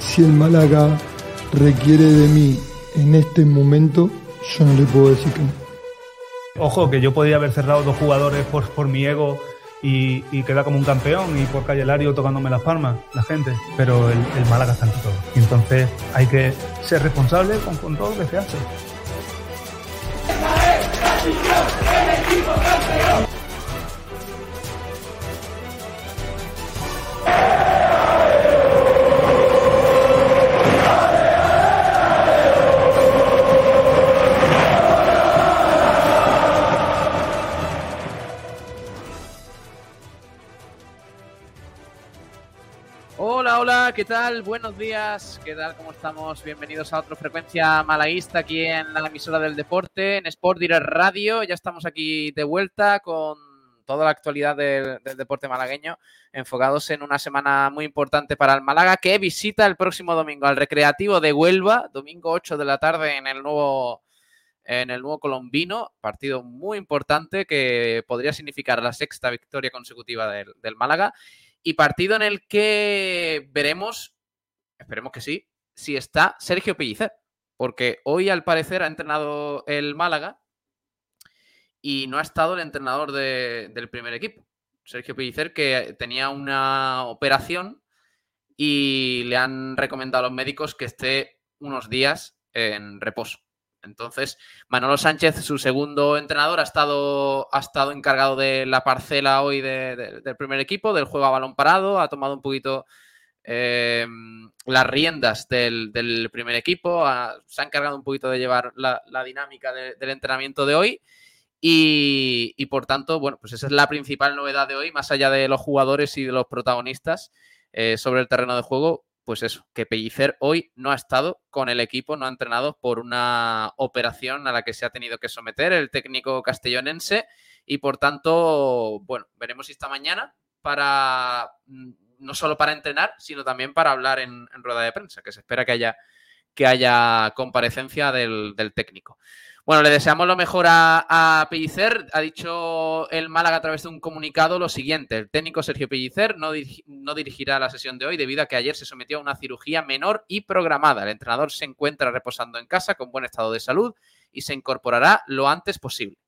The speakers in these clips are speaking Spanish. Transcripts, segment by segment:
Si el Málaga requiere de mí en este momento, yo no le puedo decir que no. Ojo, que yo podía haber cerrado dos jugadores por, por mi ego y, y quedar como un campeón y por Calle Lario tocándome las palmas, la gente. Pero el, el Málaga está ante todo. Y entonces hay que ser responsable con, con todo lo que se hace. Hola, hola, ¿qué tal? Buenos días, ¿qué tal? ¿Cómo estamos? Bienvenidos a otra frecuencia malaguista aquí en la emisora del deporte, en Sport Direct Radio. Ya estamos aquí de vuelta con toda la actualidad del, deporte malagueño, enfocados en una semana muy importante para el Málaga, que visita el próximo domingo al Recreativo de Huelva, domingo 8 de la tarde en el nuevo en el nuevo colombino, partido muy importante que podría significar la sexta victoria consecutiva del Málaga y partido en el que veremos, esperemos que sí, si está Sergio Pellicer, porque hoy al parecer ha entrenado el Málaga y no ha estado el entrenador de- del primer equipo. Sergio Pellicer que tenía una operación y le han recomendado a los médicos que esté unos días en reposo. Entonces, Manolo Sánchez, su segundo entrenador, ha estado, ha estado encargado de la parcela hoy de- de- del primer equipo, del juego a balón parado, ha tomado un poquito eh, las riendas del, primer equipo, se ha encargado un poquito de llevar la, dinámica de- del entrenamiento de hoy. Y, y, por tanto, bueno, pues esa es la principal novedad de hoy, más allá de los jugadores y de los protagonistas eh, sobre el terreno de juego, pues eso, que Pellicer hoy no ha estado con el equipo, no ha entrenado por una operación a la que se ha tenido que someter el técnico castellonense y por tanto, bueno, veremos esta mañana para mm, no solo para entrenar, sino también para hablar en, rueda de prensa, que se espera que haya, que haya comparecencia del técnico. Bueno, le deseamos lo mejor a, a, Pellicer. Ha dicho el Málaga a través de un comunicado lo siguiente. El técnico Sergio Pellicer no, no, dirigirá la sesión de hoy debido a que ayer se sometió a una cirugía menor y programada. El entrenador se encuentra reposando en casa con buen estado de salud y se incorporará lo antes posible.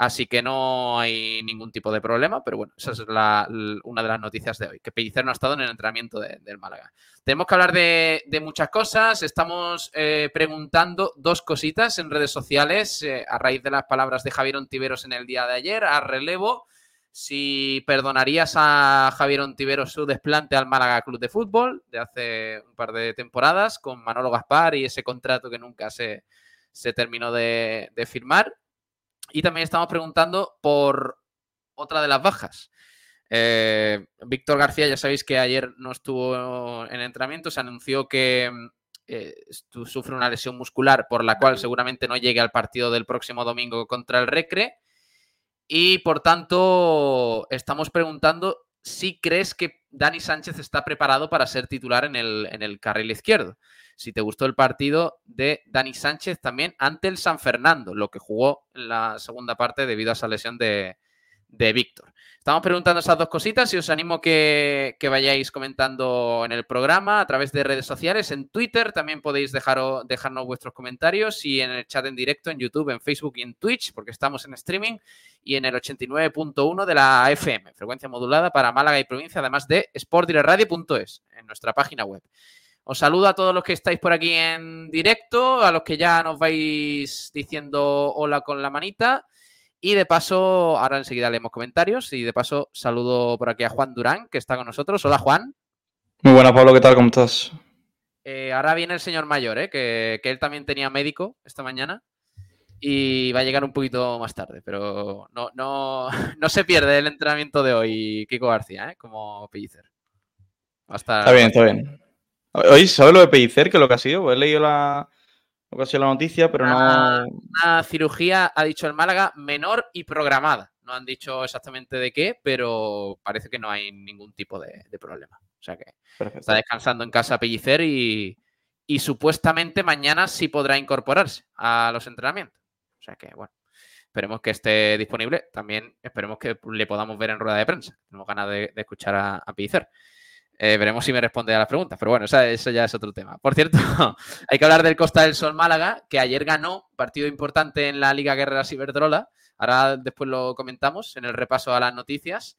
Así que no hay ningún tipo de problema, pero bueno, esa es la, una de las noticias de hoy, que Pellicer no ha estado en el entrenamiento de, del Málaga. Tenemos que hablar de, muchas cosas, estamos eh, preguntando dos cositas en redes sociales eh, a raíz de las palabras de Javier Ontiveros en el día de ayer, a relevo, si perdonarías a Javier Ontiveros su desplante al Málaga Club de Fútbol de hace un par de temporadas con Manolo Gaspar y ese contrato que nunca se, se terminó de firmar. Y también estamos preguntando por otra de las bajas. Eh, Víctor García, ya sabéis que ayer no estuvo en entrenamiento, se anunció que eh, sufre una lesión muscular por la cual seguramente no llegue al partido del próximo domingo contra el Recre. Y por tanto, estamos preguntando si crees que Dani Sánchez está preparado para ser titular en el, en el carril izquierdo si te gustó el partido de Dani Sánchez también ante el San Fernando, lo que jugó en la segunda parte debido a esa lesión de, de Víctor. Estamos preguntando esas dos cositas y os animo que, que, vayáis comentando en el programa a través de redes sociales, en Twitter también podéis dejar, dejarnos vuestros comentarios y en el chat en directo en YouTube, en Facebook y en Twitch, porque estamos en streaming y en el 89.1 de la FM, frecuencia modulada para Málaga y provincia, además de sportdireradio.es en nuestra página web. Os saludo a todos los que estáis por aquí en directo, a los que ya nos vais diciendo hola con la manita. Y de paso, ahora enseguida leemos comentarios. Y de paso, saludo por aquí a Juan Durán, que está con nosotros. Hola, Juan. Muy buenas, Pablo, ¿qué tal? ¿Cómo estás? Eh, ahora viene el señor mayor, ¿eh? que, que, él también tenía médico esta mañana. Y va a llegar un poquito más tarde, pero no, no, no se pierde el entrenamiento de hoy, Kiko García, ¿eh? como Pellicer. Estar... Está bien, está bien. Oye, ¿sabes lo de Pellicer, que es lo que ha sido? Pues he leído la, lo que ha sido la noticia, pero Una- no... Una cirugía, ha dicho el Málaga, menor y programada. No han dicho exactamente de qué, pero parece que no hay ningún tipo de, de problema. O sea que Perfecto. está descansando en casa Pellicer y, y supuestamente mañana sí podrá incorporarse a los entrenamientos. O sea que, bueno, esperemos que esté disponible. También esperemos que le podamos ver en rueda de prensa. Tenemos ganas de, de escuchar a, a Pellicer. Eh, veremos si me responde a las preguntas, pero bueno, eso ya es otro tema. Por cierto, hay que hablar del Costa del Sol Málaga, que ayer ganó, partido importante en la Liga Guerreras Iberdrola. Ahora después lo comentamos en el repaso a las noticias.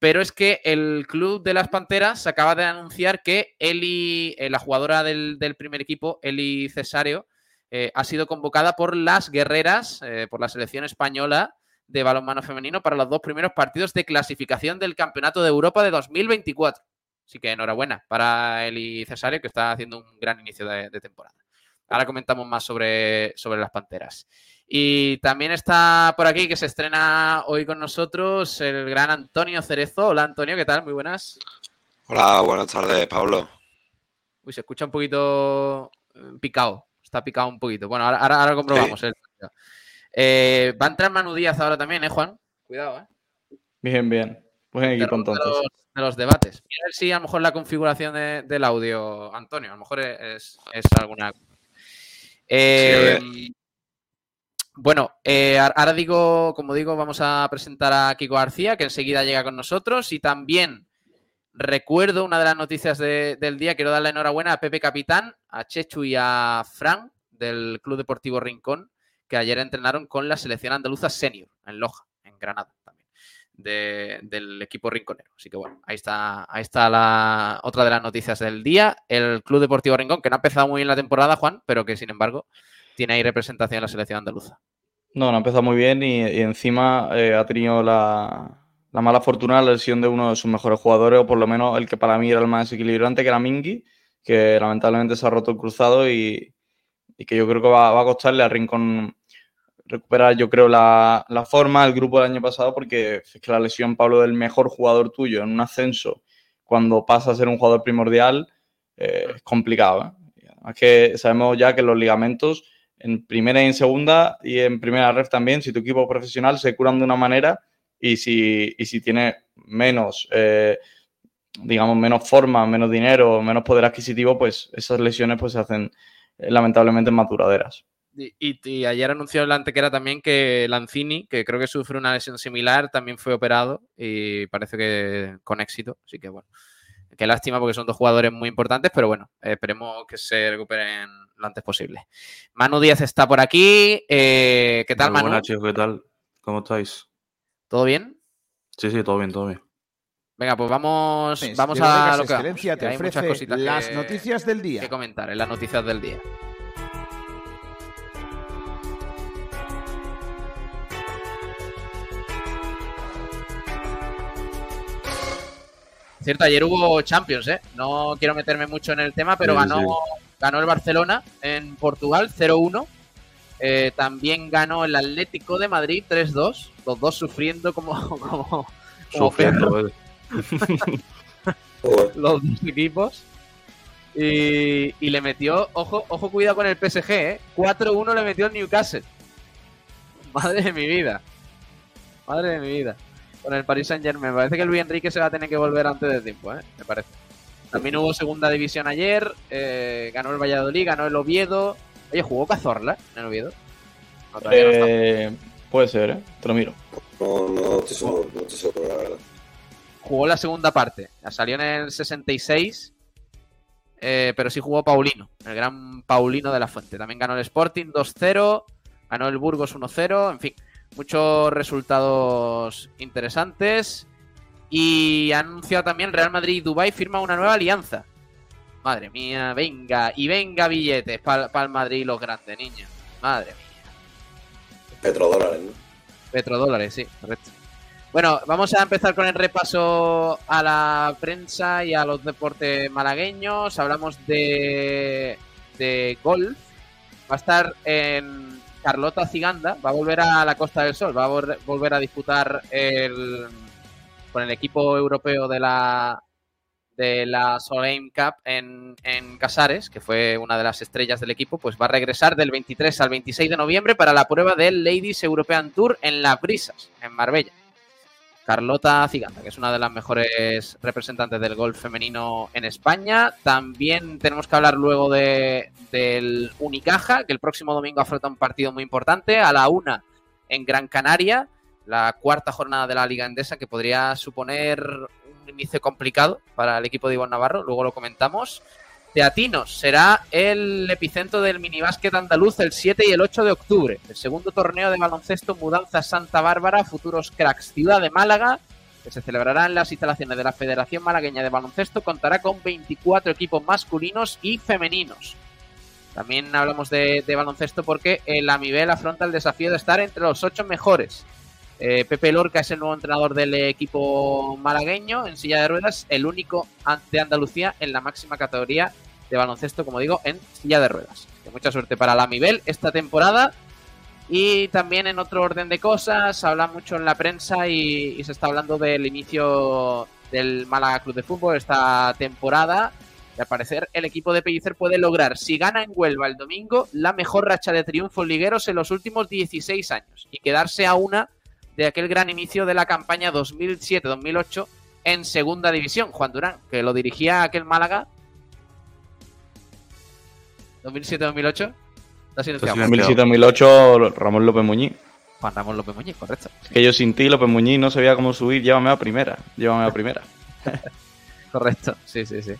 Pero es que el club de las Panteras acaba de anunciar que Eli, eh, la jugadora del, del primer equipo, Eli Cesario, eh, ha sido convocada por las guerreras, por la selección española de balonmano femenino para los dos primeros partidos de clasificación del Campeonato de Europa de 2024. Así que enhorabuena para Eli Cesario, que está haciendo un gran inicio de, de temporada. Ahora comentamos más sobre, sobre las Panteras. Y también está por aquí, que se estrena hoy con nosotros, el gran Antonio Cerezo. Hola Antonio, ¿qué tal? Muy buenas. Hola, buenas tardes, Pablo. Uy, se escucha un poquito eh, picado. Está picado un poquito. Bueno, ahora, ahora, ahora comprobamos. el sonido. Eh, va a entrar Manu Díaz ahora también, ¿eh, Juan? Cuidado, ¿eh? Bien, bien. Buen equipo Terror de entonces. los, de los debates. Mira a ver si a lo mejor la configuración de- del audio, Antonio, a lo mejor es, es alguna. Eh, bueno, eh, ahora digo, como digo, vamos a presentar a Kiko García, que enseguida llega con nosotros. Y también recuerdo una de las noticias de- del día. Quiero darle enhorabuena a Pepe Capitán, a Chechu y a Fran del Club Deportivo Rincón, que ayer entrenaron con la selección andaluza senior en Loja, en Granada de- del equipo rinconero. Así que bueno, ahí está, ahí está la otra de las noticias del día. El Club Deportivo Rincón, que no ha empezado muy bien la temporada, Juan, pero que sin embargo tiene ahí representación en la selección andaluza. No, no ha empezado muy bien y, encima eh, ha tenido la, la mala fortuna la lesión de uno de sus mejores jugadores, o por lo menos el que para mí era el más desequilibrante, que era Mingi, que lamentablemente se ha roto el cruzado y, que yo creo que va, va a costarle a Rincón recuperar, yo creo, la, la forma del grupo del año pasado, porque es que la lesión, Pablo, del mejor jugador tuyo en un ascenso, cuando pasa a ser un jugador primordial, eh, es complicado. ¿eh? Que sabemos ya que los ligamentos en primera y en segunda y en primera red también, si tu equipo es profesional se curan de una manera y si, y si tiene menos, eh, digamos, menos forma, menos dinero, menos poder adquisitivo, pues esas lesiones pues se hacen eh, lamentablemente más duraderas. Y, y- ayer anunció el Antequera también que Lanzini, que creo que sufre una lesión similar, también fue operado y parece que con éxito. Así que bueno, qué lástima porque son dos jugadores muy importantes, pero bueno, eh, esperemos que se recuperen lo antes posible. Manu Díaz está por aquí. eh, ¿Qué tal, Muy Manu? buenas, chicos, ¿qué tal? ¿Cómo estáis? ¿Todo bien? Sí, sí, todo bien, todo bien. Venga, pues vamos, Pues, vamos a lo que te hay muchas ofrece cositas las que- noticias del día. que comentar en las noticias del día. Cierto, ayer hubo Champions, ¿eh? No quiero meterme mucho en el tema, pero Sí, ganó, sí. ganó el Barcelona en Portugal 0-1. Eh, también ganó el Atlético de Madrid 3-2. Los dos sufriendo como, como, como Sufriendo, eh. los dos equipos. Y, y le metió, ojo, ojo, cuidado con el PSG, ¿eh? 4-1 le metió el Newcastle. Madre de mi vida. Madre de mi vida. Con el Paris Saint Germain. Me parece que Luis Enrique se va a tener que volver antes de tiempo, ¿eh? Me parece. También hubo segunda división ayer. eh, ganó el Valladolid, ganó el Oviedo. Oye, ¿jugó Cazorla en el Oviedo? No, todavía no está. Eh, puede ser, ¿eh? te lo miro. No, no estoy seguro, no seguro, la verdad. jugó la segunda parte. Salió en el 66, eh, pero sí jugó Paulino, el gran Paulino de la Fuente. También ganó el Sporting 2-0, ganó el Burgos 1-0, en fin, muchos resultados interesantes. Y ha anunciado también Real Madrid y Dubái firma una nueva alianza. Madre mía, venga, y venga billetes para el Madrid y los grandes, niños. Madre mía. Petrodólares, ¿no? Petrodólares, sí, correcto. Bueno, vamos a empezar con el repaso a la prensa y a los deportes malagueños. Hablamos de, de golf. Va a estar en Carlota Ciganda. Va a volver a la Costa del Sol. Va a vol- volver a disputar el, con el equipo europeo de la, de la Soleim Cup en, en Casares, que fue una de las estrellas del equipo, pues va a regresar del 23 al 26 de noviembre para la prueba del Ladies European Tour en Las Brisas, en Marbella. Carlota Ciganda, que es una de las mejores representantes del golf femenino en España. También tenemos que hablar luego de, del Unicaja, que el próximo domingo afronta un partido muy importante, a la una en Gran Canaria, la cuarta jornada de la Liga Endesa, que podría suponer un inicio complicado para el equipo de Iván Navarro, luego lo comentamos. Teatinos será el epicentro del minibásquet andaluz el 7 y el 8 de octubre. El segundo torneo de baloncesto Mudanza Santa Bárbara, Futuros Cracks Ciudad de Málaga, que se celebrará en las instalaciones de la Federación Malagueña de Baloncesto, contará con 24 equipos masculinos y femeninos. También hablamos de, baloncesto porque el Amibel afronta el desafío de estar entre los ocho mejores. Eh, Pepe Lorca es el nuevo entrenador del equipo malagueño en silla de ruedas, el único de Andalucía en la máxima categoría de baloncesto, como digo, en silla de ruedas. Mucha suerte para la Amibel esta temporada. Y también en otro orden de cosas, habla mucho en la prensa y, y se está hablando del inicio del Málaga Club de Fútbol esta temporada. Y al parecer el equipo de Pellicer puede lograr, si gana en Huelva el domingo, la mejor racha de triunfos ligueros en los últimos 16 años y quedarse a una de aquel gran inicio de la campaña 2007-2008 en Segunda División. Juan Durán, que lo dirigía aquel Málaga. 2007-2008. Está silenciado. Está silenciado. 2007-2008, Ramón López Muñiz. Juan Ramón López Muñiz, correcto. Es que yo sin ti, López Muñiz, no sabía cómo subir. Llévame a primera. Llévame a primera. Correcto, sí, sí, sí.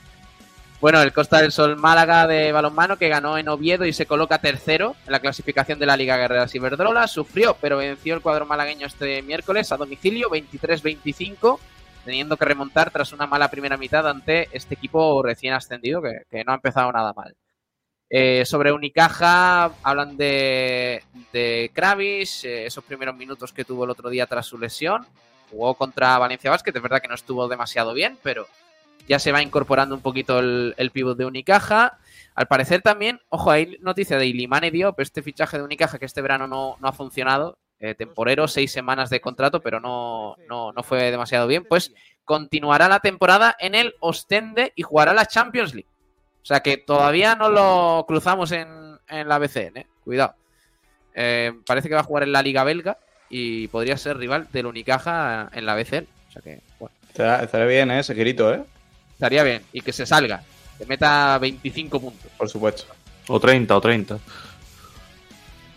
Bueno, el Costa del Sol Málaga de balonmano que ganó en Oviedo y se coloca tercero en la clasificación de la Liga Guerreras Iberdrola. Sufrió, pero venció el cuadro malagueño este miércoles a domicilio 23-25, teniendo que remontar tras una mala primera mitad ante este equipo recién ascendido que, no ha empezado nada mal. Eh, sobre Unicaja hablan de, de Kravis, eh, esos primeros minutos que tuvo el otro día tras su lesión. Jugó contra Valencia Basket, es verdad que no estuvo demasiado bien, pero ya se va incorporando un poquito el, el pivot de Unicaja. Al parecer también, ojo, hay noticia de Ilimane Diop, este fichaje de Unicaja que este verano no, no ha funcionado. Eh, temporero, seis semanas de contrato, pero no, no, no fue demasiado bien. Pues continuará la temporada en el Ostende y jugará la Champions League. O sea que todavía no lo cruzamos en, en la BCN, ¿eh? cuidado. Eh, parece que va a jugar en la Liga Belga y podría ser rival del Unicaja en la BCN. O sea que, bueno, Estará, bien, ¿eh? Ese grito, ¿eh? Estaría bien. Y que se salga, que meta 25 puntos. Por supuesto. O 30, o 30.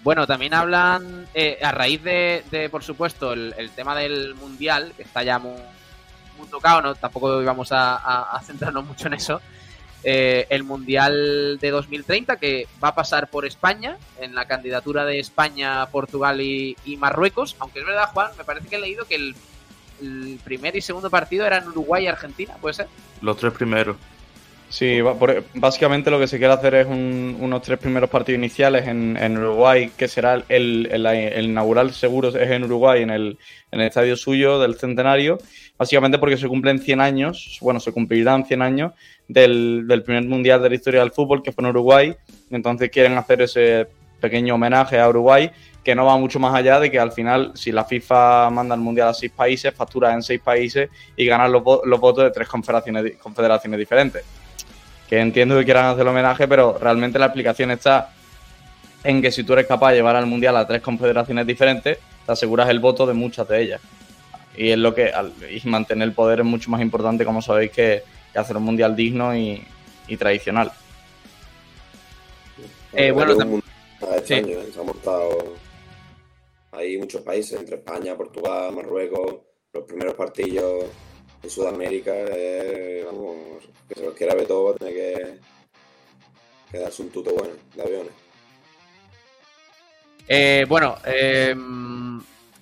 Bueno, también hablan, eh, a raíz de, de, por supuesto, el, el, tema del Mundial, que está ya muy, muy tocado, ¿no? tampoco íbamos a, a, a centrarnos mucho en eso. Eh, el Mundial de 2030, que va a pasar por España, en la candidatura de España, Portugal y, y Marruecos. Aunque es verdad, Juan, me parece que he leído que el, el primer y segundo partido eran Uruguay y Argentina, ¿puede ser? Los tres primeros. Sí, básicamente lo que se quiere hacer es un- unos tres primeros partidos iniciales en, en Uruguay, que será el, el- el inaugural seguro es en Uruguay, en el, en el estadio suyo del centenario, básicamente porque se cumplen 100 años, bueno, se cumplirán 100 años del, del primer mundial de la historia del fútbol, que fue en Uruguay, entonces quieren hacer ese pequeño homenaje a Uruguay, que no va mucho más allá de que al final, si la FIFA manda el mundial a seis países, factura en seis países y ganan los, los votos de tres confederaciones, confederaciones diferentes que entiendo que quieran hacer el homenaje, pero realmente la explicación está en que si tú eres capaz de llevar al mundial a tres confederaciones diferentes, te aseguras el voto de muchas de ellas. Y es lo que y mantener el poder es mucho más importante, como sabéis, que, que hacer un mundial digno y, y tradicional. Eh, bueno, sí. extraño. Se han montado hay muchos países, entre España, Portugal, Marruecos, los primeros partidos en Sudamérica, eh, vamos, que se los quiera ver todo, tener que, que darse un tuto bueno de aviones. Eh, bueno, eh,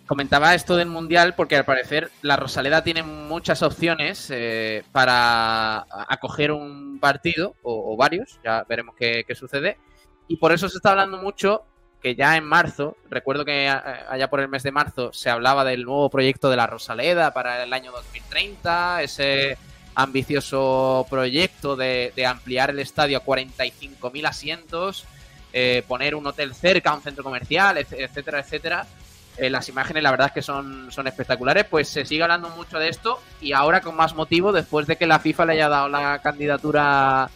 comentaba esto del Mundial porque al parecer la Rosaleda tiene muchas opciones eh, para acoger un partido o, o varios, ya veremos qué, sucede. Y por eso se está hablando mucho que ya en marzo, recuerdo que allá por el mes de marzo se hablaba del nuevo proyecto de la Rosaleda para el año 2030, ese ambicioso proyecto de, ampliar el estadio a 45.000 asientos. Eh, poner un hotel cerca, un centro comercial, etcétera, etcétera. Eh, las imágenes, la verdad es que son, son espectaculares. Pues se sigue hablando mucho de esto y ahora con más motivo después de que la FIFA le haya dado la candidatura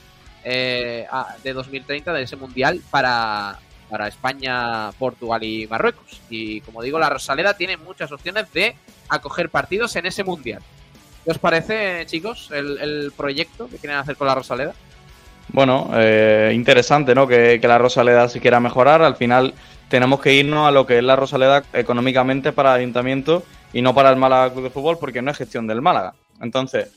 eh, de 2030 de ese mundial para, para España, Portugal y Marruecos. Y como digo, la Rosaleda tiene muchas opciones de acoger partidos en ese mundial. ¿Qué os parece, chicos, el, proyecto que quieren hacer con la Rosaleda? Bueno, eh, interesante, ¿no? Que, que la Rosaleda se quiera mejorar. Al final tenemos que irnos a lo que es la Rosaleda económicamente para el ayuntamiento y no para el Málaga Club de Fútbol porque no es gestión del Málaga. Entonces,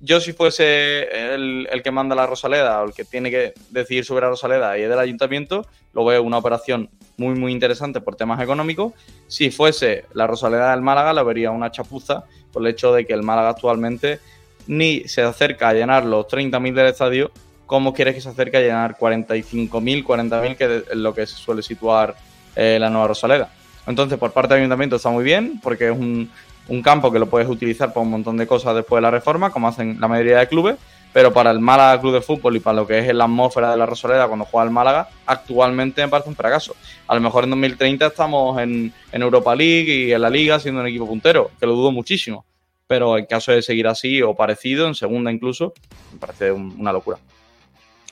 yo si fuese el, que manda la Rosaleda o el que tiene que decidir sobre la Rosaleda y es del ayuntamiento, lo veo una operación muy, muy interesante por temas económicos. Si fuese la Rosaleda del Málaga, lo vería una chapuza por el hecho de que el Málaga actualmente ni se acerca a llenar los 30.000 del estadio cómo quieres que se acerque a llenar 45.000, 40.000, que es lo que se suele situar eh, la nueva Rosaleda. Entonces, por parte del ayuntamiento está muy bien, porque es un, un campo que lo puedes utilizar para un montón de cosas después de la reforma, como hacen la mayoría de clubes, pero para el Málaga Club de Fútbol y para lo que es la atmósfera de la Rosaleda cuando juega el Málaga, actualmente me parece un fracaso. A lo mejor en 2030 estamos en, en Europa League y en la Liga siendo un equipo puntero, que lo dudo muchísimo. Pero en caso de seguir así o parecido, en segunda incluso, me parece un- una locura.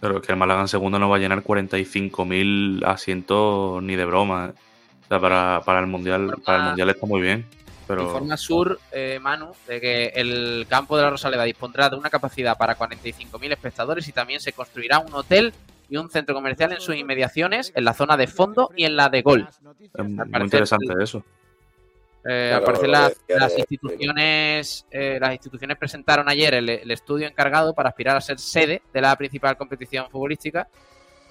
Pero es que el Málaga en segundo no va a llenar 45.000 asientos ni de broma. ¿eh? O sea, para, para el mundial, para el mundial está muy bien. Pero Informa Sur, eh, Manu, de que el campo de la Rosaleda dispondrá de una capacidad para 45.000 espectadores y también se construirá un hotel y un centro comercial en sus inmediaciones, en la zona de fondo y en la de gol. es muy parecer- interesante eso. Eh, Claro, al parecer las, instituciones eh, las instituciones presentaron ayer el, el estudio encargado para aspirar a ser sede de la principal competición futbolística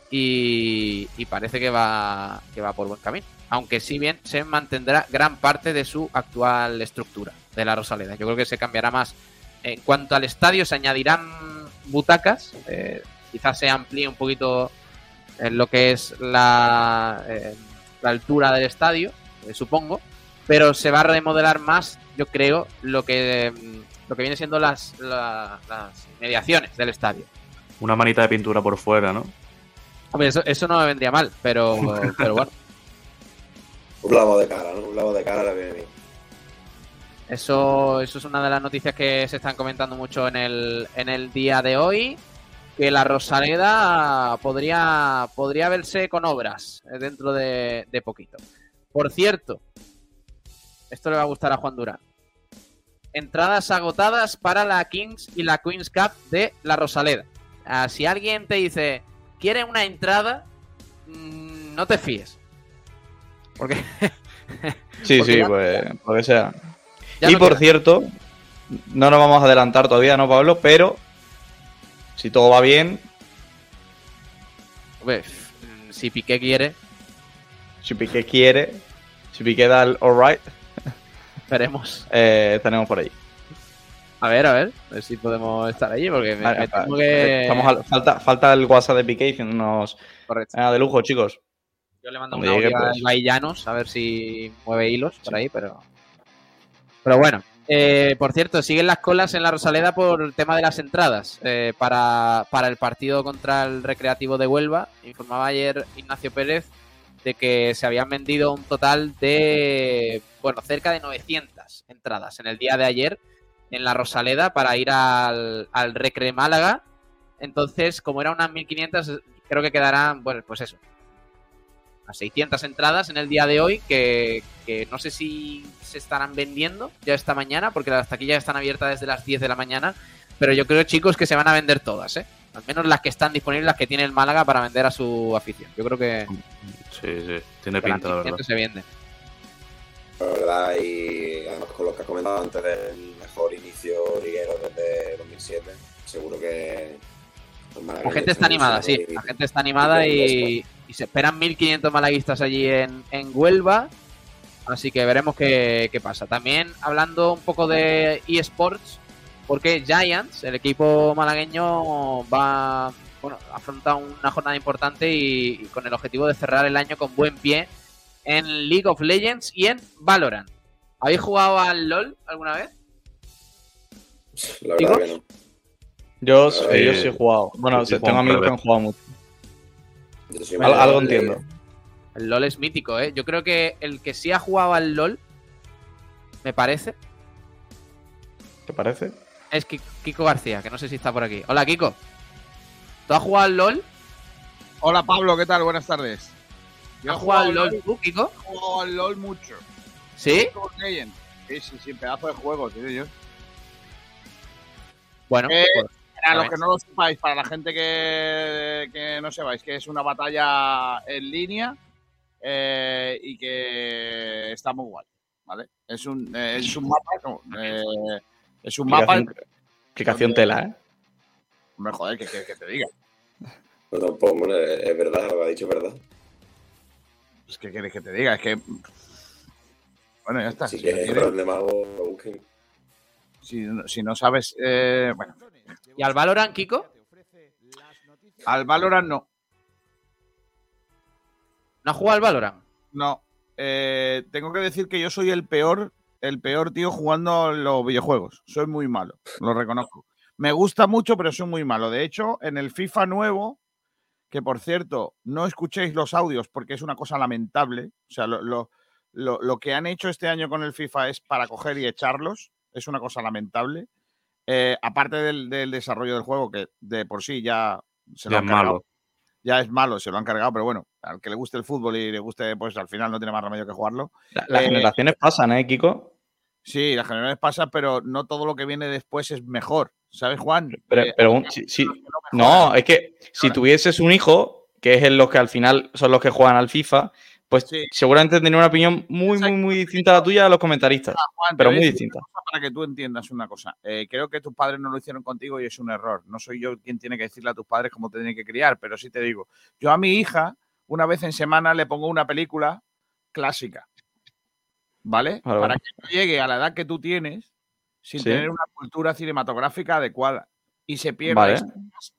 y, y parece que va que va por buen camino aunque si bien se mantendrá gran parte de su actual estructura de la Rosaleda. Yo creo que se cambiará más. En cuanto al estadio se añadirán butacas eh, quizás se amplíe un poquito en lo que es la, eh, la altura del estadio eh, supongo. Pero se va a remodelar más, yo creo, lo que mm, lo que viene siendo las, la- las mediaciones del estadio. Una manita de pintura por fuera, ¿no? Hombre, eso, eso no me vendría mal, pero, pero bueno, Un lavado de cara, ¿no? Un lavado de cara le viene bien. eso, eso es una de las noticias que se están comentando mucho en el, en el día de hoy. Que la Rosaleda podría, podría verse con obras eh, dentro de, de poquito. Por cierto, esto le va a gustar a Juan Durán. Entradas agotadas para la Kings y la Queens Cup de la Rosaleda. Ah, si alguien te dice, quiere una entrada, mm, no te fíes. Porque Sí, Porque sí, ya- pues lo que sea. ya y no por queda. cierto, no nos vamos a adelantar todavía, ¿no, Pablo? Pero si todo va bien, mm, si Piqué quiere, si Piqué quiere, si Piqué da el alright, veremos. eh, tenemos por ahí. A ver, a ver, a ver si podemos estar allí, porque me, temo que... Estamos al- falta, falta el WhatsApp de Piqué diciéndonos Correcto. "Ah, de lujo, chicos. Yo le mando un audio a pues. Ibai Llanos, a ver si mueve hilos por ahí, pero... Pero bueno, eh, por cierto, siguen las colas en la Rosaleda por el tema de las entradas eh, para, para el partido contra el Recreativo de Huelva. Informaba ayer Ignacio Pérez de que se habían vendido un total de, bueno, cerca de 900 entradas en el día de ayer en la Rosaleda para ir al, al Recre Málaga. Entonces, como eran unas 1500, creo que quedarán, bueno, pues eso, a 600 entradas en el día de hoy que, que no sé si se estarán vendiendo ya esta mañana porque las taquillas están abiertas desde las 10 de la mañana pero yo creo chicos que se van a vender todas ¿eh? al menos las que están disponibles las que tiene el Málaga para vender a su afición yo creo que, Sí, sí. Tiene pinta, la verdad. 600 se venden La verdad, y además con lo que has comentado antes del mejor inicio liguero desde 2007, seguro que... la gente está animada sí la gente está animada y, y se esperan 1500 malaguistas allí en, en Huelva Así que veremos qué, qué pasa. También hablando un poco de eSports, porque Giants, el equipo malagueño, va bueno, afronta una jornada importante y, y con el objetivo de cerrar el año con buen pie en League of Legends y en Valorant. ¿Habéis jugado al LOL alguna vez? La verdad que no. Yo, Sí. eh, yo sí he jugado. Bueno, Sí, tengo amigos que han jugado mucho. Al- algo de- entiendo. El LOL es mítico, ¿eh? Yo creo que el que sí ha jugado al LOL, me parece, ¿Te parece? es Ki- Kiko García, que no sé si está por aquí. Hola, Kiko. ¿Tú has jugado al LOL? Hola Pablo, ¿qué tal? Buenas tardes. Yo ¿Has he jugado al LOL tú, Kiko? he jugado al LOL mucho. ¿Sí? Sí, sí, sí, pedazo de juego, tío. Yo. Bueno, Eh, pues, Para A los que no lo sepáis, para la gente que, que no sepáis, que es una batalla en línea eh, y que está muy guay, ¿vale? Es un, eh, es un mapa, no, eh, es un mapa, Explicación, tela, ¿eh? hombre, joder, que, que- que te diga. No, tampoco, hombre, es verdad, lo que ha dicho es verdad. Pues, ¿Qué quieres que te diga? Es que... Bueno, ya está. Si, que el quieres- de mago lo busquen. si no- si no sabes... eh, bueno, ¿Y al Valorant, Kiko? al Valorant no. ¿No has jugado al Valorant? No. Eh, tengo que decir que yo soy el peor, el peor tío jugando los videojuegos. Soy muy malo, lo reconozco. Me gusta mucho, pero soy muy malo. De hecho, en el FIFA nuevo, que por cierto, no escuchéis los audios porque es una cosa lamentable. O sea, lo, lo- lo- lo que han hecho este año con el FIFA es para coger y echarlos. Es una cosa lamentable. Eh, aparte del, del desarrollo del juego, que de por sí ya se lo Ya han es cargado malo. ya es malo, se lo han cargado, pero bueno, al que le guste el fútbol y le guste, pues al final no tiene más remedio que jugarlo. La- Las Eh, generaciones pasan, ¿eh, Kiko? Sí, las generaciones pasan, pero no todo lo que viene después es mejor. ¿Sabes, Juan? Pero, Eh, pero un-. No, es que si tuvieses un hijo, que es en los que al final son los que juegan al FIFA, pues Sí. seguramente tendría una opinión muy, muy, muy distinta a la tuya de los comentaristas. Juan, te Pero muy distinta. Para que tú entiendas una cosa. Eh, creo que tus padres no lo hicieron contigo y es un error. No soy yo quien tiene que decirle a tus padres cómo te tienen que criar, pero sí te digo. Yo a mi hija, una vez en semana, le pongo una película clásica. ¿Vale? Para que no llegue a la edad que tú tienes sin Sí. tener una cultura cinematográfica adecuada. Y se pierda, Vale.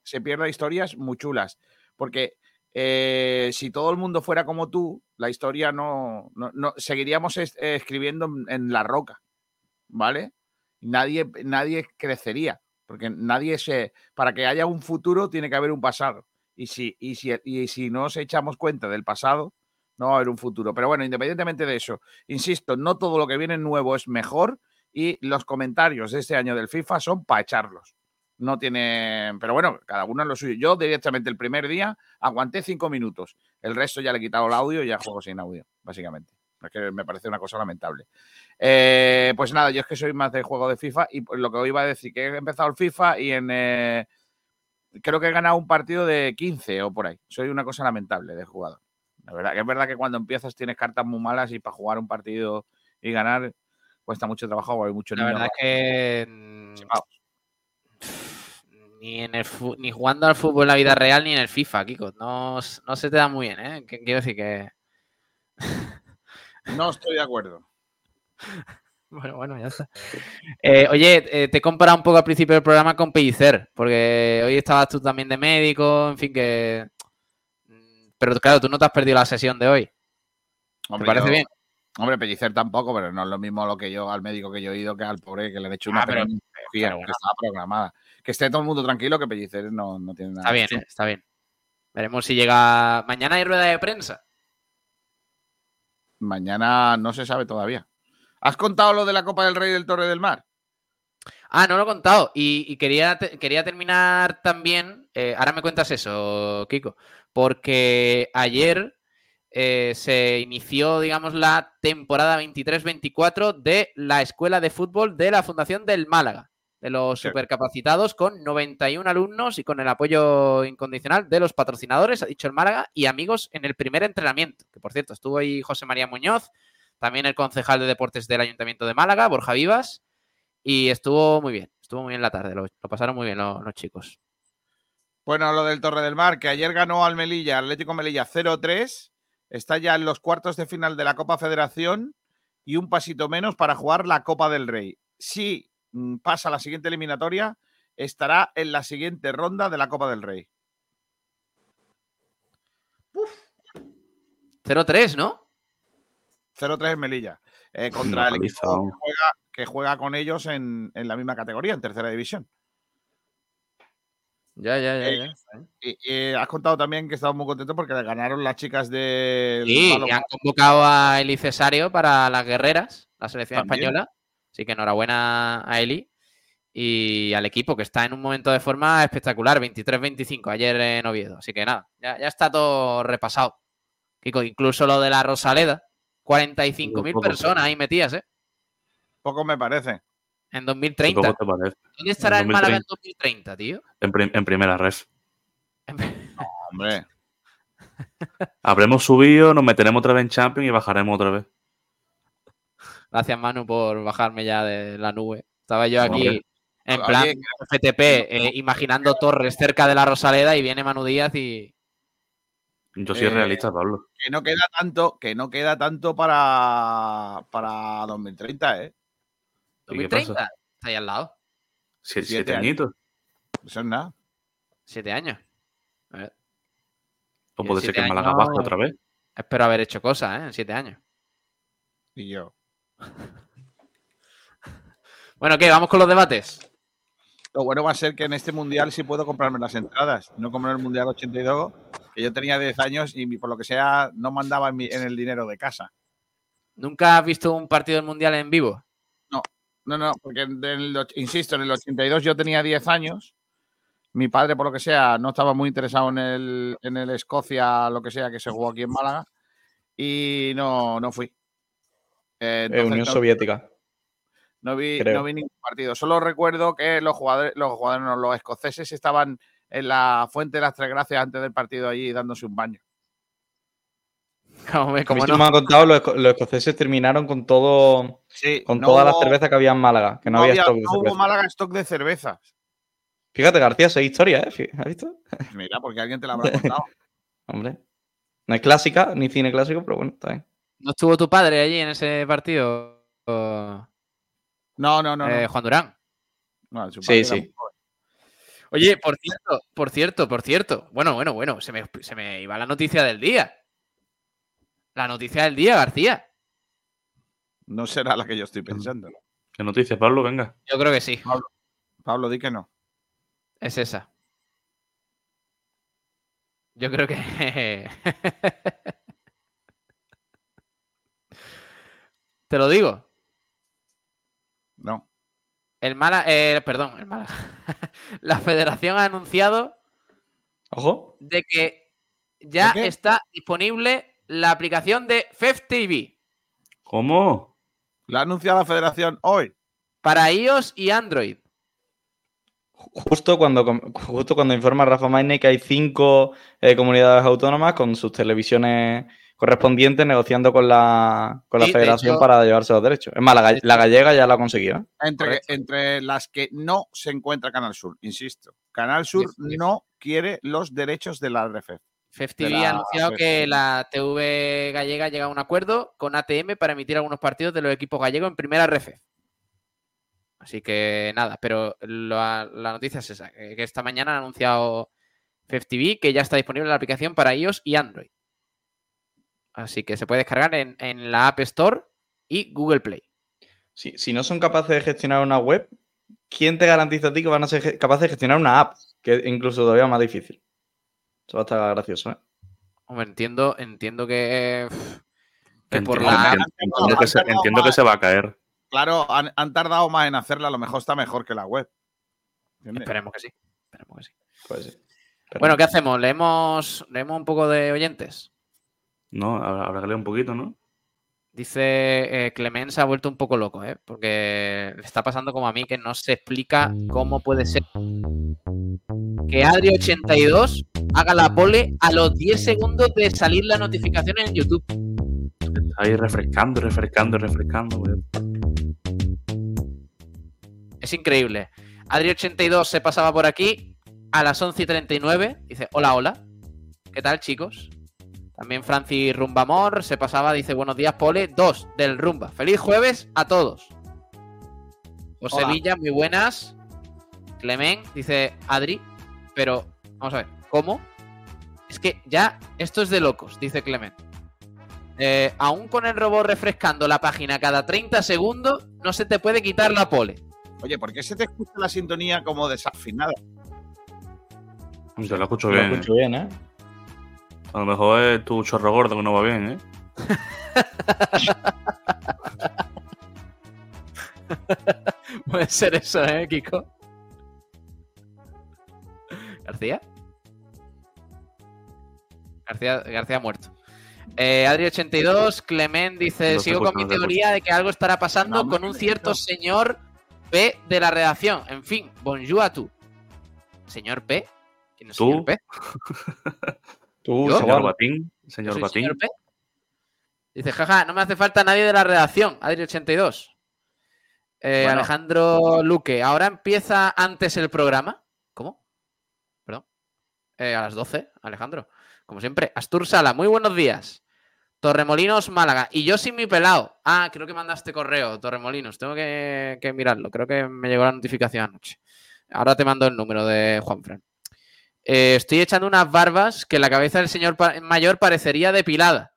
se pierda historias muy chulas. Porque eh, si todo el mundo fuera como tú, la historia no. no, no- seguiríamos es- escribiendo en, en la roca. ¿Vale? Nadie, nadie crecería. Porque nadie se. Para que haya un futuro, tiene que haber un pasado. Y si, y si, y si no nos echamos cuenta del pasado, no va a haber un futuro. Pero bueno, independientemente de eso, insisto, no todo lo que viene nuevo es mejor y los comentarios de este año del FIFA son para echarlos. No tiene. Pero bueno, cada uno en lo suyo. Yo directamente el primer día aguanté cinco minutos. El resto ya le he quitado el audio y ya juego sin audio, básicamente. Es que me parece una cosa lamentable. Eh, pues nada, yo es que soy más de juego de FIFA y lo que hoy iba a decir, que he empezado el FIFA y en. eh, creo que he ganado un partido de 15 o por ahí. Soy una cosa lamentable de jugador. La verdad, que es verdad que cuando empiezas tienes cartas muy malas y para jugar un partido y ganar cuesta mucho trabajo o hay muchos La verdad es que. Ni en el ni jugando al fútbol en la vida real ni en el FIFA, Kiko. No, no se te da muy bien, ¿eh? Quiero decir que. No estoy de acuerdo. Bueno, bueno, ya está. Eh, oye, eh, te he comparado un poco al principio del programa con Pellicer, porque hoy estabas tú también de médico, en fin, que. Mm, Pero claro, tú no te has perdido la sesión de hoy. Hombre, parece yo- bien? Hombre, pellicer tampoco, pero no es lo mismo lo que yo al médico que yo he ido que al pobre que le han hecho una Ah, pero- pero bueno. que estaba programada. Que esté todo el mundo tranquilo, que pellicer no, no tiene nada. Está bien, ¿eh? está bien. Veremos si llega. Mañana hay rueda de prensa. Mañana no se sabe todavía. ¿Has contado lo de la Copa del Rey del Torre del Mar? Ah, no lo he contado. Y, y quería, te- quería terminar también. eh, ahora me cuentas eso, Kiko. Porque ayer eh, se inició, digamos, la temporada 23-24 de la Escuela de Fútbol de la Fundación del Málaga. De los Sí. supercapacitados con 91 alumnos y con el apoyo incondicional de los patrocinadores, ha dicho el Málaga, y amigos en el primer entrenamiento. Que por cierto, estuvo ahí José María Muñoz, también el concejal de deportes del Ayuntamiento de Málaga, Borja Vivas. Y estuvo muy bien, estuvo muy bien la tarde, lo, lo pasaron muy bien los, los chicos. Bueno, lo del Torre del Mar, que ayer ganó al Melilla, Atlético Melilla 0-3. Está ya en los cuartos de final de la Copa Federación y un pasito menos para jugar la Copa del Rey. Si mm, pasa la siguiente eliminatoria, estará en la siguiente ronda de la Copa del Rey. 0-3, ¿no? 0-3 en Melilla. eh, contra el equipo que juega, que juega con ellos en, en la misma categoría, en tercera división. Ya, ya, ya. Eh, ya. Y, y has contado también que estamos muy contentos porque le ganaron las chicas de. Sí, y han convocado a Eli Cesario para las guerreras, la selección También. española. Así que enhorabuena a Eli y al equipo que está en un momento de forma espectacular, 23-25 ayer en Oviedo. Así que nada, ya, ya está todo repasado. Kiko, incluso lo de la Rosaleda, 45.000 Poco. personas ahí metidas, ¿eh? Poco me parece. En ¿Cómo 2030. te parece? ¿Dónde estará el 2030? Málaga en 2030, tío? En, prim- en primera ref. Hombre. Habremos subido, nos meteremos otra vez en Champions y bajaremos otra vez. Gracias, Manu, por bajarme ya de la nube. Estaba yo aquí Hombre. en plan FTP, eh, imaginando torres cerca de la Rosaleda y viene Manu Díaz y... Yo soy Eh, realista, Pablo. que no queda tanto, que no queda tanto para, para 2030, ¿eh? ¿Y qué pasa? 2030. Está ahí al lado. Sie- siete añitos. Eso es nada. Siete años. A ver, O puede ser que Málaga baje otra vez. espero haber hecho cosas, ¿eh? En siete años. Y yo. Bueno, ¿qué? Vamos con los debates. Lo bueno va a ser que en este mundial sí puedo comprarme las entradas. No como en el mundial 82, que yo tenía 10 años y por lo que sea no mandaba en, mi- en el dinero de casa. ¿Nunca has visto un partido del Mundial en vivo? No, no, porque en el insisto, en el 82 yo tenía 10 años. Mi padre, por lo que sea, no estaba muy interesado en el, en el Escocia, lo que sea, que se jugó aquí en Málaga. Y no, no fui. Eh, Eh, entonces Unión no- Soviética. No vi, creo. no vi ningún partido. Solo recuerdo que los jugadores, los jugadores, no, los escoceses estaban en la Fuente de las Tres Gracias antes del partido allí dándose un baño. Como, no. me han contado, los, esco- los escoceses terminaron con todo, Sí, con no toda la hubo- cerveza que había en Málaga, que no, había había- stock de hubo cerveza. Málaga stock de cervezas. Fíjate, García, esa historia, ¿eh? ¿Has visto? Mira, porque alguien te la habrá contado. Hombre. No es clásica, ni cine clásico, pero bueno, está bien. ¿No estuvo tu padre allí en ese partido? o, No, no, no. no. eh, Juan Durán. No, su Sí, sí. muy. Oye, por cierto, por cierto, por cierto. Bueno, bueno, bueno, se me, se me iba la noticia del día. La noticia del día, García. No será la que yo estoy pensando. ¿Qué noticias, Pablo? Venga. Yo creo que sí, Pablo, di que no. es esa. Yo creo que... Te lo digo. No. El Mala, eh, perdón, el Málaga. la federación ha anunciado Ojo. de que ya está disponible la aplicación de FEF ¿Cómo? La ha anunciado la federación hoy. para iOS y Android. Justo cuando, justo cuando informa Rafa Maine que hay cinco eh, comunidades autónomas con sus televisiones correspondientes negociando con la, con la Sí, federación hecho- para llevarse los derechos. Es más, la, gallega ya la ha conseguido. ¿eh? Entre, entre las que no se encuentra Canal Sur, insisto. Canal Sur no quiere los derechos de la RFF. FEF De TV la ha anunciado FEF que la TV gallega llega a un acuerdo con ATM para emitir algunos partidos de los equipos gallegos en primera RF. Así que nada, pero la, la noticia es esa, que que esta mañana han anunciado FEF TV que ya está disponible la aplicación para iOS y Android. Así que se puede descargar en, en la App Store y Google Play. Si, si no son capaces de gestionar una web, ¿quién te garantiza a ti que van a ser capaces de gestionar una app? Que es incluso todavía más difícil. Eso va a estar gracioso, ¿eh? Hombre, entiendo, entiendo que, que por Entiendo, la entiendo- entiendo que se, entiendo que se va a caer. Claro, han, han tardado más en hacerla, a lo mejor está mejor que la web. ¿Entiendes? Esperemos que sí. Esperemos que sí. Pues sí. Bueno, ¿qué hacemos? ¿Leemos, leemos un poco de oyentes? No, habrá que leer un poquito, ¿no? Dice eh, Clement se ha vuelto un poco loco, ¿eh? porque le está pasando como a mí que no se explica cómo puede ser que Adri82 haga la pole a los 10 segundos de salir la notificación en YouTube. Está ahí refrescando, refrescando, refrescando. güey. Es increíble. Adri82 se pasaba por aquí a las 11 y 39. Dice, hola, hola. ¿Qué tal, chicos? También Francis Rumbamor se pasaba, dice, buenos días, Pole. Dos del Rumba. Feliz jueves a todos. José Hola. Villa, muy buenas. Clement, dice Adri. Pero, vamos a ver, ¿cómo? Es que ya esto es de locos, dice Clement. Eh, aún con el robot refrescando la página cada 30 segundos, no se te puede quitar la pole. Oye, ¿por qué se te escucha la sintonía como desafinada? Yo lo escucho bien. escucho bien, ¿eh? A lo mejor es tu chorro gordo que no va bien, ¿eh? Puede ser eso, ¿eh, Kiko? ¿García? García, García muerto. Eh, Adri82, Clement dice: No Sigo con mi no teoría de que algo estará pasando No, con un cierto no. señor P de la redacción. En fin, bonjour a tú. ¿Señor P? ¿Quién es ¿Tú? señor P? Tú. Señor Batín. ¿Yo Señor Batín. señor P? Dice, jaja, no me hace falta nadie de la redacción. Adri82. Eh, Bueno. Alejandro Luque, ¿ahora empieza antes el programa? ¿Cómo? Perdón. Eh, a las 12, Alejandro. Como siempre. Astur Sala, muy buenos días. Torremolinos, Málaga. Y yo sin mi pelado. Ah, creo que mandaste correo, Torremolinos. Tengo que, que mirarlo. Creo que me llegó la notificación anoche. Ahora te mando el número de Juanfran. Eh, estoy echando unas barbas que la cabeza del señor pa- mayor parecería depilada.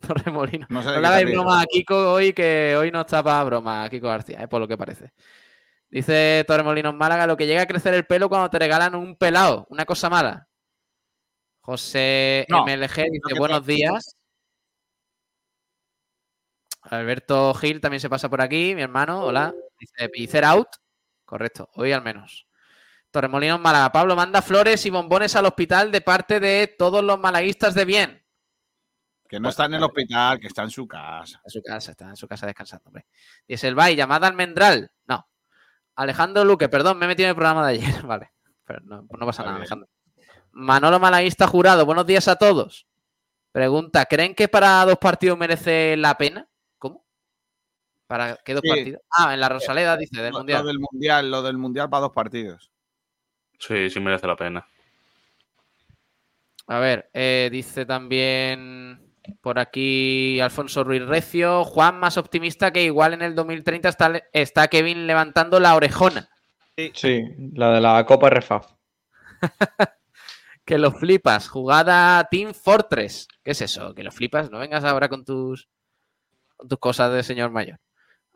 Torremolinos. No sé de No le hagáis broma a Kiko hoy, que hoy no está para broma, Kiko García, es por lo que parece. Dice Torremolinos Málaga, lo que llega a crecer el pelo cuando te regalan un pelado, una cosa mala. José No, MLG dice, buenos te- días. Alberto Gil también se pasa por aquí, mi hermano, hola. Dice, Picer out. Correcto, hoy al menos. Torremolinos Málaga, Pablo manda flores y bombones al hospital de parte de todos los malaguistas de bien. Que no está en el hospital, que está en su casa. En su casa, está en su casa descansando, hombre. Dice el Bay, llamada almendral. No. Alejandro Luque, perdón, me he metido en el programa de ayer. Vale. Pero no, pues no pasa Está nada, bien. Alejandro. Manolo Malaguista Jurado, buenos días a todos. Pregunta, ¿creen que para dos partidos merece la pena? ¿Para qué dos Sí. partidos? Ah, en la Rosaleda, dice, del Lo- Mundial. Lo del mundial, lo del mundial para dos partidos. Sí, sí merece la pena. A ver, eh, dice también por aquí Alfonso Ruiz Recio, Juan más optimista que igual en el 2030 está, está Kevin levantando la orejona. Sí, la de la Copa RFAF. Que lo flipas. Jugada Team Fortress. ¿Qué es eso? Que lo flipas. No vengas ahora con tus, con tus cosas de señor mayor.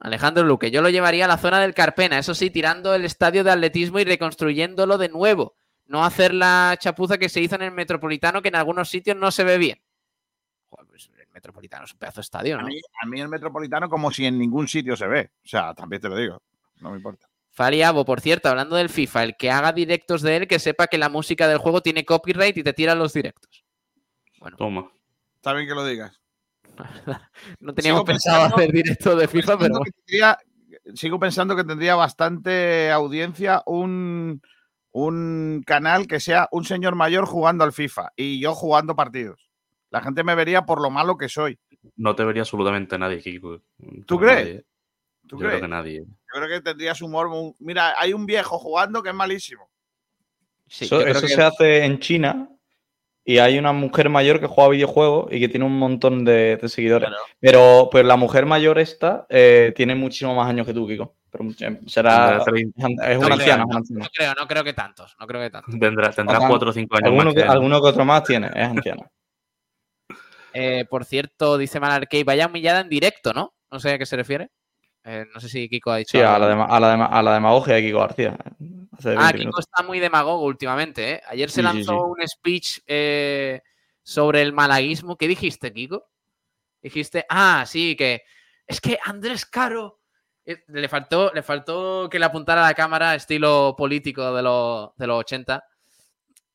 Alejandro Luque, yo lo llevaría a la zona del Carpena, eso sí, tirando el estadio de atletismo y reconstruyéndolo de nuevo. No hacer la chapuza que se hizo en el Metropolitano, que en algunos sitios no se ve bien. Joder, pues el Metropolitano es un pedazo de estadio, A ¿no? mí, a mí el metropolitano como si en ningún sitio se ve. O sea, también te lo digo. No me importa. Faliabo, por cierto, hablando del FIFA, el que haga directos de él, que sepa que la música del juego tiene copyright y te tira los directos. Bueno, Toma. Está bien que lo digas. No teníamos Sigo pensado pensando- hacer directos de FIFA, pero tendría- sigo pensando que tendría bastante audiencia un, un canal que sea un señor mayor jugando al FIFA y yo jugando partidos. La gente me vería por lo malo que soy. No te vería absolutamente nadie, Kiko. ¿Tú Nadie. crees? ¿Tú Yo crees? creo que nadie. Yo creo que tendrías humor. muy- Mira, hay un viejo jugando que es malísimo. Sí, eso que- se hace en China y hay una mujer mayor que juega videojuegos y que tiene un montón de, de seguidores. Claro. Pero pues la mujer mayor esta eh, tiene muchísimo más años que tú, Kiko. Pero eh, será. Es una Treinta anciana. anciana. No creo, no creo que tantos, no creo que tantos. tendrá, tendrá Ojalá. 4 o 5 años Alguno más que, alguno que otro más tiene, es anciana. Eh, por cierto, dice Malarkey, vaya humillada en directo, ¿no? No sé a qué se refiere. Eh, no sé si Kiko ha dicho. Sí, a algo. la, dema- a, la dema- a la demagogia de Kiko García. Hace 20 Ah, Kiko está muy demagogo últimamente, ¿eh? Ayer se Sí, lanzó sí. un speech eh, sobre el malaguismo. ¿Qué dijiste, Kiko? Dijiste, ah, sí, que es que Andrés Caro eh, le faltó, le faltó que le apuntara a la cámara estilo político de los, de los 80.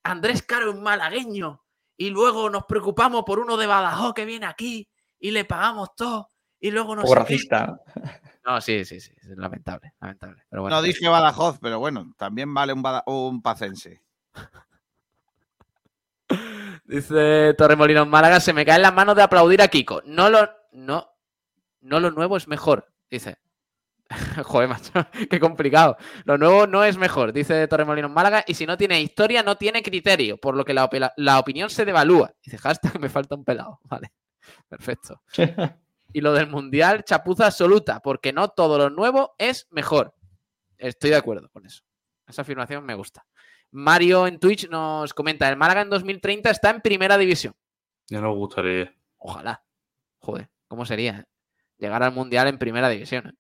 Andrés Caro es malagueño y luego nos preocupamos por uno de Badajoz que viene aquí y le pagamos todo y luego Un no poco sé qué". ¿No? Sí, sí, sí, es lamentable, lamentable. Pero bueno, No dije Badajoz, pero bueno, también vale un, Bada- un pacense. Dice Torremolinos Málaga, se me caen las manos de aplaudir a Kiko. No lo, no, no lo nuevo es mejor, dice. Joder, macho, qué complicado. Lo nuevo no es mejor, dice Torremolinos Málaga, y si no tiene historia, no tiene criterio, por lo que la, la opinión se devalúa. Dice, hashtag, me falta un pelado. Vale, perfecto. Y lo del Mundial, chapuza absoluta, porque no todo lo nuevo es mejor. Estoy de acuerdo con eso. Esa afirmación me gusta. Mario en Twitch nos comenta, el Málaga en 2030 está en primera división. Ya nos gustaría. Ojalá. Joder, ¿cómo sería? eh? Llegar al Mundial en primera división. eh?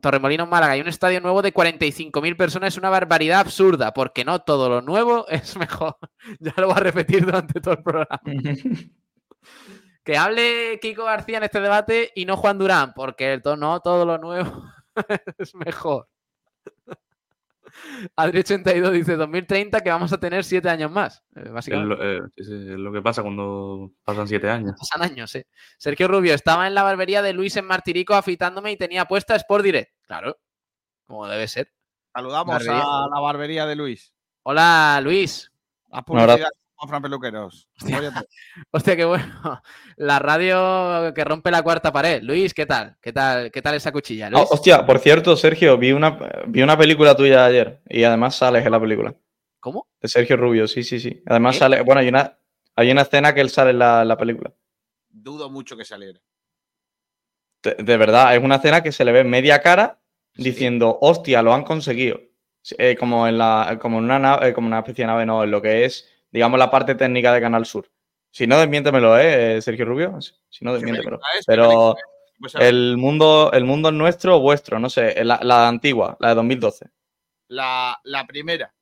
Torremolinos Málaga. Hay un estadio nuevo de 45.000 personas. Es una barbaridad absurda, porque no todo lo nuevo es mejor. ya lo voy a repetir durante todo el programa. Que hable Kiko García en este debate y no Juan Durán, porque el to- no todo lo nuevo es mejor. Adri82 dice 2030 que vamos a tener 7 años más. Eh, Es Básicamente. lo, eh, es, lo que pasa cuando pasan siete años. Pasan años, eh. Sergio Rubio estaba en la barbería de Luis en Martirico afeitándome y tenía puesta Sport Direct. Claro, como debe ser. Saludamos Barbería. a la barbería de Luis. Hola, Luis. A Un abrazo. publicidad con Fran Peluqueros. Óyete. Hostia, qué bueno. La radio que rompe la cuarta pared. Luis, ¿qué tal? ¿Qué tal? ¿Qué tal esa cuchilla? Ah, Luis? hostia, por cierto, Sergio, vi una, vi una película tuya ayer y además sales en la película. ¿Cómo? De Sergio Rubio, sí, sí, sí. Además sale, bueno, hay una, hay una escena que él sale en la, la película. Dudo mucho que saliera. De, de verdad, es una escena que se le ve media cara Sí. diciendo, hostia, lo han conseguido. Eh, como en la, como en una nave, como una especie de nave, no, en lo que es, digamos, la parte técnica de Canal Sur. Si no, desmiéntemelo, ¿eh, Sergio Rubio? Si no, ¿Qué desmiéntemelo. ¿Qué Pero? Pues, el mundo, el mundo es nuestro o vuestro, no sé, la, la antigua, la de 2012. la, la primera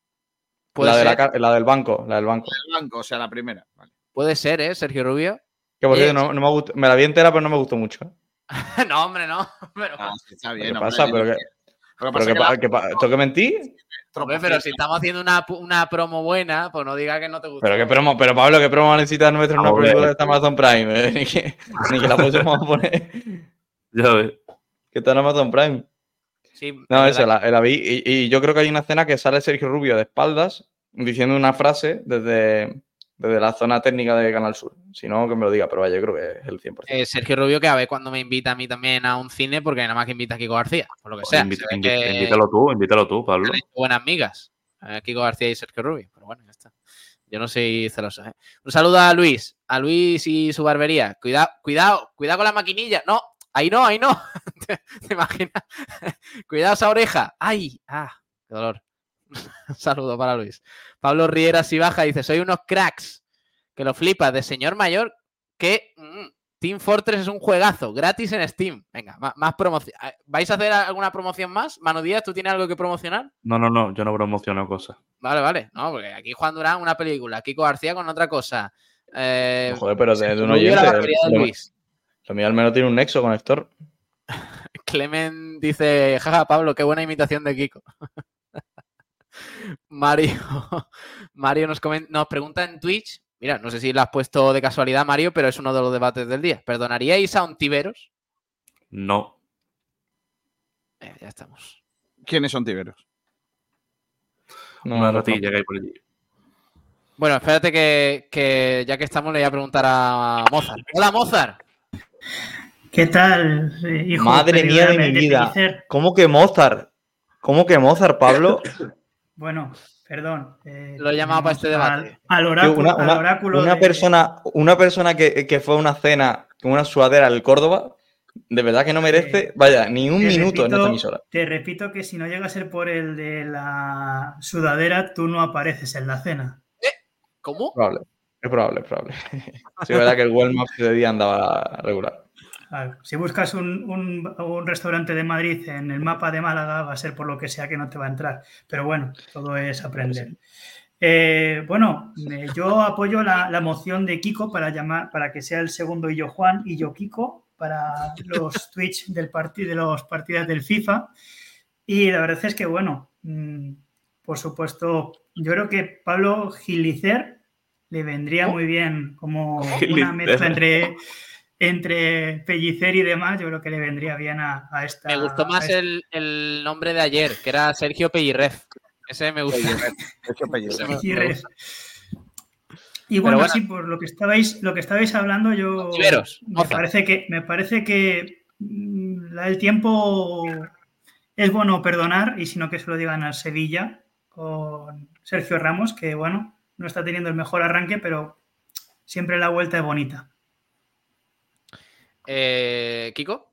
La, de la, la del banco, la del banco. del banco, o sea, la primera. Vale. puede ser, ¿eh? Sergio Rubio. Que por Oye, cierto, no, no me, gustó- me la vi entera, pero no me gustó mucho. ¿eh? no, hombre, no. Pero, Ah, está ¿Qué bien. pasa? hombre, ¿Pero Lo qué, que pero pasa es que pa- la- qué pa- ¿Tengo que mentir? pero si estamos haciendo una, una promo buena, pues no diga que no te gusta. Pero, qué promo, pero Pablo, ¿qué promo necesita nuestra una Joder. película de esta Amazon Prime? eh? Ni, que, ni que la a poner. Ya ves. Que está en Amazon Prime. Sí, No, es eso, verdad. la, la vi. Y, y yo creo que hay una escena que sale Sergio Rubio de espaldas diciendo una frase desde, desde la zona técnica de Canal Sur. Si no, que me lo diga, pero vaya, yo creo que es el 100%. Eh, Sergio Rubio, que a ver cuando me invita a mí también a un cine, porque nada más que invita a Kiko García, por lo que sea. Invita- que Invítalo tú, invítalo tú, Pablo. buenas migas, eh, Kiko García y Sergio Rubio. Pero bueno, ya está. Yo no soy celoso. ¿eh? Un saludo a Luis, a Luis y su barbería. Cuidado, cuidado, cuidado con la maquinilla. No, ahí no, ahí no. ¿Te, te imaginas? cuidado esa oreja. Ay, ah, qué dolor. Un saludo para Luis. Pablo Riera si baja dice, soy unos cracks. Que lo flipas de señor mayor que mm, Team Fortress es un juegazo, gratis en Steam. Venga, más promoción. Ah, ¿Vais a hacer alguna promoción más? Manu Díaz, ¿tú tienes algo que promocionar? No, no, no, yo no promociono cosas. Vale, vale. No, porque aquí Juan Durán una película, Kiko García con otra cosa. Eh, Joder, pero de, de un oyente. Lo, Luis. lo mío al menos tiene un nexo con Héctor. Clemen dice, jaja, Pablo, qué buena imitación de Kiko. Mario, Mario nos, pregunta en Twitch, mira, no sé si lo has puesto de casualidad, Mario, pero es uno de los debates del día. ¿Perdonaríais a Ontiveros? No. Eh, ya estamos. ¿Quiénes son tiberos? No, Una no, ratilla que hay por allí. Bueno, espérate que, que ya que estamos le voy a preguntar a Mozart. Hola, Mozart. ¿Qué tal, eh, hijo? Madre mía de mi vida. ¿Cómo que Mozart? ¿Cómo que Mozart, Pablo? Bueno, perdón. eh, Lo he llamado para este debate. Al, al oráculo, una, al una- oráculo una de- persona, una persona que, que fue a una cena con una sudadera del Córdoba, de verdad que no merece, Eh, vaya, ni un minuto en esta emisora. Te repito que si no llega a ser por el de la sudadera, tú no apareces en la cena. ¿Cómo? Probable. Es probable, es probable. Sí, es verdad que el Maps de día andaba regular. Si buscas un, un- un restaurante de Madrid en el mapa de Málaga, va a ser por lo que sea que no te va a entrar. Pero bueno, todo es aprender. Eh, bueno, eh, yo apoyo la, la moción de Kiko para llamar, para que sea el segundo y yo Juan y yo Kiko para los Twitch del partido de los partidas del FIFA. Y la verdad es que bueno, mm, por supuesto, yo creo que Pablo Gilicer le vendría muy bien como una mezcla entre entre Pellicer y demás, yo creo que le vendría bien a, a esta. Me gustó más esta- el, el nombre de ayer, que era Sergio Pellirref. Ese me gustó. Sergio. Y bueno, bueno. sí, por lo que estabais, lo que estabais hablando, yo me parece que me parece que mm, la del tiempo es bueno perdonar y si no que se lo digan al Sevilla con Sergio Ramos, que bueno, no está teniendo el mejor arranque, pero siempre la vuelta es bonita. Eh, ¿Kiko?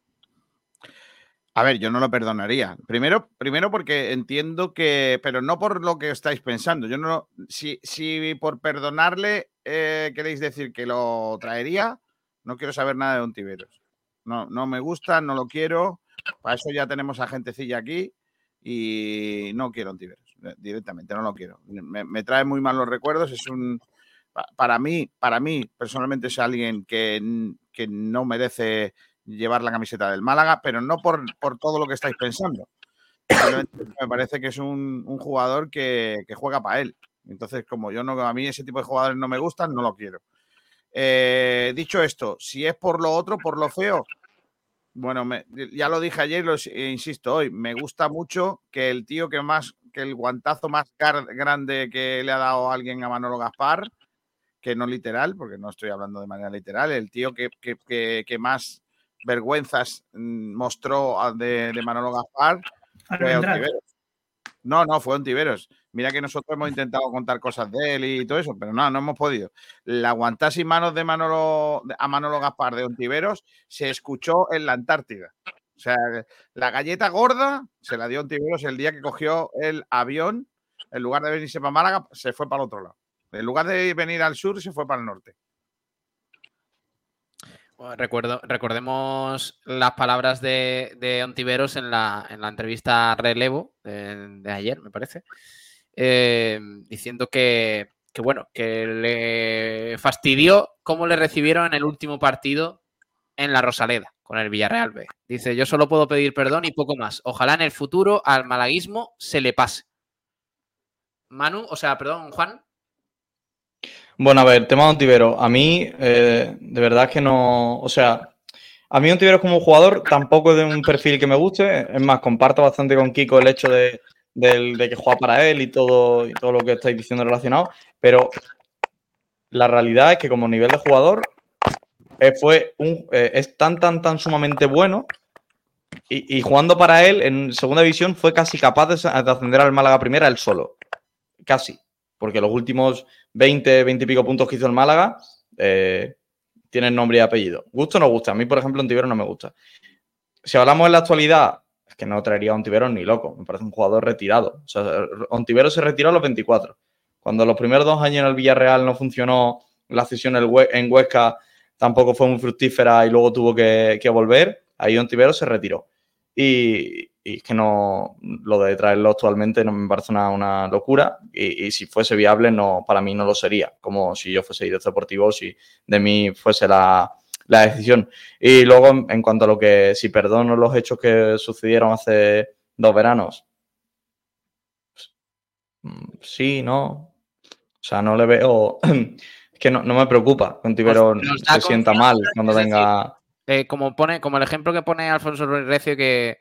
A ver, yo no lo perdonaría. Primero, primero porque entiendo que, pero no por lo que estáis pensando. Yo no, si, si por perdonarle eh, queréis decir que lo traería, no quiero saber nada de Ontiveros. No, no me gusta, no lo quiero. Para eso ya tenemos a gentecilla aquí y no quiero Ontiveros, eh, directamente, no lo quiero. Me, trae muy malos recuerdos, es un... pa- Para mí, para mí, personalmente es alguien que, que no merece llevar la camiseta del Málaga, pero no por, por todo lo que estáis pensando. Me parece que es un, jugador que, juega para él. Entonces, como yo no, a mí ese tipo de jugadores no me gustan, no lo quiero. Eh, dicho esto, si es por lo otro, por lo feo, bueno, me- ya lo dije ayer lo e insisto hoy, me gusta mucho que el tío que más, que el guantazo más grande que le ha dado alguien a Manolo Gaspar, que no literal, porque no estoy hablando de manera literal, el tío que, que- que- que más vergüenzas mm, mostró a- de, de Manolo Gaspar fue. Ontiveros. No, no, fue Ontiveros. Mira que nosotros hemos intentado contar cosas de él y todo eso, pero no, no hemos podido. La aguantás y manos de Manolo, a Manolo Gaspar de Ontiveros se escuchó en la Antártida. O sea, la galleta gorda se la dio Ontiveros el día que cogió el avión, en lugar de venirse para Málaga, se fue para el otro lado. En lugar de venir al sur, se fue para el norte. Recuerdo, recordemos las palabras de, Ontiveros en la, en la entrevista Relevo de, de ayer, me parece, eh, diciendo que, que, bueno, que le fastidió cómo le recibieron en el último partido en la Rosaleda con el Villarreal B. Dice, yo solo puedo pedir perdón y poco más. Ojalá en el futuro al malaguismo se le pase. Manu, o sea, perdón, Juan. Bueno, a ver, tema de Ontivero. A mí, eh, de verdad que no. O sea, a mí Ontivero como jugador tampoco es de un perfil que me guste. Es más, comparto bastante con Kiko el hecho de, del- de que juega para él y todo, y todo lo que estáis diciendo relacionado. Pero la realidad es que como nivel de jugador eh, fue un, eh, es tan, tan, tan sumamente bueno. Y, y jugando para él en segunda división fue casi capaz de, de ascender al Málaga primera él solo. Casi. Porque los últimos 20, 20 y pico puntos que hizo el Málaga eh, tienen nombre y apellido. ¿Gusto o no gusta? A mí, por ejemplo, Ontivero no me gusta. Si hablamos en la actualidad, es que no traería a Ontivero ni loco. Me parece un jugador retirado. O sea, Ontivero se retiró a los 24. Cuando los primeros dos años en el Villarreal no funcionó la cesión en Huesca, tampoco fue muy fructífera y luego tuvo que, que volver, ahí Ontivero se retiró. Y, y es que no, lo de traerlo actualmente no me parece una, una locura. Y, y si fuese viable, no, para mí no lo sería. Como si yo fuese director deportivo, si de mí fuese la, la decisión. Y luego, en, en cuanto a lo que, si perdono los hechos que sucedieron hace dos veranos, mm, sí, no. O sea, no le veo. Es que no, no me preocupa que nos da se sienta mal cuando venga. Eh, como pone, como el ejemplo que pone Alfonso Ruiz Recio que,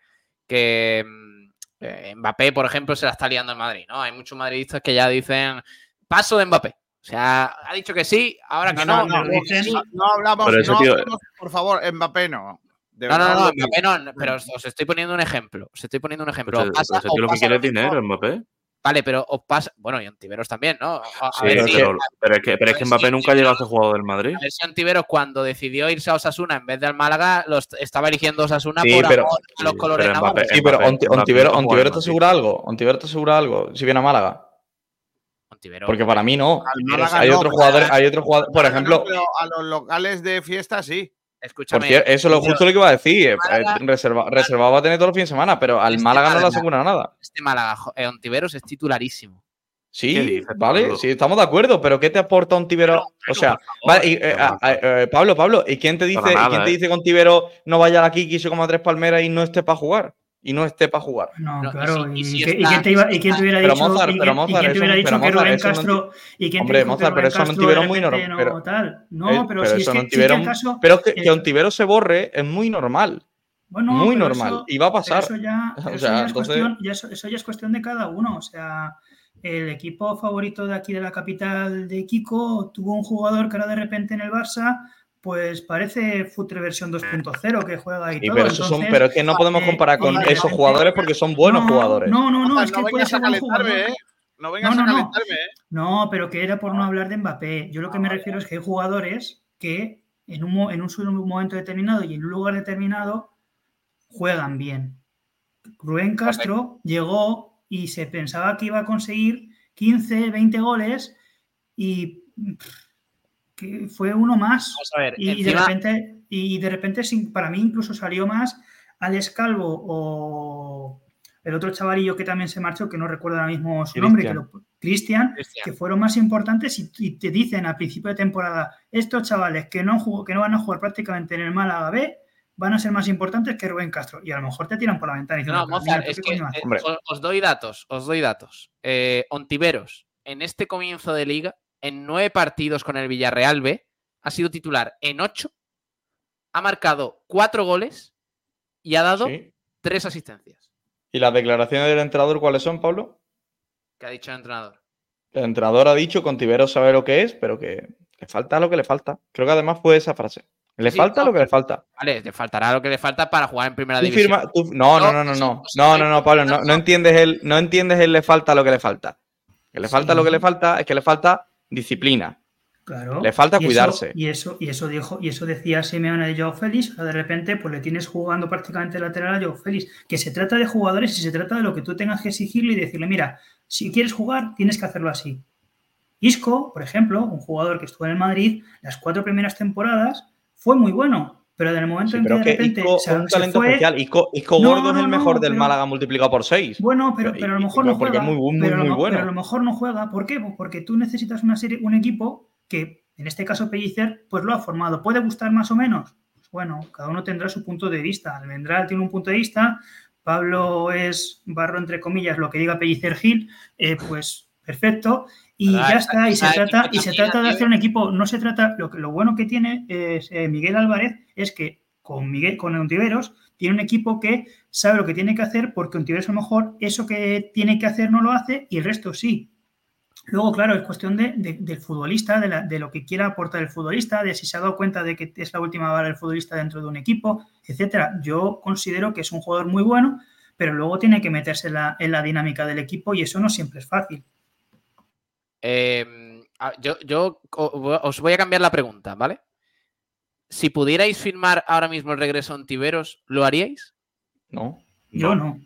que mm, eh, Mbappé, por ejemplo, se la está liando en Madrid, ¿no? Hay muchos madridistas que ya dicen paso de Mbappé. O sea, ha dicho que sí, ahora que no. no. No, no hablamos, tío- por favor, Mbappé no. De No, no, no. Mbappé no, pero os, os estoy poniendo un ejemplo. Os estoy poniendo un ejemplo. Pero Os pasa- ese tío os lo que quiere es dinero, Mbappé. Vale, pero os pasa. Bueno, y Ontiveros también, ¿no? A, Sí, ver pero si- es que- pero, pero es que, pero es que Mbappé nunca ha llegado a ser jugador del Madrid. a ver si Ontiveros cuando decidió irse a Osasuna en vez de al Málaga, los estaba eligiendo Osasuna Sí, por pero- amor a los sí, colores pero Mbappé-. Sí, pero Ontivero, Ontivero te asegura algo. Ontivero te asegura algo si viene a Málaga. Ontiveros- Porque para mí no. Al Málaga Hay no, otros pero- jugadores, hay otros jugadores, por ejemplo, Pero a los locales de fiesta sí. Escúchame. cierto, eso es lo justo lo que iba a decir. Málaga- reserva- reservado va a tener todos los fines de semana, pero al Este Málaga no le asegura nada. Este Málaga, eh, Ontiveros es titularísimo. ¿Qué Sí, dices, vale, Pablo? sí, estamos de acuerdo, pero ¿qué te aporta Ontivero? O sea, vale, y, eh, eh, Pablo, Pablo, ¿y quién te dice, Para y nada, quién te eh. dice que Ontivero no vaya a la Kiki, se coma tres palmeras y no esté para jugar? Y no esté para jugar. No, No, y claro. si- ¿Y, y si quién te iba- y quién te hubiera Pero dicho, Mozart, y pero Mozart, quién te hubiera dicho pero que Rubén Castro y quién te Hombre, Mozart, pero eso en Castro Ontivero de es muy normal, no pero- tal? No, Eh, pero, si es que, Ontivero- el caso Pero que, que el- Ontivero se borre es muy normal. bueno, muy pero normal. eso- y va a Pero pasar. eso ya, O pero eso sea, ya es entonces- cuestión, ya eso, eso ya es cuestión de cada uno. O sea, el equipo favorito de aquí de la capital de Kiko tuvo un jugador que ahora de repente en el Barça, pues parece Futre versión 2.0 que juega y Y todo. pero, esos son, Entonces, pero es que no podemos eh, comparar con esos jugadores porque son buenos no, jugadores. No, no, no, Mozart, es que no puede vengas ser jugador. ¿eh? No vengas No, a no, no. calentarme, ¿eh? No, pero que era por no hablar de Mbappé. Yo lo que me refiero es que hay jugadores que en un, en un momento determinado y en un lugar determinado juegan bien. Rubén Castro llegó y se pensaba que iba a conseguir 15, 20 goles y pff, que fue uno más. Vamos a ver, Y, y de repente, y de repente sin- para mí incluso salió más Alex Calvo o el otro chavalillo que también se marchó, que no recuerdo ahora mismo su nombre, que lo- Cristian, que fueron más importantes y, y te dicen a principio de temporada, estos chavales que no, jugó- que no van a jugar prácticamente en el Málaga B, van a ser más importantes que Rubén Castro. Y a lo mejor te tiran por la ventana y dicen, No, "Pero, Mozart, es ¿qué que coño haces?". eh, os doy datos, os doy datos. Eh, Ontiveros, en este comienzo de liga, en nueve partidos con el Villarreal B, ha sido titular en ocho, ha marcado cuatro goles y ha dado Sí. tres asistencias. ¿Y las declaraciones del entrenador cuáles son, Pablo? ¿Qué ha dicho el entrenador? El entrenador ha dicho que Ontiveros sabe lo que es, pero que le falta lo que le falta. Creo que además fue esa frase. Le Sí, falta no, lo que le falta. Vale, le faltará lo que le falta para jugar en primera división. firma- tú- no, no, no, no, no. No, no, no, Pablo, no, no entiendes el, no entiendes el le falta lo que le falta. Que le falta Sí. lo que le falta es que le falta disciplina. Claro. Le falta Y eso- cuidarse. y eso, y eso dijo, y eso decía Simeone de Joao Félix, de repente, pues le tienes jugando prácticamente lateral a Joao Félix. Que se trata de jugadores y se trata de lo que tú tengas que exigirle y decirle, mira, si quieres jugar, tienes que hacerlo así. Isco, por ejemplo, un jugador que estuvo en el Madrid, las cuatro primeras temporadas, fue muy bueno. Pero en el momento Sí, en que de repente Isco se, es un talento fue, especial. Isco No, Gordo es no, el mejor del pero- Málaga multiplicado por 6. Bueno, pero, pero a lo mejor no porque juega. es muy, muy, pero, lo bueno. pero a lo mejor no juega. ¿Por qué? Pues Porque tú necesitas una serie, un equipo que, en este caso Pellicer, pues lo ha formado. ¿Puede gustar más o menos? Pues bueno, cada uno tendrá su punto de vista. Almendral tiene un punto de vista, Pablo es barro entre comillas, lo que diga Pellicer Gil, eh, pues perfecto. Y ya está, y se trata, y se trata de hacer un equipo, no se trata, lo, que, lo bueno que tiene es, eh, Miguel Álvarez es que con Miguel, con Ontiveros, tiene un equipo que sabe lo que tiene que hacer porque Ontiveros a lo mejor eso que tiene que hacer no lo hace y el resto sí. Luego, claro, es cuestión de, de- del futbolista, de, la- de lo que quiera aportar el futbolista, de si se ha dado cuenta de que es la última bala del futbolista dentro de un equipo, etcétera. Yo considero que es un jugador muy bueno, pero luego tiene que meterse en la, en la dinámica del equipo y eso no siempre es fácil. Eh, a- yo, yo o- os voy a cambiar la pregunta, ¿vale? Si pudierais firmar ahora mismo el regreso a Ontiveros, ¿lo haríais? No. Yo no.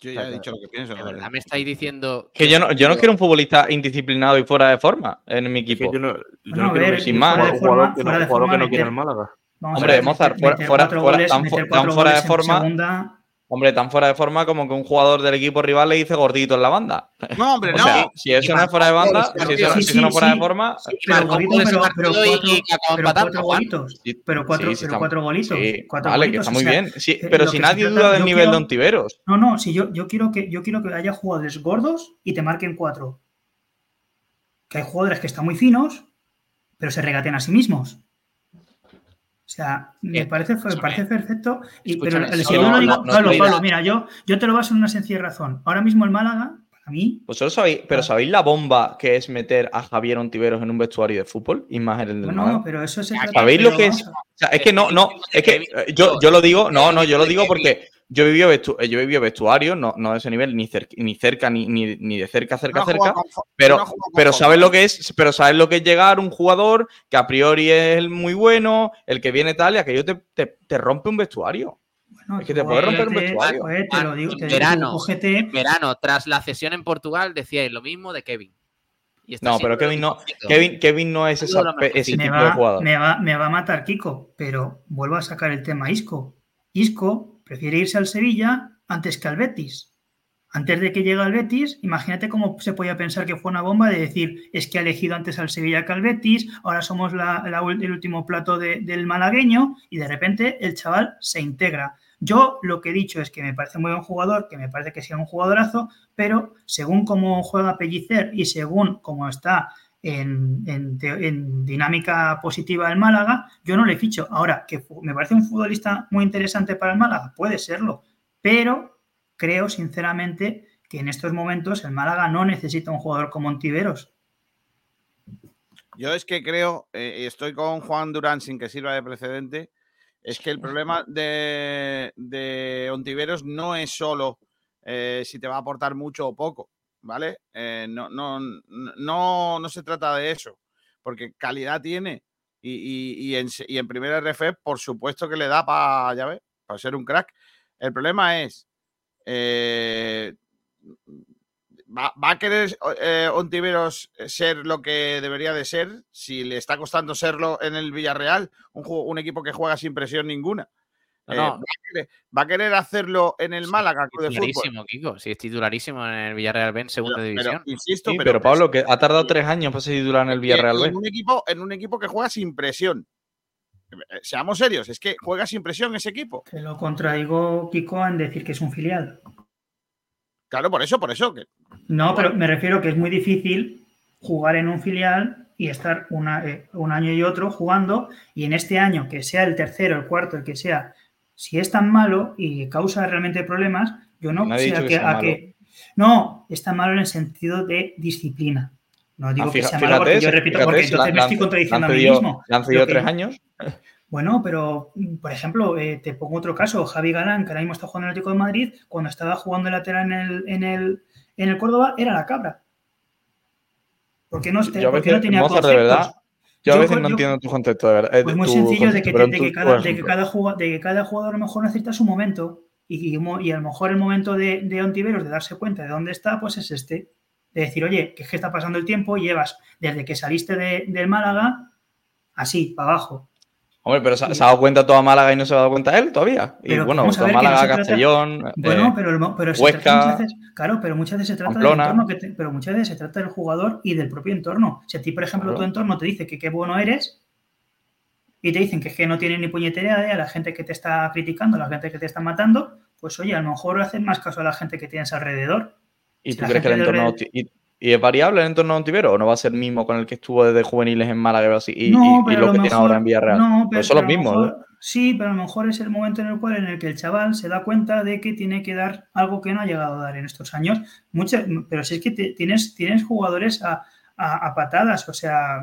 Yo ya he dicho lo que pienso. La verdad me estáis diciendo. Que yo no, yo no quiero un futbolista indisciplinado y fuera de forma en mi Es que equipo. yo no, yo Bueno, no quiero ver, sin más. jugador- forma- que no- jugador que forma no quiere meter- el Málaga. Hombre, Mozart, meter- fuera- meter fuera- fuera- tan fuera de forma- segunda, Hombre, tan fuera de forma como que un jugador del equipo rival le dice gordito en la banda. No, hombre, O no. sea, si eso no es fuera de banda, si eso, sí, si eso no es sí, fuera de forma, Pero cuatro, pero golitos. Pero cuatro, sí, sí, pero está- cuatro golitos. sí, cuatro vale, que está o muy sea, bien. Sí, eh, pero si nadie trata- duda del nivel de quiero- Ontiveros. No, no, si yo, yo quiero que yo quiero que haya jugadores gordos y te marquen cuatro. Que hay jugadores que están muy finos, pero se regatean a sí mismos. O sea, me Bien, parece, me parece perfecto. Y, pero el- lo digo, no Pablo, Pablo, mira, yo, yo te lo baso en una sencilla razón. Ahora mismo el Málaga, para mí, Vosotros sabéis, pero Ah. ¿sabéis la bomba que es meter a Javier Ontiveros en un vestuario de fútbol? Y más en el del bueno, Málaga. pero eso se trata ¿Sabéis lo que es? a- O sea, es que no, no, es que eh, yo, yo lo digo, no, no, yo lo digo porque yo he vivido, vestu- yo he vivido vestuario, no, no de ese nivel, ni, cer- ni cerca, ni, ni, ni de cerca, cerca, No cerca. con Pero, no pero sabes lo que es, pero sabes lo que es llegar un jugador que a priori es el muy bueno, el que viene tal, y aquello te, te, te rompe un vestuario. Bueno, Es que te puede romper un vestuario. pues, te lo digo, En te digo, verano. verano, tras la cesión en Portugal, decíais lo mismo de Kevin. Y está No, pero Kevin no. Kevin, Kevin no es esa ese me tipo va, de jugador. me, va, me va a matar Kiko, pero vuelvo a sacar el tema Isco. Isco prefiere irse al Sevilla antes que al Betis. Antes de que llegue al Betis, imagínate cómo se podía pensar que fue una bomba de decir es que ha elegido antes al Sevilla que al Betis, ahora somos la- el último plato de- del malagueño y de repente el chaval se integra. Yo lo que he dicho es que me parece muy buen jugador, que me parece que sea un jugadorazo, pero según cómo juega Pellicer y según cómo está en, dinámica positiva el Málaga, yo no le ficho. Ahora, que me parece un futbolista muy interesante para el Málaga, puede serlo, pero creo sinceramente que en estos momentos el Málaga no necesita un jugador como Ontiveros. Yo es que creo, eh, estoy con Juan Durán sin que sirva de precedente, es que el problema de, de Ontiveros no es solo eh, si te va a aportar mucho o poco, ¿vale? Eh, no, no, no, no se trata de eso, porque calidad tiene y, y- en, y primera RF, por supuesto que le da para, ya ves, para ser un crack. El problema es, eh, ¿Va, va a querer eh, Ontiveros ser lo que debería de ser si le está costando serlo en el Villarreal? Un, equipo que juega sin presión ninguna. No, Eh, no. ¿va, a querer, va a querer hacerlo en el Málaga Club de Fútbol? Titularísimo, Kiko. Sí, es titularísimo en el Villarreal B en segunda Pero, división. insisto, Sí, pero, pero Pablo, que ha tardado tres años para ser titular en el Villarreal en B. un equipo, en un equipo que juega sin presión. Eh, Seamos serios, es que juega sin presión ese equipo. Te lo contradigo, Kiko, en decir que es un filial. Claro, por eso, por eso. Que, No, pero me refiero que es muy difícil jugar en un filial y estar una- eh, un año y otro jugando y en este año, que sea el tercero, el cuarto, el que sea, si es tan malo y causa realmente problemas, yo no sé que a qué- No, está malo en el sentido de disciplina. No digo Ah, que sea malo porque yo repito, fíjate, porque entonces me estoy contradiciendo a mí mismo. Le han cedido que- tres años. Bueno, pero mm, por ejemplo, eh, te pongo otro caso. Javi Galán, que ahora mismo está jugando en el Atlético de Madrid, cuando estaba jugando el lateral en el, en el, en el Córdoba, era la cabra. ¿Por qué no, qué no tenía Mozart, de conceptos? verdad, yo a veces no yo- entiendo tu concepto, de verdad. eh, Pues muy tu sencillo, de que, de cada, de que ejemplo. cada jugador, de que cada jugador a lo mejor necesita su momento y, y a lo mejor el momento de, de Ontiveros de darse cuenta de dónde está, pues es este. De decir, oye, que es que está pasando el tiempo llevas desde que saliste de- del Málaga así, para abajo. Hombre, pero ¿se, se ha dado cuenta toda Málaga y no se ha dado cuenta él todavía. Y Pero bueno, toda no Málaga, trata- Castellón. Bueno, eh, pero, se Huesca, trata muchas veces, claro, pero muchas veces se trata Pamplona. del entorno que te- pero muchas veces se trata del jugador y del propio entorno. Si a ti, por ejemplo, Claro. tu entorno te dice que qué bueno eres y te dicen que es que no tienes ni puñetera idea la gente que te está criticando, la gente que te está matando, pues oye, a lo mejor haces más caso a la gente que tienes alrededor. ¿Y si tú crees que el entorno. Y, y es variable el entorno de Ontivero o no va a ser el mismo con el que estuvo desde juveniles en Málaga y no, lo que tiene ahora en Villarreal. No, pero, son los mismos. mejor- Sí, pero a lo mejor es el momento en el cual en el que el chaval se da cuenta de que tiene que dar algo que no ha llegado a dar en estos años. Muchas, pero si es que te- tienes, tienes jugadores a, a- a patadas, o sea,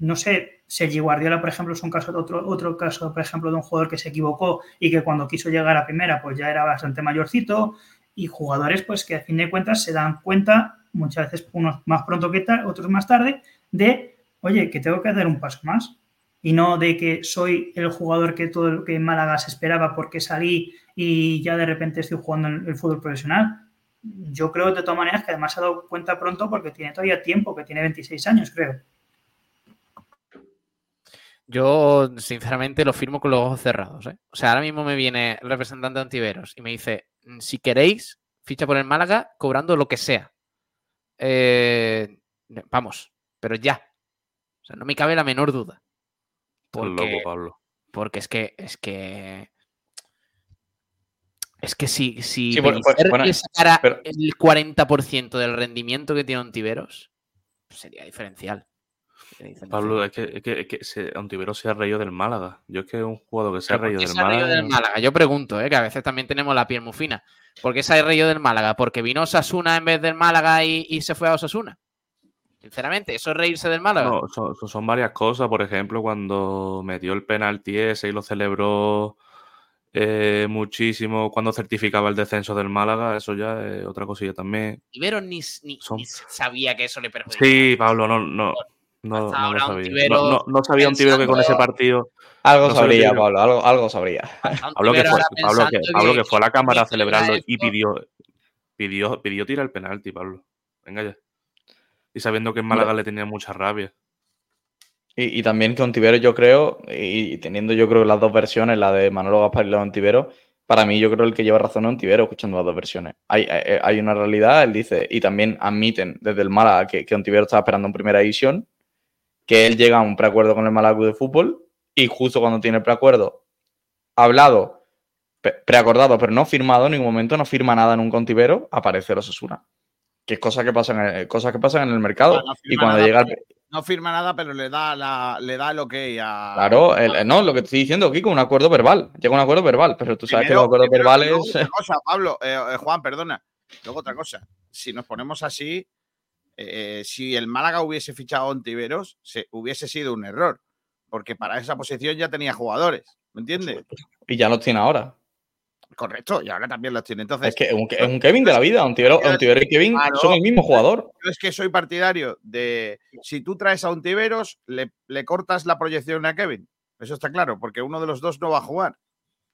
no sé, Sergi Guardiola, por ejemplo, es un caso, otro, otro caso, por ejemplo, de un jugador que se equivocó y que cuando quiso llegar a primera, pues ya era bastante mayorcito, y jugadores, pues que a fin de cuentas se dan cuenta, muchas veces unos más pronto que otros más tarde, de, oye, que tengo que dar un paso más y no de que soy el jugador que todo lo que en Málaga se esperaba porque salí y ya de repente estoy jugando en el fútbol profesional. Yo creo de todas maneras que además se ha dado cuenta pronto porque tiene todavía tiempo, que tiene 26 años, creo. Yo, sinceramente, lo firmo con los ojos cerrados. ¿eh? O sea, ahora mismo me viene el representante de Antiveros y me dice: "Mm, si queréis, ficha por el Málaga cobrando lo que sea. Eh, vamos, pero ya. O sea, no me cabe la menor duda. Porque, loco, Pablo. porque es que, es que. Es que si, si Sí, bueno, pues, bueno, sacara pero- el 40% del rendimiento que tiene Ontiveros, pues sería diferencial. Pablo, es que, es que, es que se, ha reído del Málaga. Yo es que es un jugador que se ha ¿Pero por reído del se ha reído Málaga. del Málaga? Yo pregunto, ¿eh? que a veces también tenemos la piel muy fina. ¿Por qué se ha reído del Málaga? ¿Porque vino Osasuna en vez del Málaga y, y se fue a Osasuna? Sinceramente, ¿eso es reírse del Málaga? No, son, son- son varias cosas. Por ejemplo, cuando metió el penalti ese y lo celebró eh, muchísimo cuando certificaba el descenso del Málaga, eso ya es otra cosilla también. Ibero ni, ni- Son- ni sabía que eso le perjudicaba. Sí, Pablo, no, no, no, Hasta no ahora sabía. Ontivero No, no, no sabía un tibero que con ese partido. Algo sabría. Pablo, algo, algo sabría. Pablo que, fue, Pablo, que, Pablo que fue a la cámara a celebrarlo y pidió, pidió, pidió tirar el penalti, Pablo. Venga ya. Y sabiendo que en Málaga le tenía mucha rabia. Y, y también que Ontivero, yo creo, y, y teniendo yo creo las dos versiones, la de Manolo Gaspar y la de Ontivero, para mí yo creo el que lleva razón es Ontivero escuchando las dos versiones. Hay, hay, hay una realidad, él dice, y también admiten desde el Málaga que, que Ontivero estaba esperando en primera división, que él llega a un preacuerdo con el Málaga Club de Fútbol y justo cuando tiene el preacuerdo hablado, pre- preacordado, pero no firmado en ningún momento, no firma nada en un Ontivero, aparece el Osasuna. Que es cosa que pasan, en el- cosas que pasan en el mercado. No y cuando nada, llega el, No firma nada, pero le da, la, le da el ok a. Claro, el- no, lo que te estoy diciendo, Kiko, un acuerdo verbal. Llega un acuerdo verbal, pero tú sabes que los acuerdos primero, verbales. luego otra cosa, Pablo, eh, eh, Juan, perdona. Luego otra cosa. Si nos ponemos así, eh, si el Málaga hubiese fichado a Ontiveros, se, hubiese sido un error. Porque para esa posición ya tenía jugadores. ¿Me entiendes? Y ya los tiene ahora. Correcto, y ahora también los tiene. Entonces, Es que es un, es un Kevin de la vida. Ontivero, Ontivero y Kevin Claro. son el mismo jugador. yo es que soy partidario de si tú traes a Ontiveros, le, le cortas la proyección a Kevin. Eso está claro, porque uno de los dos no va a jugar.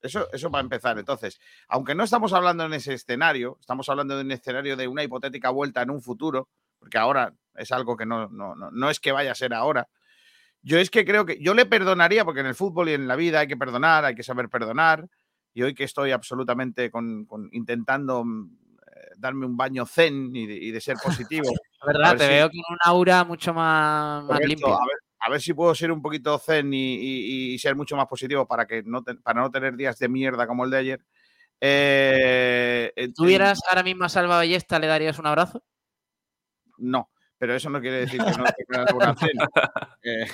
Eso, eso para empezar. Entonces, aunque no estamos hablando en ese escenario, estamos hablando de un escenario de una hipotética vuelta en un futuro, porque ahora es algo que no, no, no, no es que vaya a ser ahora. Yo es que creo que yo le perdonaría, porque en el fútbol y en la vida hay que perdonar, hay que saber perdonar. Y hoy que estoy absolutamente con, con- intentando mm, eh, darme un baño zen y de, y de ser positivo. La verdad, ver te si- veo con un aura mucho más, más limpia. A ver, a ver si puedo ser un poquito zen y, y- y ser mucho más positivo para que no te- para no tener días de mierda como el de ayer. Eh, en- ¿Tú hubieras ahora mismo a Salva Ballesta, le darías un abrazo? No, pero eso no quiere decir que no tenga alguna zen. Eh,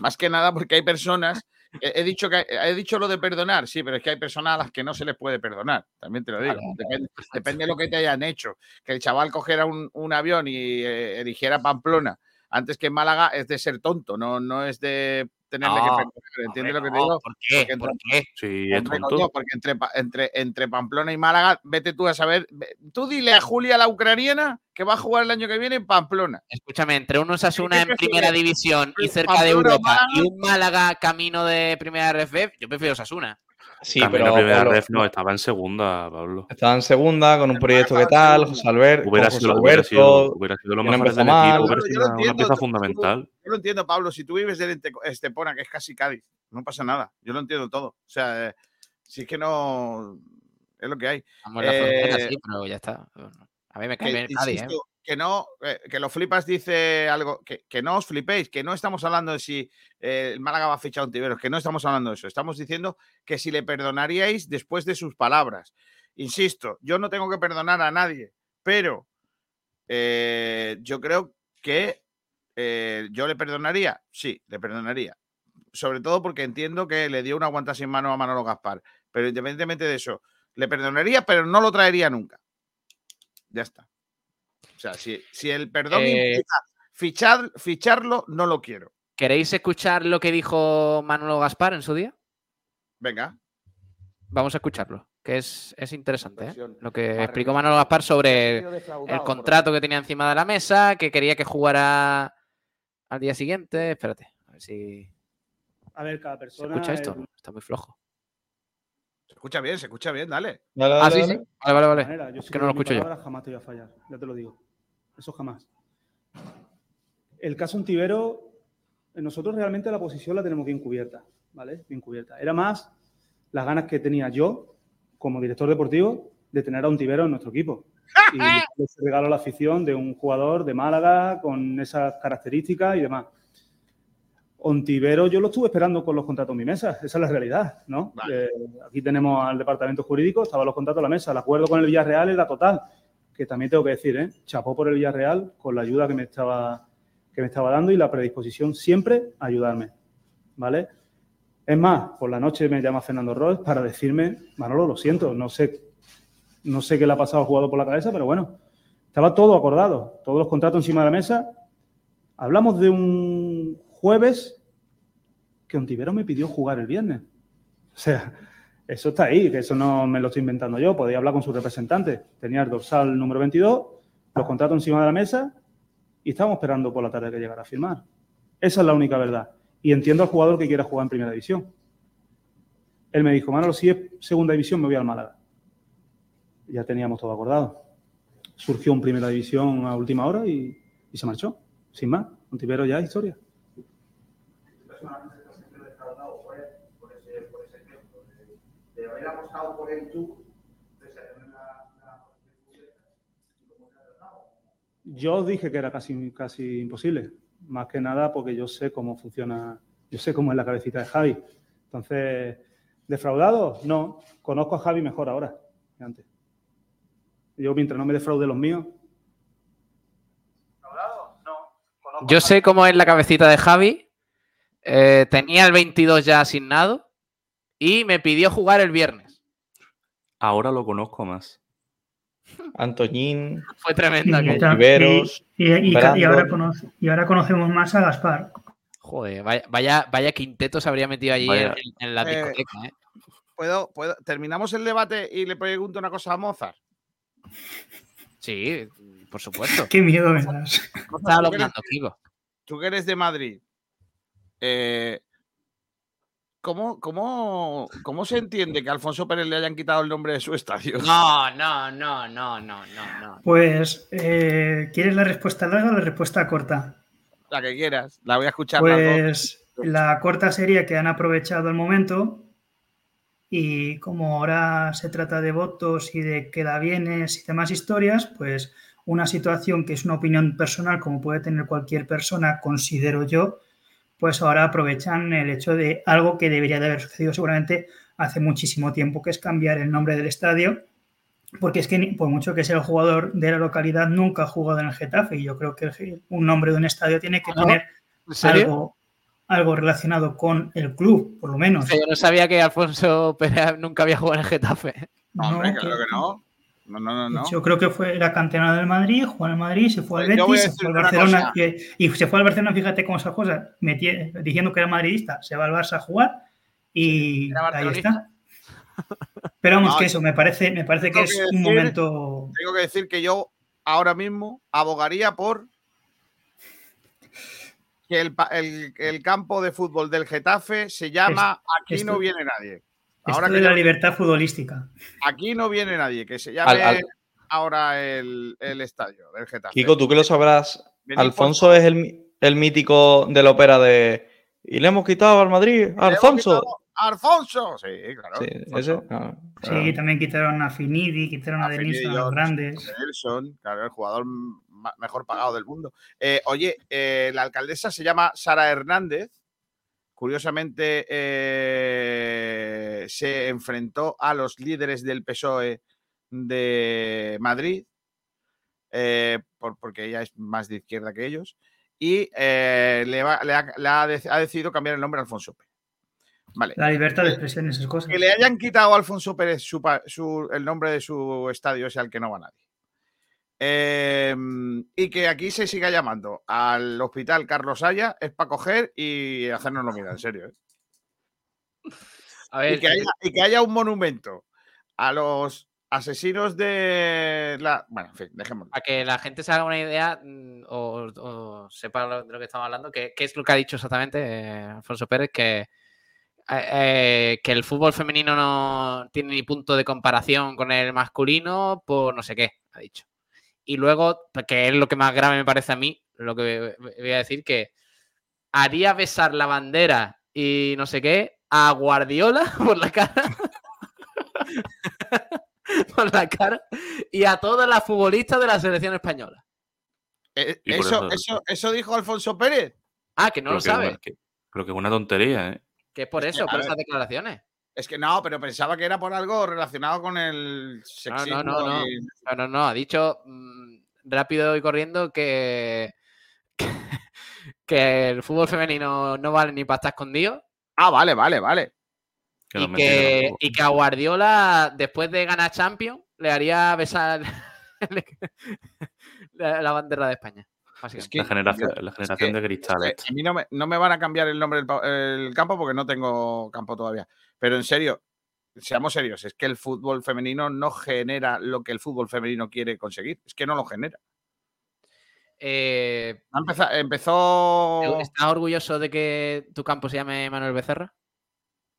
más que nada porque hay personas. He he dicho, que, he dicho lo de perdonar, sí, pero es que hay personas a las que no se les puede perdonar. También te lo digo. Depende, depende de lo que te hayan hecho. Que el chaval cogiera un, un avión y eh, eligiera Pamplona antes que Málaga es de ser tonto, no, no es de tenerle que No, perdonar. ¿Entiendes lo que te digo? ¿Por qué? Porque entre- ¿Por qué? Sí, tonto. coño, porque entre, Pa- entre, entre Pamplona y Málaga, vete tú a saber. Tú dile a Julia, la ucraniana, que va a jugar el año que viene en Pamplona. Escúchame, entre un Osasuna ¿Qué en primera división y ¿Pamplona cerca de Europa Málaga? y un Málaga camino de primera RFF, yo prefiero Osasuna. Sí, Camino pero a primera Pablo, ref no, estaba en segunda, Pablo. estaba en segunda con un proyecto que tal. José Albert, Hubiera con sido, José hubiera, sido, Alberto, hubiera sido lo mejor del mal. equipo, hubiera sido una, una entiendo, pieza tú- fundamental. Yo lo entiendo, Pablo. Si tú vives en Estepona, que es casi Cádiz, no pasa nada. Yo lo entiendo todo. O sea, eh, si es que no. Es lo que hay. Vamos en la frontera, Eh, sí, pero ya está. A mí me cae bien Cádiz, ¿eh? Que no, eh, que los flipas dice algo, que, que no os flipéis, que no estamos hablando de si eh, el Málaga va a fichar a un Tiberos, que no estamos hablando de eso. Estamos diciendo que si le perdonaríais después de sus palabras. Insisto, yo no tengo que perdonar a nadie, pero eh, yo creo que yo le perdonaría, sí, le perdonaría. Sobre todo porque entiendo que le dio una aguanta sin mano a Manolo Gaspar. Pero independientemente de eso, le perdonaría, pero no lo traería nunca. Ya está. O sea, si, si el perdón Eh, implica fichar, ficharlo, no lo quiero. ¿Queréis escuchar lo que dijo Manolo Gaspar en su día? Venga. Vamos a escucharlo, que es, es interesante. ¿eh? Lo que explicó. Manolo Gaspar sobre el contrato que tenía encima de la mesa, que quería que jugara al día siguiente. Espérate, a ver si A ver, cada se persona. escucha esto. es- Está muy flojo. Se escucha bien, se escucha bien, dale. Dale, Ah, sí, dale. sí. Vale, vale, vale. manera. Yo Es que no lo escucho yo. palabra Jamás te voy a fallar, ya te lo digo. Eso jamás. El caso Ontivero, eh, nosotros realmente la posición la tenemos bien cubierta, ¿vale? Bien cubierta. Era más las ganas que tenía yo, como director deportivo, de tener a Ontivero en nuestro equipo. Y ese regalo a la afición de un jugador de Málaga con esas características y demás. Ontivero yo lo estuve esperando con los contratos en mi mesa, esa es la realidad, ¿no? Vale. Eh, aquí tenemos al departamento jurídico, estaban los contratos a la mesa, el acuerdo con el Villarreal era total, que también tengo que decir, ¿eh? Chapó por el Villarreal con la ayuda que me estaba, que me estaba dando y la predisposición siempre a ayudarme, ¿vale? Es más, por la noche me llama Fernando Ross para decirme, Manolo, lo siento, no sé, no sé qué le ha pasado al jugador por la cabeza, pero bueno, estaba todo acordado, todos los contratos encima de la mesa. Hablamos de un jueves que Ontivero me pidió jugar el viernes. O sea, eso está ahí, que eso no me lo estoy inventando yo. Podía hablar con su representante. Tenía el dorsal número 22, los contratos encima de la mesa y estábamos esperando por la tarde que llegara a firmar. Esa es la única verdad. Y entiendo al jugador que quiera jugar en primera división. Él me dijo, Manolo, si es segunda división me voy al Málaga. Ya teníamos todo acordado. Surgió en primera división a última hora y, se marchó. Sin más, Ontivero ya historia. Yo dije que era casi, casi imposible, más que nada porque yo sé cómo funciona, yo sé cómo es la cabecita de Javi. Entonces, ¿defraudado? No, conozco a Javi mejor ahora que antes. Yo, mientras no me defraude los míos. ¿Defraudado? No. Conozco Yo sé cómo es la cabecita de Javi. eh, tenía el 22 ya asignado y me pidió jugar el viernes. Ahora lo conozco más. Antoñín, Fue tremenda. Y, Riveros, y- y- y- y ahora Brandon. conoce- y ahora conocemos más a Gaspar. Joder, vaya, vaya, vaya quinteto se habría metido allí en, en la Eh, discoteca. ¿eh? ¿Puedo, puedo, ¿Terminamos el debate y le pregunto una cosa a Mozart? Sí, por supuesto. Qué miedo me das. Estaba tú, que eres, tú que eres de Madrid, eh, ¿cómo, cómo, ¿cómo se entiende que a Alfonso Pérez le hayan quitado el nombre de su estadio? No, no, no, no, no, no, no. Pues, eh, ¿quieres la respuesta larga o la respuesta corta? La que quieras, la voy a escuchar. Pues la corta sería que han aprovechado el momento y como ahora se trata de votos y de queda bienes y demás historias, pues una situación que es una opinión personal como puede tener cualquier persona, considero yo, pues ahora aprovechan el hecho de algo que debería de haber sucedido seguramente hace muchísimo tiempo, que es cambiar el nombre del estadio, porque es que por mucho que sea el jugador de la localidad, nunca ha jugado en el Getafe y yo creo que el- un nombre de un estadio tiene que ¿Ah, no? tener algo, algo relacionado con el club, por lo menos. O sea, yo no sabía que Alfonso Pérez nunca había jugado en el Getafe. No, hombre, No, claro que no. No, no, no, no. Yo creo que fue era canterano del Madrid, jugó en el Madrid, se fue al a Betis, se fue al Barcelona y, se fue al Barcelona, fíjate cómo esas cosas, metí- diciendo que era madridista, se va al Barça a jugar y ahí está. Pero vamos No, que eso, me parece, me parece que es que un momento. Tengo que decir que yo ahora mismo abogaría por que el, el- el campo de fútbol del Getafe se llama Aquí no viene nadie. Esto Ahora de que la libertad futbolística. aquí no viene nadie, que se llame Al- al- ahora el, el estadio del Getafe. Kiko, tú que lo sabrás, Venid, Alfonso es el, mítico de la ópera de. Y le hemos quitado al Madrid, Alfonso. Alfonso. Sí, claro. Sí. Ah, Sí, también quitaron a Finidi, quitaron a, A Finidi Denilson, a los grandes. Nelson, claro, el jugador mejor pagado del mundo. Eh, oye, eh, la alcaldesa se llama Sara Hernández. Curiosamente, eh, se enfrentó a los líderes del PSOE de Madrid, eh, por- porque ella es más de izquierda que ellos, y eh, le, va- le ha, le ha dec- ha decidido cambiar el nombre a Alfonso Pérez. Vale. La libertad de expresión, esas cosas. Que le hayan quitado a Alfonso Pérez su el nombre de su estadio ese al que no va nadie. Eh, y que aquí se siga llamando al hospital Carlos Haya es para coger y hacernos lo mira, en serio. ¿eh? A Y, ver, que haya, y que haya un monumento a los asesinos de la. Bueno, en fin, dejémoslo. para que la gente se haga una idea mm, o, o sepa de lo que estamos hablando, que, qué es lo que ha dicho exactamente eh, Alfonso Pérez, que, eh, eh, que el fútbol femenino no tiene ni punto de comparación con el masculino por no sé qué, ha dicho. Y luego, que es lo que más grave me parece a mí, lo que voy a decir, que haría besar la bandera y no sé qué a Guardiola por la cara. por la cara y a todas las futbolistas de la selección española. Eh, eso, eso- eso, eso dijo Alfonso Pérez. Ah, que no Creo lo sabe. que- Creo que es una tontería, ¿eh? Que es por eso, por ver, esas declaraciones. Es que no, pero pensaba que era por algo relacionado con el sexismo. no, no. y- No, no, no. Ha dicho mm, rápido y corriendo que, que, que el fútbol femenino no vale ni para estar escondido Ah, vale, vale, vale. Que no y que, y que a Guardiola, después de ganar Champions, le haría besar la bandera de España. Es básicamente. que- La generación, yo- la es generación que- de cristal. Esta. A mí no me, no me van a cambiar el nombre del el campo porque no tengo campo todavía. Pero en serio, seamos serios, es que el fútbol femenino no genera lo que el fútbol femenino quiere conseguir. Es que no lo genera. Eh, Ha empeza- empezó, ¿Estás orgulloso de que tu campo se llame Manuel Becerra?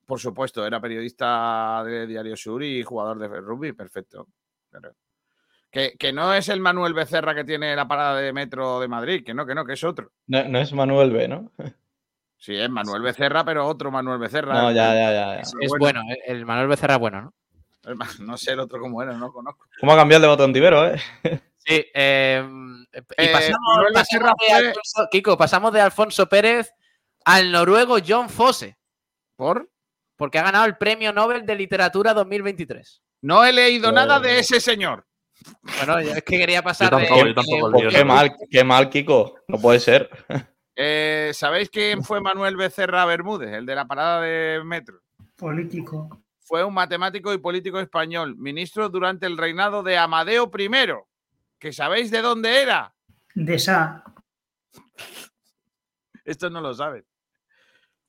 por supuesto, era periodista de Diario Sur y jugador de rugby, perfecto. Que, que no es el Manuel Becerra que tiene la parada de metro de Madrid, que no, que no, que es otro. No, no es Manuel B, ¿no? Sí, es Manuel Becerra, pero otro Manuel Becerra. No, ya, ya, ya. ya. Es, bueno. bueno, el- el Manuel Becerra es bueno, ¿no? el No sé el otro cómo era, no conozco. ¿Cómo ha cambiado el de botón tibero, eh? Sí, eh, y Eh, pasamos, pasamos de Alfonso, Kiko, pasamos de Alfonso Pérez al noruego John Fosse, ¿Por? porque ha ganado el Premio Nobel de Literatura 2023. No he leído nada de Eh. ese señor. Bueno, yo es que quería pasar Yo tampoco, de, yo tampoco, de- Pues Dios, qué mal, qué mal, Kiko. No puede ser. Eh, ¿Sabéis quién fue Manuel Becerra Bermúdez, el de la parada de metro? Político. Fue un matemático y político español, ministro durante el reinado de Amadeo I. ¿Que sabéis de dónde era? De esa. Esto no lo saben.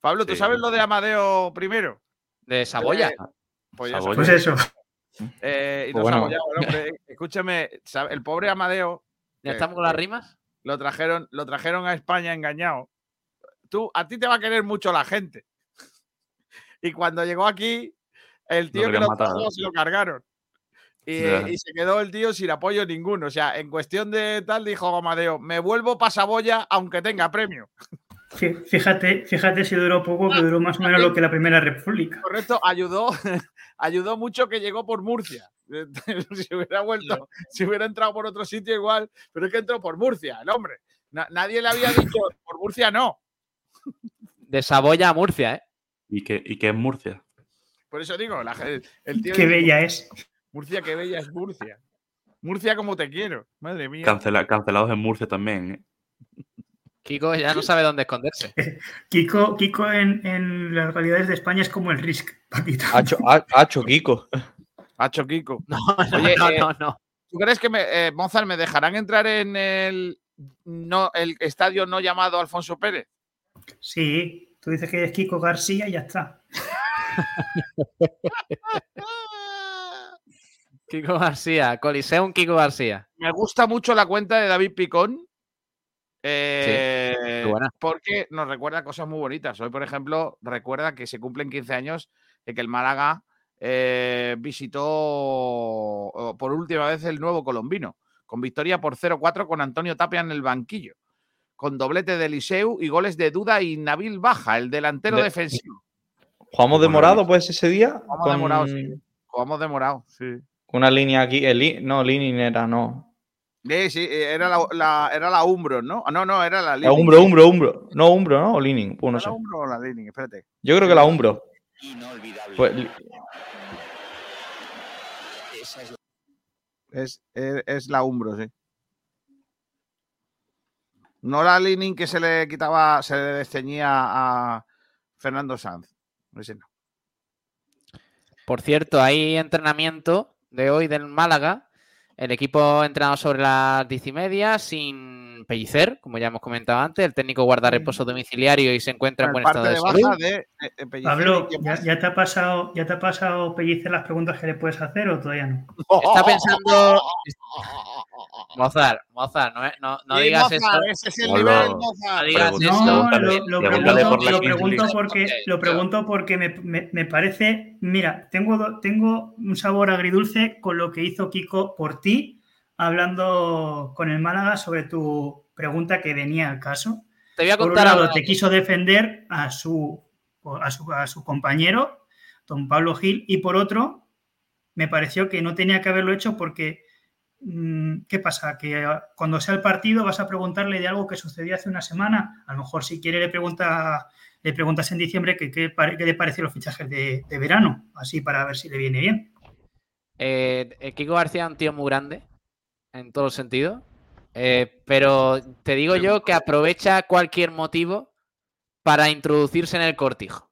Pablo, ¿tú Sí. sabes lo de Amadeo I? de Saboya. Pues ya Saboya. Pues eso. Eh, y Pues bueno. Hombre, eh, escúchame, el pobre Amadeo ¿Ya estamos con las que rimas? lo trajeron, lo trajeron a España engañado. Tú, a ti te va a querer mucho la gente. Y cuando llegó aquí, el tío que lo ¿no? se lo cargaron. Y, y se quedó el tío sin apoyo ninguno. O sea, en cuestión de tal, dijo Amadeo, me vuelvo pasaboya aunque tenga premio. Fí- Fíjate, fíjate si duró poco, que duró más o menos lo que la Primera República. Correcto, ayudó, ayudó mucho que llegó por Murcia. si hubiera vuelto, si hubiera entrado por otro sitio igual, pero es que entró por Murcia, el hombre. Na- nadie le había dicho, por Murcia no. De Saboya a Murcia, ¿eh? ¿Y qué, y qué es Murcia? Por eso digo, la ge- el tío Qué dice, bella es. Murcia, qué bella es Murcia. Murcia como te quiero. Madre mía. Cancela- cancelados en Murcia también. ¿eh? Kiko ya no sabe dónde esconderse. Kiko, Kiko en, en las localidades de España es como el Risk, Paquito. Hacho, ha- hacho, Kiko. Hacho Kiko. No, no, Oye, no, eh, no, no. ¿Tú crees que me, eh, Mozart me dejarán entrar en el, no, el estadio no llamado Alfonso Pérez? Sí, tú dices que es Kiko García y ya está. Kiko García, Coliseum Kiko García. Me gusta mucho la cuenta de David Picón. Eh, porque nos recuerda cosas muy bonitas. Hoy, por ejemplo, recuerda que se cumplen 15 años de que el Málaga eh, visitó por última vez el nuevo colombino, con victoria por 0-4 con Antonio Tapia en el banquillo, con doblete de Eliseu y goles de Duda y Nabil Baja, el delantero De- defensivo. Jugamos de morado, pues, ese día. Jugamos de con morado, sí. Jugamos de morado, sí. Una línea aquí. el no, línea era, no. Sí, sí, era la, la- era la Umbro, ¿no? Ah, No, no, era la La Leaning. Umbro, Umbro, Umbro. No, Umbro, ¿no? O Leaning. Pues no ¿Era sé. la Umbro o la Leaning? Espérate. Yo creo que la Umbro. Pues, li- Es, es, es la Umbro, sí. No la Leaning que se le quitaba, se le desteñía a Fernando Sanz. Ese no. Por cierto, hay entrenamiento de hoy del Málaga. El equipo ha entrenado sobre las diez y media sin Pellicer, como ya hemos comentado antes. El técnico guarda reposo domiciliario y se encuentra en buen parte estado de de salud. baja de, de- de Pellicer Pablo, ¿ya, te ha pasado, ¿ya te ha pasado Pellicer las preguntas que le puedes hacer o todavía no? Está pensando. Mozart, Mozart, no, no, no Sí, digas Mozart, eso. Ese es el Hola. nivel, No Mozart. digas. No, lo, pregunto, por lo porque, lo pregunto porque me, me- me parece, mira, tengo, tengo un sabor agridulce con lo que hizo Kiko por ti, hablando con el Málaga sobre tu pregunta que venía al caso. Te voy a Por un lado, algo. te quiso defender a su, a su, a su compañero, don Pablo Gil, y por otro, me pareció que no tenía que haberlo hecho porque, mm, ¿qué pasa? Que ah, cuando sea el partido vas a preguntarle de algo que sucedió hace una semana. A lo mejor si quiere le, pregunta, le preguntas en diciembre que qué pare- qué le parecen los fichajes de, de verano, así para ver si le viene bien. Eh, eh, Kiko García es un tío muy grande, en todos los sentidos. Eh, pero te digo yo que aprovecha cualquier motivo para introducirse en el cortijo.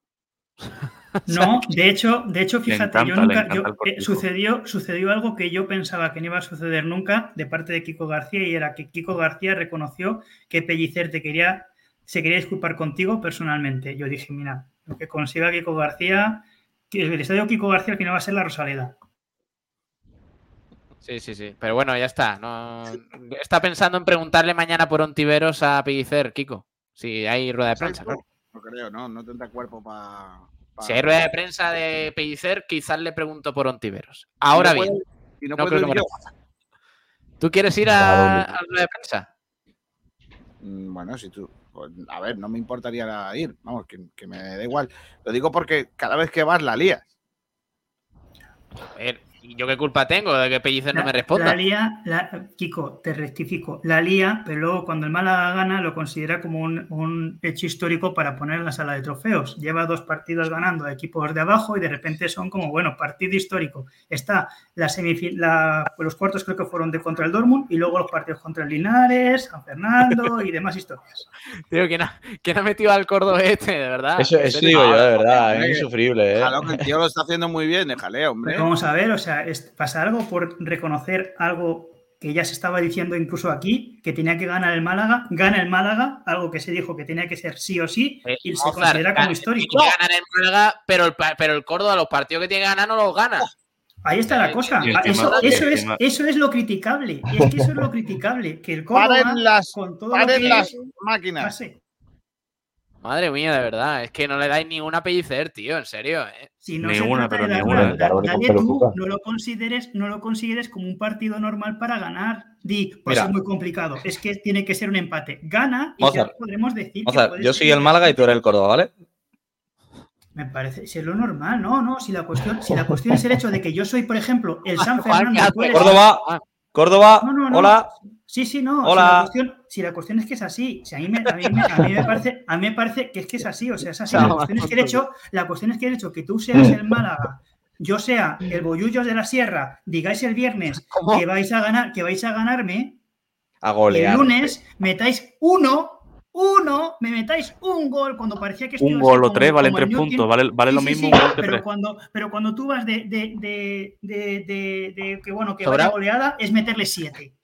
No, de hecho, de hecho, fíjate, yo encanta, nunca, yo- eh, sucedió, sucedió algo que yo pensaba que no iba a suceder nunca de parte de Kiko García y era que Kiko García reconoció que Pellicer te quería, se quería disculpar contigo personalmente. Yo dije, mira, lo que consiga Kiko García, que el estadio Kiko García al final va a ser la Rosaleda. Sí, sí, sí. Pero bueno, ya está. No... Está pensando en preguntarle mañana por Ontiveros a Pellicer, Kiko. Si hay rueda de prensa, claro. No creo, no, no tendrá cuerpo para. Si hay rueda de prensa de Pellicer, quizás le pregunto por Ontiveros. Ahora bien, Y no, no creo que. ¿tú quieres ir a, a la rueda de prensa? Mm, Bueno, si tú. Pues, a ver, no me importaría ir. Vamos, que, que me da igual. Lo digo porque cada vez que vas la lías. A ver, ¿y yo qué culpa tengo de que Pellicer no me responda? La lía, la- Kiko, te rectifico, la lía, pero luego cuando el Málaga gana lo considera como un, un hecho histórico para poner en la sala de trofeos. Lleva dos partidos ganando a equipos de abajo y de repente son como, bueno, partido histórico. Está la la- los cuartos creo que fueron de contra el Dortmund y luego los partidos contra el Linares, San Fernando y demás historias. Tío, ¿quién ha, quién ha metido al Córdoba este, de verdad? Eso, digo yo, de verdad. Es insufrible, ¿eh? Que el tío lo está haciendo muy bien, déjale, hombre. Vamos a ver, o sea, pasa algo por reconocer algo que ya se estaba diciendo incluso aquí, que tenía que ganar el Málaga, gana el Málaga, algo que se dijo que tenía que ser sí o sí, Eh, y se Mozart, considera como histórico. tiene que ganar el Málaga, pero el, pa- pero el Córdoba, los partidos que tiene que ganar, no los gana. Ahí está la cosa. Y Ah, Eso, eso, es, eso es lo criticable. Es que eso es lo criticable. Que el Córdoba, Paren las, con todo lo que las es, máquinas. pase. Madre mía, de verdad. Es que no le dais ni una pellicer, tío, en serio. ¿eh? Si no Ni se una, trata pero de ni dar una. nada, Claro, nadie tú no lo consideres, no lo consideres como un partido normal para ganar. Di, pues Mira. es muy complicado. Es que tiene que ser un empate. Gana y ya podremos decir. que Mozart, puede yo soy el Málaga y tú eres el Córdoba, ¿vale? Me parece, si es lo normal, no, no. Si la cuestión, si la cuestión es el hecho de que yo soy, por ejemplo, el San Fernando. Córdoba, Córdoba, No, no, no. hola. Sí, sí, no. Hola. Si la, cuestión, si la cuestión es que es así. Si a, mí me, a, mí me, a mí me parece, a mí me parece que es que es así. O sea, es así. La cuestión es que el hecho, la cuestión es que el hecho que tú seas el Málaga, yo sea el Bollullos de la Sierra, digáis el viernes ¿Cómo? que vais a ganar, que vais a ganarme, A y el golear. lunes metáis uno, uno, me metáis un gol cuando parecía que Un gol o tres valen tres puntos. Vale, vale Sí, lo mismo sí, un gol que pero tres. cuando, pero cuando tú vas de, de, de, de, que bueno, que ¿Sobrado? vaya goleada, es meterle siete.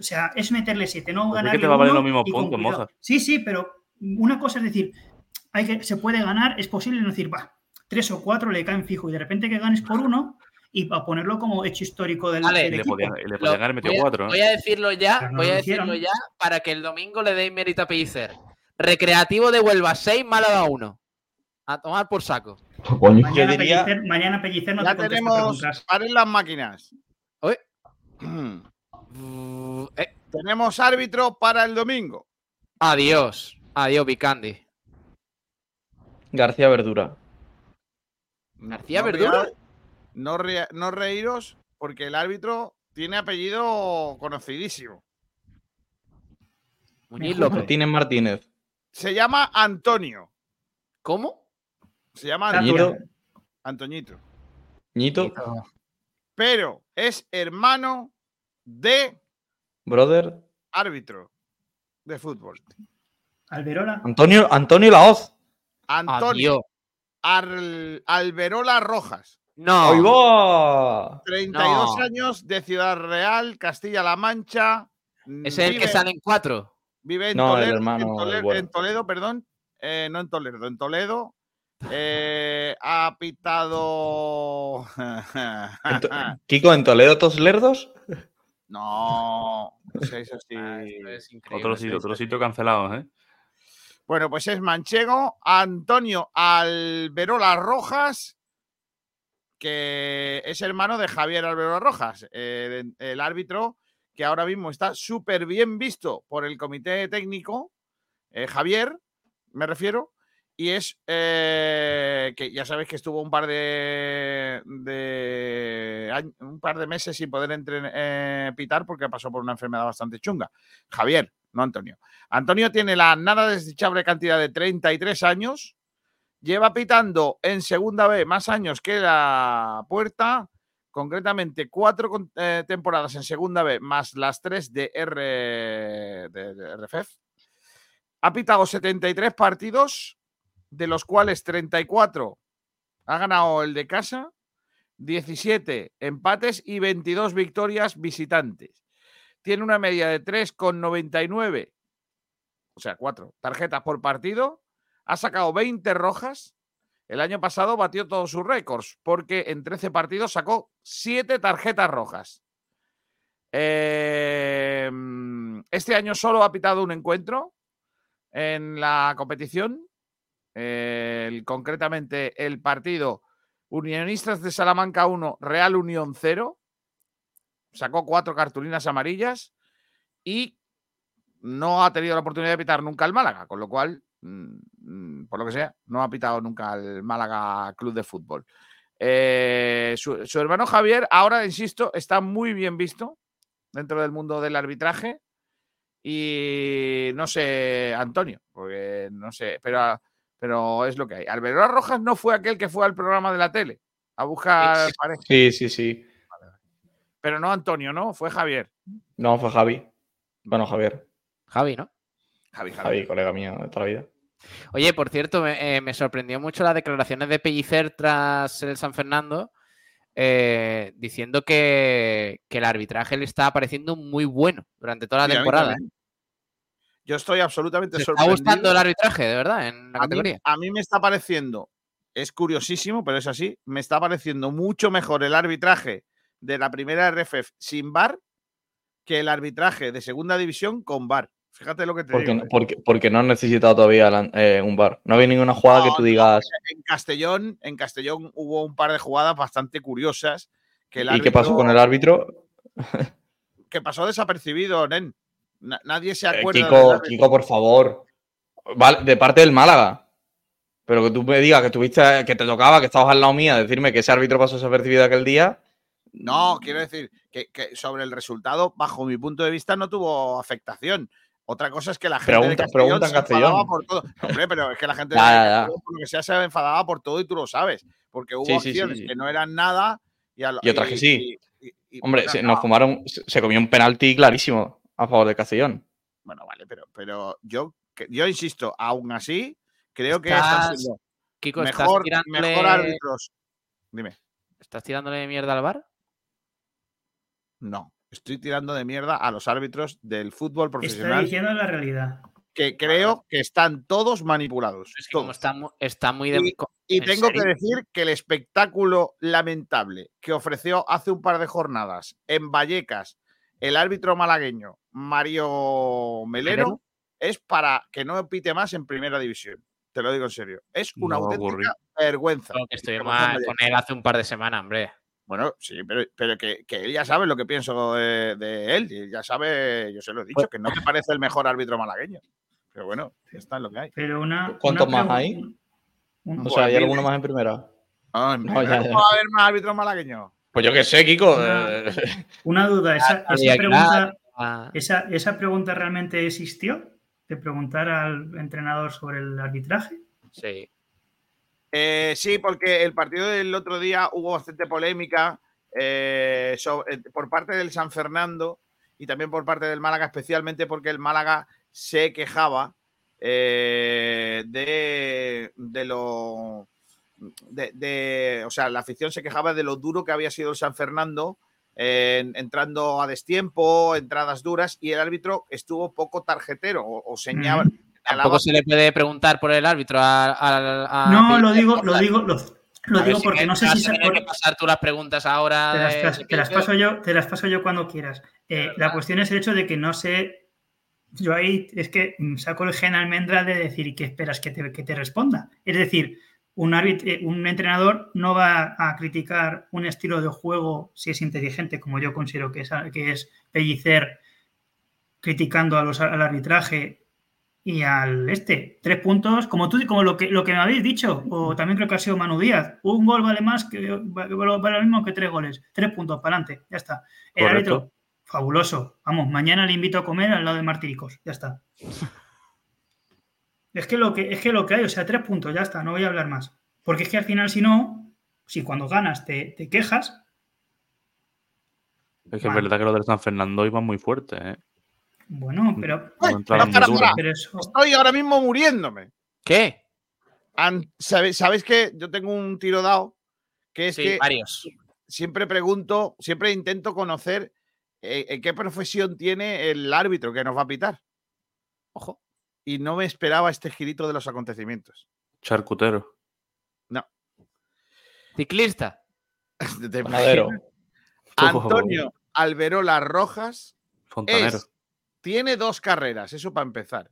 O sea, es meterle siete, no es ganar. que te va a valer los mismos puntos, Mozart. Sí, sí, pero una cosa es decir, hay que, se puede ganar, es posible no decir, va, tres o cuatro le caen fijo y de repente que ganes por uno y para ponerlo como hecho histórico del, Vale. del le y le Lo- podían haber metido voy, a, cuatro. ¿eh? voy a decirlo ya, no voy a decirlo hicieron. ya para que el domingo le deis mérito a Pellicer. Recreativo de Huelva 6, Málaga 1. A tomar por saco. Coño. Mañana, Yo diría- Pellicer, mañana Pellicer no ya te tenemos. preguntas. Paren las máquinas. Oye. Eh, tenemos árbitro para el domingo. adiós. Adiós, Vicandi. García Verdura. García No Verdura. rea- No, rea- no reíros porque el árbitro tiene apellido conocidísimo. Muñiz. López. Martínez Martínez. Se llama Antonio. ¿Cómo? Se llama. Antonio. Antoñito. Ñito. Pero es hermano de Brother. árbitro de fútbol. Alberola. Antonio, Antonio Laoz. Antonio. Al- Alberola Rojas. No. ¡Ahí va! 32 No. años de Ciudad Real, Castilla-La Mancha. Es el que sale en cuatro. Vive en, No, el Toledo, hermano, en, Toledo, el bueno. en Toledo, perdón. Eh, no en Toledo, en Toledo. Eh, ha pitado. En To- Kiko, ¿en Toledo tos lerdos? no, así. Ah, esto es. Otro sitio, otro sitio cancelado, ¿eh? Bueno, pues es manchego Antonio Alberola Rojas, que es hermano de Javier Alberola Rojas, eh, el árbitro que ahora mismo está súper bien visto por el comité técnico, eh, Javier, me refiero, y es eh, que ya sabéis que estuvo un par de, un par de meses sin poder entren- eh, pitar porque pasó por una enfermedad bastante chunga. Javier, no Antonio. Antonio tiene la nada desdichable cantidad de 33 años. Lleva pitando en segunda B más años que la puerta, concretamente cuatro eh, temporadas en segunda B más las tres de, R, de, de RFEF. Ha pitado 73 partidos, de los cuales 34 ha ganado el de casa, 17 empates y 22 victorias visitantes. Tiene una media de 3,99 o sea, cuatro tarjetas por partido. Ha sacado 20 rojas. El año pasado batió todos sus récords porque en 13 partidos sacó 7 tarjetas rojas. Eh, este año solo ha pitado un encuentro en la competición. Concretamente el partido Unionistas de Salamanca 1, Real Unión 0. Sacó cuatro cartulinas amarillas y no ha tenido la oportunidad de pitar nunca al Málaga, con lo cual, mm, mm, por lo que sea, no ha pitado nunca al Málaga Club de Fútbol. Eh, su, su hermano Javier, ahora, insisto, está muy bien visto dentro del mundo del arbitraje. Y no sé, Antonio, porque no sé, pero, pero es lo que hay. Alberola Rojas no fue aquel que fue al programa de la tele a buscar Sí. pareja, Sí, sí, sí. pero no Antonio, ¿no? Fue Javier. No, fue Javi. Bueno, Javier. Javi, ¿no? Javi, Javi. Javi, colega mío de toda la vida. Oye, por cierto, me, eh, me sorprendió mucho las declaraciones de Pellicer tras el San Fernando, eh, diciendo que, que el arbitraje le está pareciendo muy bueno durante toda la Sí, a mí temporada. Yo estoy absolutamente ¿Te está sorprendido. gustando el arbitraje, de verdad, en la a, mí, categoría? a mí me está pareciendo, es curiosísimo, pero es así, me está pareciendo mucho mejor el arbitraje de la primera RFF sin VAR que el arbitraje de segunda división con VAR. Fíjate lo que te Porque, digo. ¿eh? porque, porque no has necesitado todavía la- eh, un bar. No había ninguna jugada que tú digas. En Castellón, en Castellón hubo un par de jugadas bastante curiosas. Que el ¿Y qué pasó con el árbitro? Que pasó desapercibido, Nen. Na- nadie se Eh, acuerda. del Kiko, árbitro. Kiko, por favor. Vale, de parte del Málaga. Pero que tú me digas que tuviste, que te tocaba, que estabas al lado mía, decirme que ese árbitro pasó desapercibido aquel día. No, quiero decir que, que sobre el resultado, bajo mi punto de vista, no tuvo afectación. Otra cosa es que la gente Pregunta- de Castellón se enfadaba por todo. Hombre, pero es que la gente de Ya. Castellón, por lo que sea, se enfadaba por todo y tú lo sabes. Porque hubo Sí, sí. que no eran nada y, a lo- Y otras que sí. y- Hombre, se, no. nos fumaron, se comió un penalti clarísimo a favor de Castellón. Bueno, vale, pero, pero yo, yo insisto, aún así, creo que siendo Kiko, ¿estás mejor, tirándole, mejor árbitros. Dime. ¿estás tirándole mierda al bar? No, estoy tirando de mierda a los árbitros del fútbol Está profesional diciendo la realidad. que creo que están todos manipulados. Es que como está, mu- está muy de. Y- Y ¿en tengo serio? que decir que el espectáculo lamentable que ofreció hace un par de jornadas en Vallecas el árbitro malagueño Mario Melero ¿Melero? es para que no pite más en primera división. Te lo digo en serio. Es una No auténtica vergüenza. Creo que con él hace un par de semanas, hombre. Bueno, sí, pero, pero que, que él ya sabe lo que pienso de, de él. Y ya sabe, yo se lo he dicho, Pues que no me parece el mejor árbitro malagueño. Pero bueno, ya está en lo que hay. Pero una. ¿Cuántos una más hay? un- O sea, ¿hay Pues alguno más en primera? Ah, en No, primera ya, ya. ¿cómo va a haber más árbitros malagueños? Pues yo qué sé, Kiko. Una- eh, Una duda, esa, Ah, esa pregunta. Ah, esa, ¿esa pregunta realmente existió? De preguntar al entrenador sobre el arbitraje. sí. Eh, sí, porque el partido del otro día hubo bastante polémica eh, eh, por parte del San Fernando y también por parte del Málaga, especialmente porque el Málaga se quejaba eh, de, de lo. De, de- o sea, la afición se quejaba de lo duro que había sido el San Fernando, eh, entrando a destiempo, entradas duras, y el árbitro estuvo poco tarjetero o, o señalaba. Ujú. Tampoco se le puede preguntar por el árbitro a. a- a- No, lo digo, lo digo, lo, digo si porque no sé si vas a se- que pasar tú las preguntas ahora. te las, te paso yo, te las paso yo cuando quieras. Eh, la cuestión es el hecho de que no sé. Yo ahí es que saco el gen almendra de decir que esperas que te, que te responda. Es decir, un, árbit- eh, un entrenador no va a criticar un estilo de juego si es inteligente, como yo considero que es, que es Pellicer criticando a los, al arbitraje y al este. Tres puntos, como tú, como lo que, lo que me habéis dicho, o también creo que ha sido Manu Díaz. Un gol vale más que vale lo mismo que tres goles. Tres puntos para adelante, ya está. El Correcto. árbitro, fabuloso. Vamos, mañana le invito a comer al lado de Martiricos, ya está. Es que lo que, es que lo que hay, o sea, tres puntos, ya está, no voy a hablar más. Porque es que al final, si no, si cuando ganas te, te quejas, Es que es Vale. verdad que lo del San Fernando iba muy fuerte, ¿eh? bueno, pero, No Ay, entraron para, muy para, duras. pero eso. Estoy ahora mismo muriéndome. ¿Qué? ¿Sabéis, sabéis que yo tengo un tiro dado? Que es Sí, que varios. siempre pregunto, siempre intento conocer eh, en qué profesión tiene el árbitro que nos va a pitar. Ojo. Y no me esperaba este girito de los acontecimientos. Charcutero. Ciclista. ¿Te? Antonio Alberola Rojas Fontanero. es- tiene dos carreras, eso para empezar.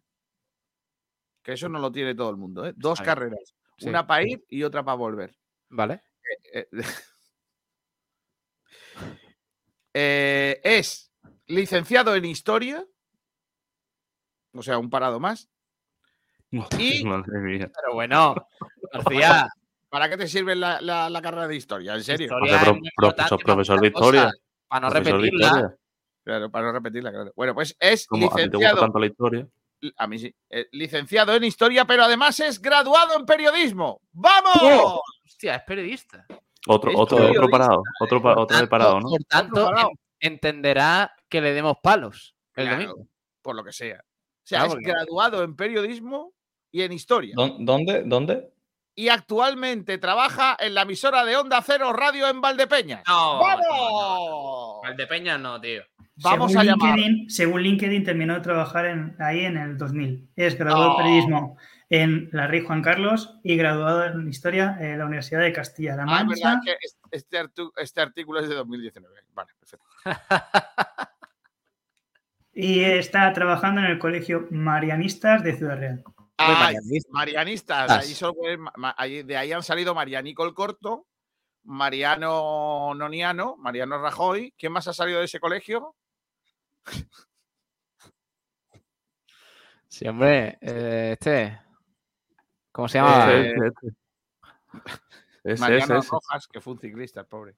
Que eso no lo tiene todo el mundo, ¿eh? Dos carreras. sí. Una para ir y otra para volver. Vale. Eh, eh, es licenciado en historia, o sea, un parado más. Y- Madre mía. Pero bueno, García. ¿Para qué te sirve la, la- la carrera de historia? ¿En serio? historia pro- pro- sos profesor de historia. Para no Profesor repetirla. Claro, para no repetirla, claro. Bueno, pues es Como a ti te gusta licenciado, tanto la historia. a mí sí, eh, licenciado en historia, pero además es graduado en periodismo. ¡Vamos! Hostia, es periodista. Otro, Es otro, periodista. otro parado. Otro, pa- otro de parado, ¿no? Por tanto, entenderá que le demos palos el Claro, domingo. por lo que sea. O sea, Claro, es porque- graduado en periodismo y en historia. ¿Dó- ¿Dónde? ¿Dónde? Y actualmente trabaja en la emisora de Onda Cero Radio en Valdepeñas. No, ¡Vamos! Valdepeñas no, tío. Vamos según a llamar. LinkedIn, según LinkedIn, terminó de trabajar en- ahí en el 2000. Es graduado No. de periodismo en la Rey Juan Carlos y graduado en historia en la Universidad de Castilla-La Ah, es Mancha. verdad que es- este, este artículo es de 2019. Vale, perfecto. Y está trabajando en el Colegio Marianistas de Ciudad Real. Ah, marianistas. Marianistas. Ah. Ahí solo de ahí han salido Marianico el Corto, Mariano Noniano, Mariano Rajoy. ¿Quién más ha salido de ese colegio? Sí, hombre, eh, este. ¿Cómo se llama? Eh, Ese, ese. Ese, Mariano ese, ese. Rojas, que fue un ciclista, el pobre.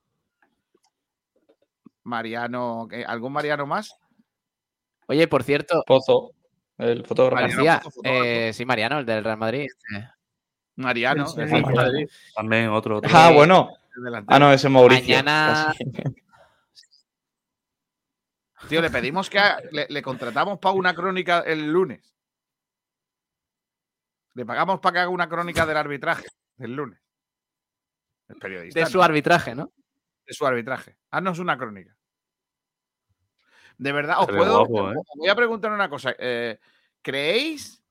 Mariano. ¿algún Mariano más? Oye, por cierto, Pozo, el fotógrafo. García, Pozo, fotógrafo. eh, sí, Mariano, el del Real Madrid. Mariano, Sí, el sí, del sí. Madrid, También otro. otro. Ah, bueno. Ah, no, ese es Mauricio. Mañana-. Tío, le pedimos que ha- le, le contratamos para una crónica el lunes. Le pagamos para que haga una crónica del arbitraje el lunes. El periodista. De ¿no? su arbitraje, ¿no? de su arbitraje. Haznos una crónica. De verdad, os puedo. guapo, ¿eh? os voy a preguntar una cosa. eh, ¿Creéis?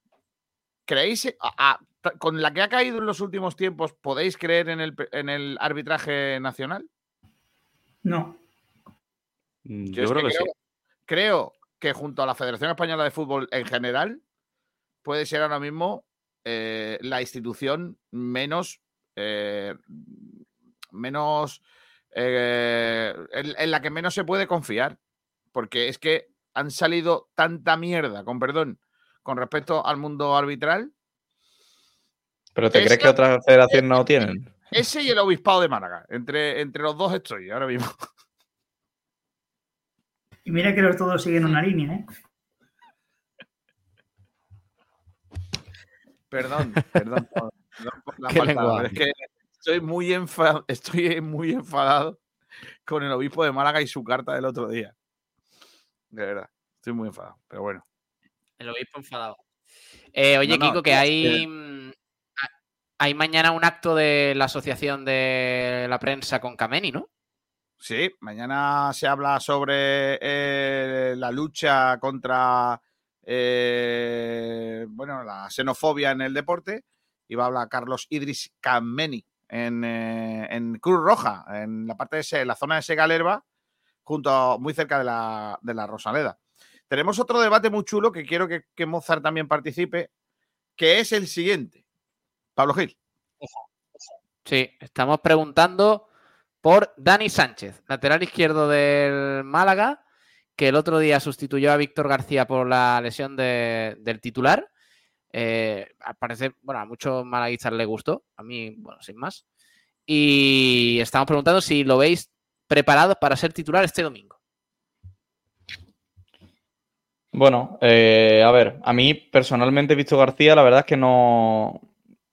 ¿Creéis? eh, a- a- ta- con la que ha caído en los últimos tiempos, ¿podéis creer en el, en el arbitraje nacional? No. Mm, Yo creo que, sí. creo, creo que junto a la Federación Española de Fútbol en general, puede ser ahora mismo eh, la institución menos. eh, menos. eh, en, en la que menos se puede confiar. Porque es que han salido tanta mierda, con perdón, con respecto al mundo arbitral. ¿Pero te crees que otras federaciones no tienen? Ese y el obispado de Málaga. Entre, entre los dos estoy ahora mismo. Y mira que los todos siguen una línea, ¿eh? Perdón, perdón. por- perdón por la falta, es que estoy muy, enfa- estoy muy enfadado con el obispo de Málaga y su carta del otro día. De verdad, estoy muy enfadado. Pero bueno, El obispo enfadado. Eh, oye, No, no, Kiko, que hay, mm, ha- hay mañana un acto de la Asociación de la Prensa con Kameni, ¿no? sí, mañana se habla sobre eh, la lucha contra eh, bueno, la xenofobia en el deporte y va a hablar Carlos Idris Kameni en, eh, en Cruz Roja, en la parte de la zona de Segalerba, junto muy cerca de la, de la Rosaleda. Tenemos otro debate muy chulo que quiero que, que Mozart también participe, que es el siguiente. Pablo Gil. Sí, estamos preguntando por Dani Sánchez, lateral izquierdo del Málaga, que el otro día sustituyó a Víctor García por la lesión de- del titular. Eh, al parecer, bueno, a muchos malaguistas les gustó, a mí, bueno, sin más. Y estamos preguntando si lo veis preparado para ser titular este domingo. Bueno, eh, a ver, a mí personalmente, visto García, la verdad es que no,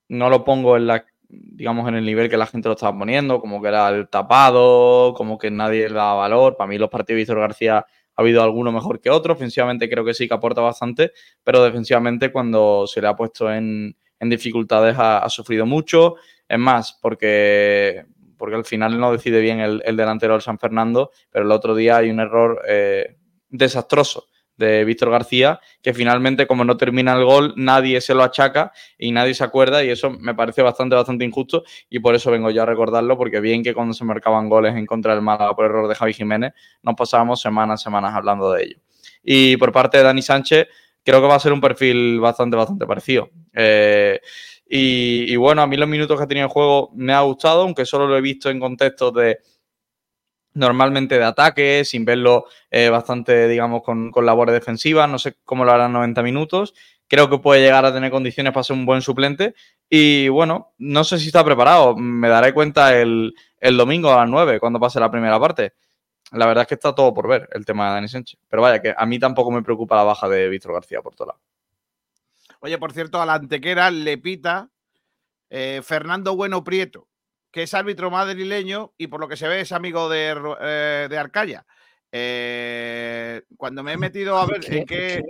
no lo pongo en la, digamos, en el nivel que la gente lo estaba poniendo, como que era el tapado, como que nadie le daba valor. Para mí los partidos de Víctor García ha habido alguno mejor que otro. Ofensivamente creo que sí que aporta bastante, pero defensivamente cuando se le ha puesto en, en dificultades ha, ha sufrido mucho. Es más, porque, porque al final no decide bien el, el delantero del San Fernando, pero el otro día hay un error eh, desastroso de Víctor García, que finalmente como no termina el gol, nadie se lo achaca y nadie se acuerda y eso me parece bastante, bastante injusto y por eso vengo yo a recordarlo, porque bien que cuando se marcaban goles en contra del Málaga por error de Javi Jiménez, nos pasábamos semanas, semanas hablando de ello. Y por parte de Dani Sánchez, creo que va a ser un perfil bastante, bastante parecido. Eh, y, bueno, a mí los minutos que ha tenido el juego me ha gustado, aunque solo lo he visto en contextos de normalmente de ataque, sin verlo eh, bastante, digamos, con, labores defensivas. No sé cómo lo harán 90 minutos. Creo que puede llegar a tener condiciones para ser un buen suplente. Y bueno, no sé si está preparado. Me daré cuenta el, el domingo a las 9, cuando pase la primera parte. La verdad es que está todo por ver el tema de Dani Sánchez. Pero vaya, que a mí tampoco me preocupa la baja de Víctor García por todo lado. Oye, por cierto, a la antequera le pita eh, Fernando Bueno Prieto que es árbitro madrileño y por lo que se ve es amigo de, eh, de Arcaya. Eh, cuando me he metido a ver ¿Qué? en qué.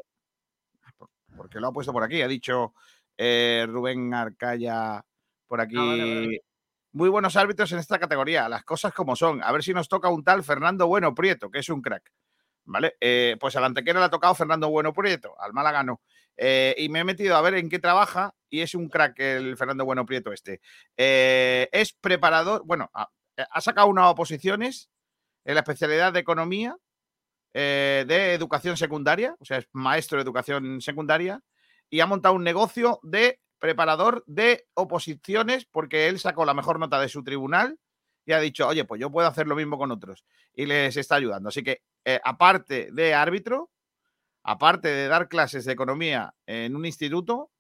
Porque lo ha puesto por aquí, ha dicho eh, Rubén Arcaya por aquí. Ah, vale, vale. Muy buenos árbitros en esta categoría, las cosas como son. A ver si nos toca un tal Fernando Bueno Prieto, que es un crack. ¿Vale? Pues al antequera le ha tocado Fernando Bueno Prieto, al Málaga no. Eh, y me he metido a ver en qué trabaja y es un crack el Fernando Bueno Prieto este. Eh, es preparador, bueno, ha, ha, sacado unas oposiciones en la especialidad de economía eh, de educación secundaria, o sea, es maestro de educación secundaria, y ha montado un negocio de preparador de oposiciones porque él sacó la mejor nota de su tribunal y ha dicho, oye, pues yo puedo hacer lo mismo con otros. Y les está ayudando. Así que, eh, aparte de árbitro, aparte de dar clases de economía en un instituto,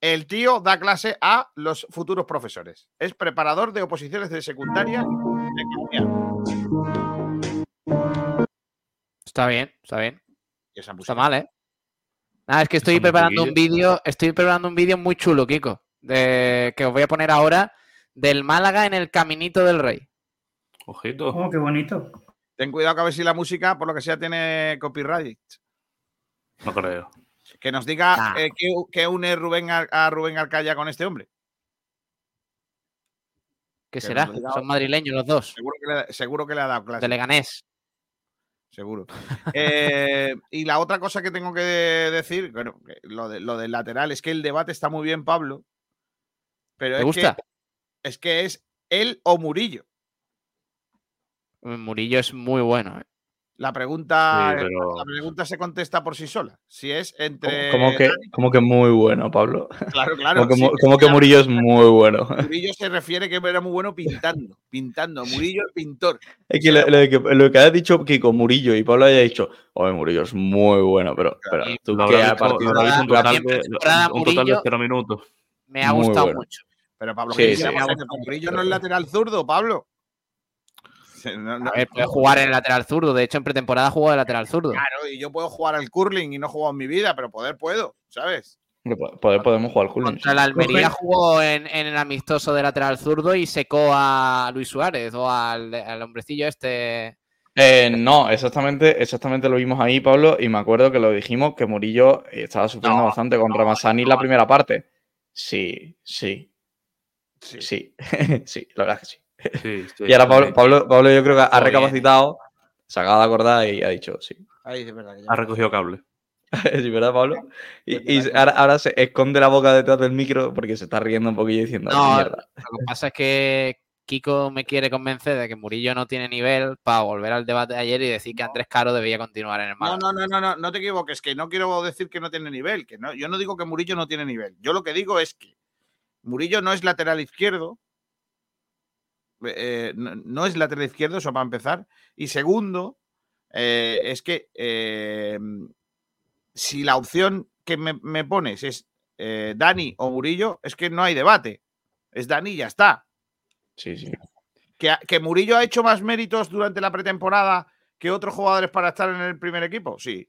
el tío da clase a los futuros profesores. Es preparador de oposiciones de secundaria de economía. Está bien, está bien. Está mal, ¿eh? Nada, es que estoy preparando un vídeo, estoy preparando un vídeo muy chulo, Kiko, de, que os voy a poner ahora del Málaga en el Caminito del Rey. Ojito. Oh, qué bonito. Ten cuidado que a ver si la música, por lo que sea, tiene copyright. No creo. Que nos diga Ah. eh, qué, qué une Rubén a, a Rubén Alcaya con este hombre. ¿Qué Que será? diga Son madrileños los dos, Seguro que le, seguro que le ha dado clase. de Leganés. Seguro. Eh, y la otra cosa que tengo que decir, bueno, lo, de, lo del lateral, es que el debate está muy bien, Pablo. Pero ¿Te es gusta? Que, es que es él o Murillo. Murillo es muy bueno. ¿eh? La pregunta, Sí, pero- la pregunta se contesta por sí sola. Si es entre. Como que, como que muy bueno, Pablo. Claro, claro. Como que, sí, Mu- como que Murillo es muy bueno. Murillo se refiere que era muy bueno pintando. Pintando. Murillo el pintor. Es que lo, que lo que ha dicho Kiko Murillo y Pablo haya dicho, oye, Murillo es muy bueno, pero, tú que de visto un total de, un total de cero minutos. Me ha gustado bueno. mucho. Pero Pablo, Sí, ¿qué sí. Murillo no es lateral zurdo, Pablo. No, no, A ver, puede jugar en el lateral zurdo. De hecho, en pretemporada jugó de lateral zurdo. Claro, y yo puedo jugar al curling y no he jugado en mi vida, pero poder puedo, ¿sabes? Poder, podemos jugar al curling. Contra la Almería jugó en, en el amistoso de lateral zurdo y secó a Luis Suárez o al, al hombrecillo este. Eh, no, exactamente, exactamente lo vimos ahí, Pablo, y me acuerdo que lo dijimos que Murillo estaba sufriendo No, bastante con no, Ramazani no. la primera parte. Sí, sí, Sí. sí, sí, la verdad es que sí. Sí, sí, Y ahora Pablo. Pablo, Pablo yo creo que ha recapacitado, se acaba de acordar y ha dicho sí. Ahí es verdad que ya. Ha recogido cable. Sí, ¿verdad, Pablo? Y, y ahora, ahora se esconde la boca detrás del micro porque se está riendo un poquillo diciendo No. Lo que pasa es que Kiko me quiere convencer de que Murillo no tiene nivel para volver al debate de ayer y decir que Andrés Caro debía continuar en el No, Málaga. no, no, no, no, no te equivoques, que no quiero decir que no tiene nivel, que no, yo no digo que Murillo no tiene nivel. Yo lo que digo es que Murillo no es lateral izquierdo. Eh, no, no es lateral izquierdo, eso para empezar. Y segundo, eh, es que eh, si la opción que me, me pones es Dani o Murillo, es que no hay debate. Es Dani y ya está. Sí, sí. ¿Que, Murillo ha hecho más méritos durante la pretemporada que otros jugadores para estar en el primer equipo? Sí.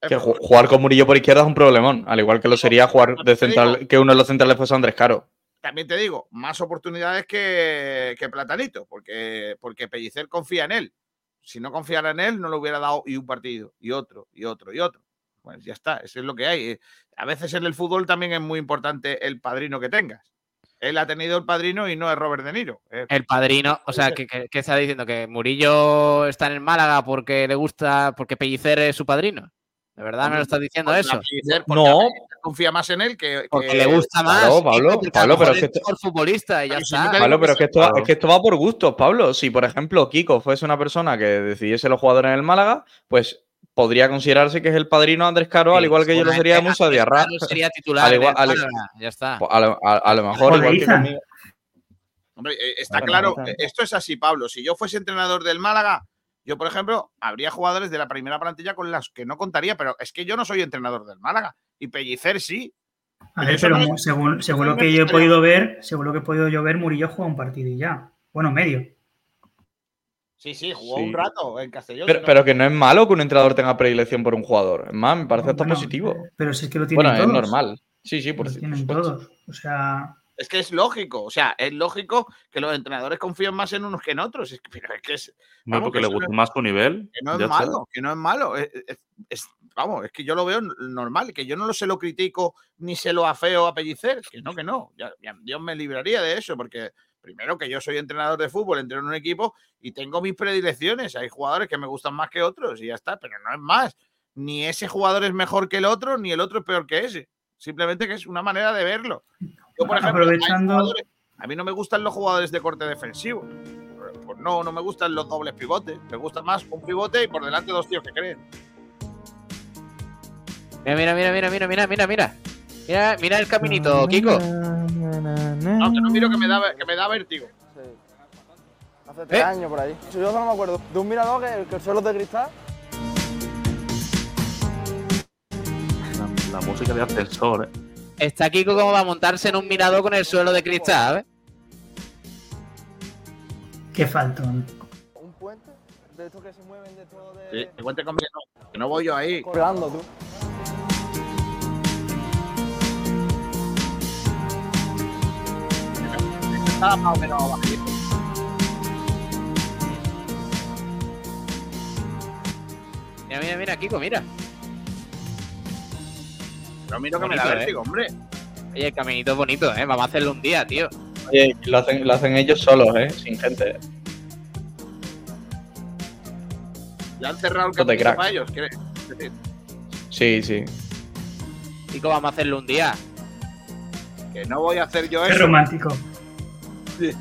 Que ju- jugar con Murillo por izquierda es un problemón, al igual que lo sería jugar de central, que uno de los centrales fuese Andrés Caro. También te digo, más oportunidades que, que Platanito, porque, porque Pellicer confía en él. Si no confiara en él, no le hubiera dado y un partido, y otro, y otro, y otro. Pues ya está, eso es lo que hay. A veces en el fútbol también es muy importante el padrino que tengas. Él ha tenido el padrino y no es Robert De Niro. El padrino, o sea, ¿qué, qué- qué está diciendo? ¿Que Murillo está en el Málaga porque le gusta, porque Pellicer es su padrino? ¿De verdad me lo estás diciendo contra eso? Pellicer, porque No. Confía más en él que. Porque que- le gusta más. Claro, Pablo, Pablo, lo pero es que es mejor futbolista y ya Pero si no está. te Pablo, pero que es que, esto, claro. es que esto va por gustos, Pablo. Si, por ejemplo, Kiko fuese una persona que decidiese los jugadores en el Málaga, pues podría considerarse que es el padrino de Andrés Caro, al igual que yo lo sería de Musa Diarra. Sería titular. Al igual- del al- Málaga, ya está. Pues A lo, a- a lo mejor, igual que conmigo. Hombre, eh, está claro, esto es así, Pablo. Si yo fuese entrenador del Málaga, yo, por ejemplo, habría jugadores de la primera plantilla con las que no contaría, pero es que yo no soy entrenador del Málaga. Y Pellicer sí. A ver, pero es- según, según lo que es yo he podido ver, según lo que he podido yo ver, Murillo juega un partido y ya. Bueno, medio. Sí, sí, jugó Sí. un rato en Castellón. Pero, si no- pero que no es malo que un entrenador tenga predilección por un jugador. Es más, me parece hasta Bueno, positivo. Pero si es que lo tienen Bueno, es todos. normal. Sí, sí, por Lo tienen supuesto. todos. O sea, Es que es lógico, o sea, es lógico que los entrenadores confíen más en unos que en otros. Es que, pero es que es, No, Vamos, porque que le gusta no- más su nivel. que no es malo, que no es malo. Es, es- es- vamos, es que yo lo veo normal, que yo no lo se lo critico ni se lo afeo a Pellicer, que no, que no. Ya- ya Dios me libraría de eso, porque primero que yo soy entrenador de fútbol, entreno en un equipo y tengo mis predilecciones. Hay jugadores que me gustan más que otros y ya está, pero no es más. Ni ese jugador es mejor que el otro, ni el otro es peor que ese. Simplemente que es una manera de verlo. Yo, por ejemplo, Aprovechando- a mí no me gustan los jugadores de corte defensivo. Por No, no me gustan los dobles pivotes. Me gusta más un pivote y por delante dos tíos que creen. Mira, mira, mira, mira, mira, mira, mira, mira. Mira, mira el caminito, Kiko. No, que no miro que me da, que me da vértigo. Hace tres ¿Eh? años por ahí. Yo solo me acuerdo de un mirador que, que el suelo es de cristal. La, la música de ascensor, ¿eh? Está Kiko como va a montarse en un mirador con el suelo de cristal, ¿sabes? Qué faltón. Un puente de estos que se mueven de todo de. Sí, cuente conmigo. No, que no voy yo ahí. Colgando, tú. Está más o menos bajito. Mira, mira, mira, Kiko, mira. Pero miro que me da Bonito, ¿eh? vértigo, hombre. Oye, el caminito es bonito, ¿eh? Vamos a hacerlo un día, tío. Oye, lo hacen, lo hacen ellos solos, ¿eh? Sin gente. Ya han cerrado el crack. para ellos. ¿quieres decir? Sí, sí. Kiko, vamos a hacerlo un día. Que no voy a hacer yo Qué eso. romántico.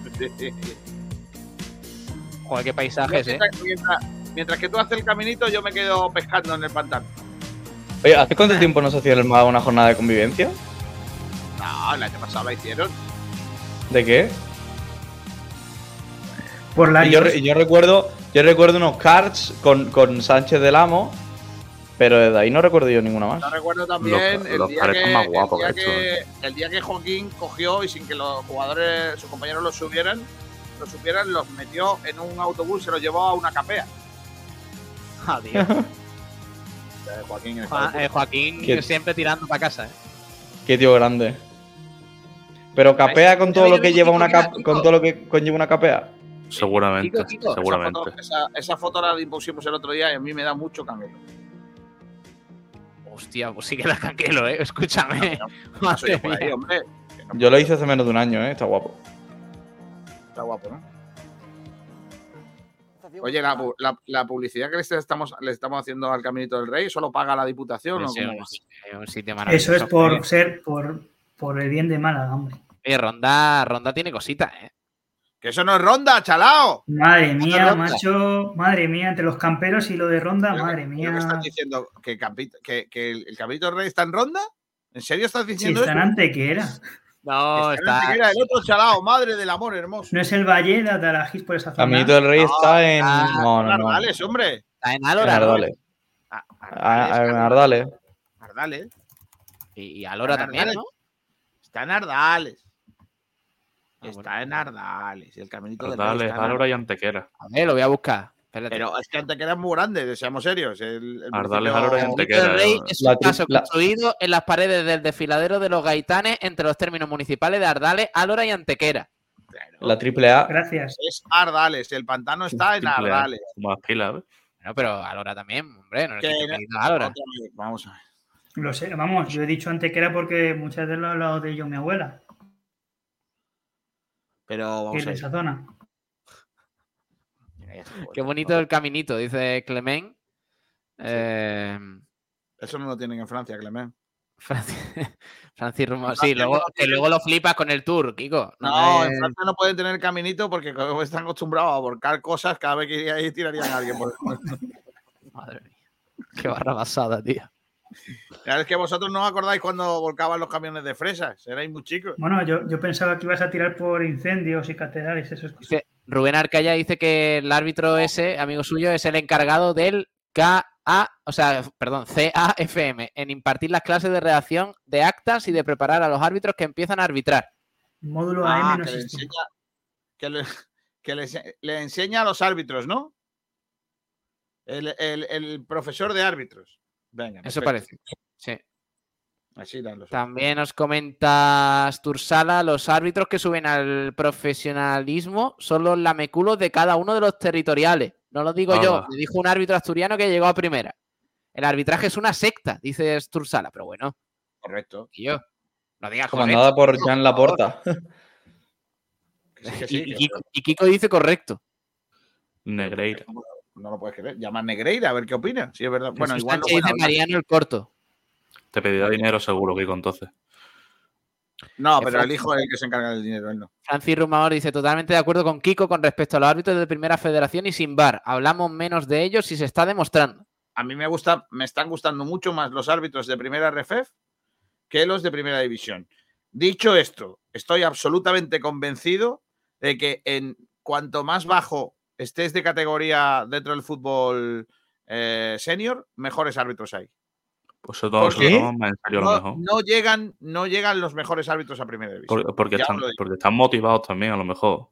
Joder, qué paisajes, ¿eh? mientras, mientras- mientras que tú haces el caminito, yo me quedo pescando en el pantano. Oye, ¿hace cuánto tiempo no se hacía una jornada de convivencia? No, el año pasado la hicieron. ¿De qué? Por la Y yo, yo recuerdo yo recuerdo unos cards con, con Sánchez del Amo, pero desde ahí no recuerdo yo ninguna más. Yo recuerdo también Los- el, los día parecen que, más guapos el, día que esto, que, el día que Joaquín cogió y sin que los jugadores, sus compañeros lo subieran, lo supieran, los metió en un autobús y se los llevó a una capea. Adiós. Eh, Joaquín, el Juan- eh, Joaquín ¿Qué? siempre tirando para casa, ¿eh? Qué tío grande. Pero capea con todo lo que lleva una cap- con todo lo que conlleva una capea. Seguramente, seguramente. Esa foto, esa, esa foto la impusimos el otro día y a mí me da mucho canguelo. Hostia, pues sí que la canquelo, ¿eh? Escúchame. Paso yo ahí, hombre. Lo hice hace menos de un año, ¿eh? Está guapo. Está guapo, ¿no? Oye, la, pu- la- la publicidad que les estamos, le estamos haciendo al Caminito del Rey, ¿solo paga la Diputación o Sí, cómo un sitio- un sitio maravilloso. Eso es por ser, por, por el bien de Málaga, hombre. Oye, Ronda, Ronda tiene cositas, ¿eh? ¡Que eso no es ronda, chalao! Madre mía, macho. Madre mía, entre los camperos y lo de ronda, madre mía. que estás diciendo que, Capi- que- que el, el Caminito del Rey está en ronda? ¿En serio estás diciendo está en? Antequera. No, Está en está. Antequera, el otro chalao, madre del amor hermoso. No es el Valle de Atalajís por esa zona. Caminito del Rey No, está en. ah, No, no, no. Ardales, hombre. Está en ¿no? Ardales. Ah, Ah, Ardales, En Ardales. Ardales. Y, y Alora también, ¿no? Está en Ardales. Ah, Está bueno. en Ardales. El Caminito Rey está en Álora y Antequera. A ver, lo voy a buscar. Espérate. Pero es que Antequera es muy grande, seamos serios. El, el Ardales, Álora y Antequera. Rey eh. es La un la- construido en las paredes del desfiladero de los gaitanes entre los términos municipales de Ardales, Alora y Antequera. Claro, La triple A. Gracias. Es Ardales. El pantano está en. Ardales. Más pilas, ¿eh? Bueno, pero Alora también, hombre, no le Que a vez, Vamos a ver. Lo sé, vamos, yo he dicho Antequera porque muchas veces lo ha hablado de ello mi abuela, Pero vamos a esa zona. Qué bonito el caminito, dice Clement. Eh, Eso no lo tienen en Francia, Clement. Francis, Francis Rumo- En Sí, luego, no que luego lo flipas con el tour, Kiko. No, en Francia no pueden tener caminito porque como están acostumbrados a volcar cosas, cada vez que iría ahí tirarían a alguien. Por... Madre mía. Qué barra pasada, tío. Claro, es que vosotros no os acordáis cuando volcaban los camiones de fresas. Erais muy chicos. Bueno, yo, yo pensaba que ibas a tirar por incendios y catedrales, eso es Dice- Rubén Arcaya dice que el árbitro ese, amigo suyo, es el encargado del KA, o sea, perdón, CAFM, en impartir las clases de redacción de actas y de preparar a los árbitros que empiezan a arbitrar. módulo Ah, AM no que, le enseña, que, le, que le ense- le enseña a los árbitros, ¿no? El, el- el profesor de árbitros. Venga, Eso perfecto. parece. Sí. Así los También nos comenta Stursala, los árbitros que suben al profesionalismo son los lameculos de cada uno de los territoriales. No lo digo yo, me dijo un árbitro asturiano que llegó a primera. El arbitraje es una secta, dice Stursala, pero bueno, Correcto. tío, no digas Comandada por correcto, Jean por favor. Laporta. Que sí, que Y, sí, y que- Kiko, y Kiko dice correcto. Negreira. No lo puedes creer. Llama a Negreira a ver qué opina. Si es verdad. Bueno, Jesús igual dice. Mariano el corto. Te pedirá dinero seguro, Kiko, entonces. No, pero el hijo es el que se encarga del dinero, él no. Francis Rumador dice totalmente de acuerdo con Kiko con respecto a los árbitros de primera federación y sin bar. Hablamos menos de ellos y se está demostrando. A mí me gusta, me están gustando mucho más los árbitros de primera RFEF que los de primera división. Dicho esto, estoy absolutamente convencido de que en cuanto más bajo estés de categoría dentro del fútbol eh, senior, mejores árbitros hay. Pues eso todo ¿Por se qué? lo toman más en serio a lo No, mejor. no llegan, no llegan los mejores árbitros a primera división. Por- porque, están, porque motivados también, a lo mejor.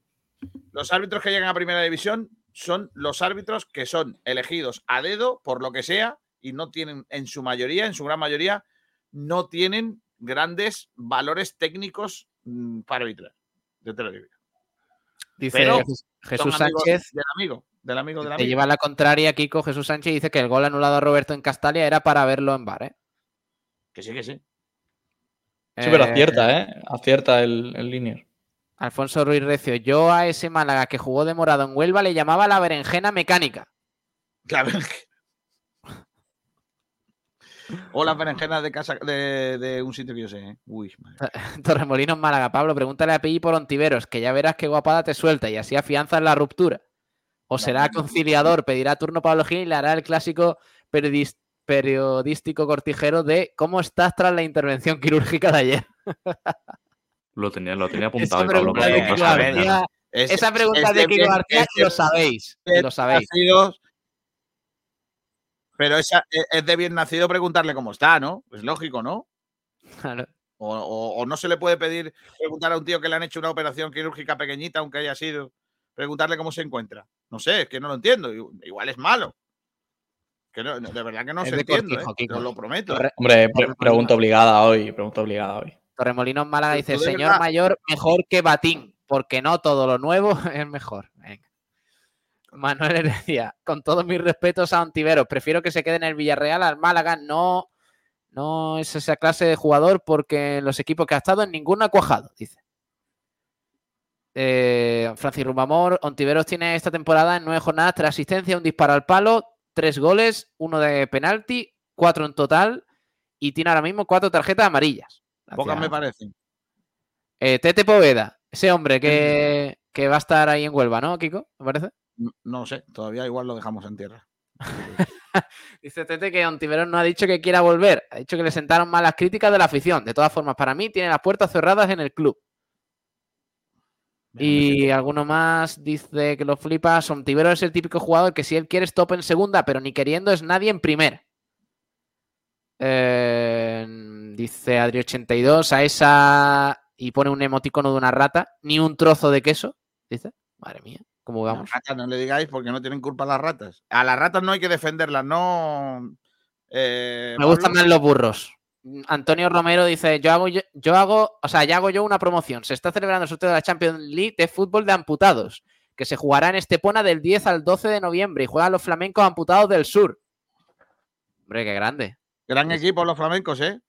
Los árbitros que llegan a primera división son los árbitros que son elegidos a dedo por lo que sea y no tienen, en su mayoría, en su gran mayoría, no tienen grandes valores técnicos mm, para arbitrar. Yo te lo digo. Dice Pero Jesús Sánchez. Del amigo, del amigo, del Te amigo. lleva la contraria, Kiko. Jesús Sánchez dice que el gol anulado a Roberto en Castalia era para verlo en bar. ¿eh? Que sí, que sí. Sí, pero Eh, acierta, ¿eh? Acierta el, el linear. Alfonso Ruiz Recio. Yo a ese Málaga que jugó de morado en Huelva le llamaba la berenjena mecánica. La berenjena. O las berenjenas de casa de, de un sitio que yo sé. ¿eh? Uy, madre. Torremolinos Málaga. Pablo, pregúntale a Pilli por Ontiveros, que ya verás qué guapada te suelta y así afianzas la ruptura. O será conciliador, pedirá turno Pablo Gil y le hará el clásico periodis- periodístico cortijero de cómo estás tras la intervención quirúrgica de ayer. Lo tenía, lo tenía Esa apuntado. Pablo. Es- esa pregunta es de Kiko bien- García lo sabéis. bien Lo sabéis. nacidos, pero esa, e- es de bien nacido preguntarle cómo está, ¿no? Es lógico, ¿no? Claro. O, o- o no se le puede pedir preguntar a un tío que le han hecho una operación quirúrgica pequeñita, aunque haya sido, preguntarle cómo se encuentra. No sé, es que no lo entiendo. Igual es malo. Que no- de verdad que no Es se de entiende, ¿eh? Lo prometo. Torre- Hombre, pre- pregunta obligada hoy, pregunta obligada hoy. Torremolinos Málaga Pero dice, señor verdad- mayor, mejor que Batín, porque no todo lo nuevo es mejor. Venga. Manuel Heredia, con todos mis respetos a Ontiveros, prefiero que se quede en el Villarreal al Málaga, no, no es esa clase de jugador porque en los equipos que ha estado en ninguno ha cuajado, dice. Eh, Francis Rumbamor, Ontiveros tiene esta temporada en nueve jornadas, tres asistencias, un disparo al palo, tres goles, uno de penalti, cuatro en total y tiene ahora mismo cuatro tarjetas amarillas. Pocas me parecen. Eh, Tete Poveda, ese hombre que, que va a estar ahí en Huelva, ¿no, Kiko? ¿Me parece? No, no sé, todavía igual lo dejamos en tierra. Dice Tete que Ontiveros no ha dicho que quiera volver. Ha dicho que le sentaron mal las críticas de la afición. De todas formas, para mí tiene las puertas cerradas en el club. Y alguno más dice que lo flipa. Ontiveros es el típico jugador que si él quiere es top en segunda, pero ni queriendo es nadie en primera. Eh, dice Adri82 a esa y pone un emoticono de una rata, ni un trozo de queso. Dice, madre mía, ¿cómo vamos? Ratas no le digáis porque no tienen culpa las ratas. A las ratas no hay que defenderlas, no. eh, Me gustan más los burros. Antonio Romero dice, yo hago, yo, yo hago, o sea, ya hago yo una promoción. Se está celebrando el sorteo de la Champions League de fútbol de amputados, que se jugará en Estepona del 10 al 12 de noviembre y juegan los flamencos amputados del sur. Hombre, qué grande, Gran equipo los flamencos, ¿eh?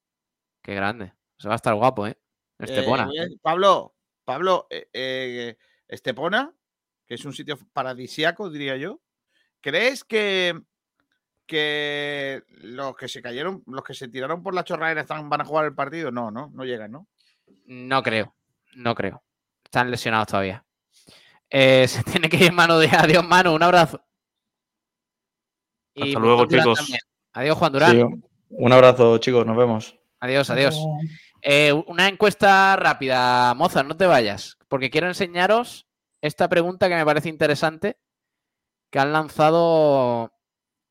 qué grande. Eso va a estar guapo, ¿eh? Estepona. Eh, bien. Pablo, Pablo, eh, Estepona, que es un sitio paradisiaco, diría yo. ¿Crees que, que los que se cayeron, los que se tiraron por la chorradera están, van a jugar el partido? No, no, no llegan, ¿no? No creo, no creo. Están lesionados todavía. Eh, se tiene que ir mano de adiós, mano. Un abrazo. Hasta luego, Juan Durán chicos. también. Adiós, Juan Durán. Sí, un abrazo, chicos, nos vemos. Adiós, adiós. Eh, una encuesta rápida, Mozart, no te vayas, porque quiero enseñaros esta pregunta que me parece interesante que han lanzado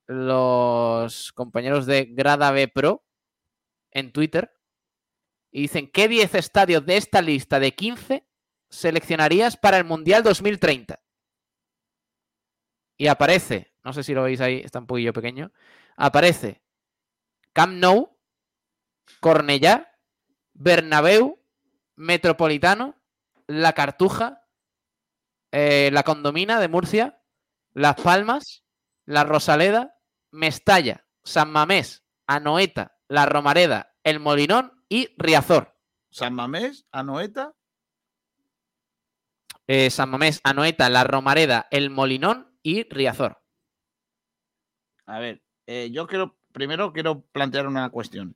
los compañeros de Grada B Pro en Twitter y dicen, ¿qué 10 estadios de esta lista de 15 seleccionarías para el Mundial 2030? Y aparece, no sé si lo veis ahí, está un poquillo pequeño, aparece Camp Nou, Cornellá, Bernabéu, Metropolitano, La Cartuja, eh, La Condomina de Murcia, Las Palmas, La Rosaleda, Mestalla, San Mamés, Anoeta, La Romareda, El Molinón y Riazor. San Mamés, Anoeta. Eh, San Mamés, Anoeta, La Romareda, El Molinón y Riazor. A ver, eh, yo quiero, primero quiero plantear una cuestión.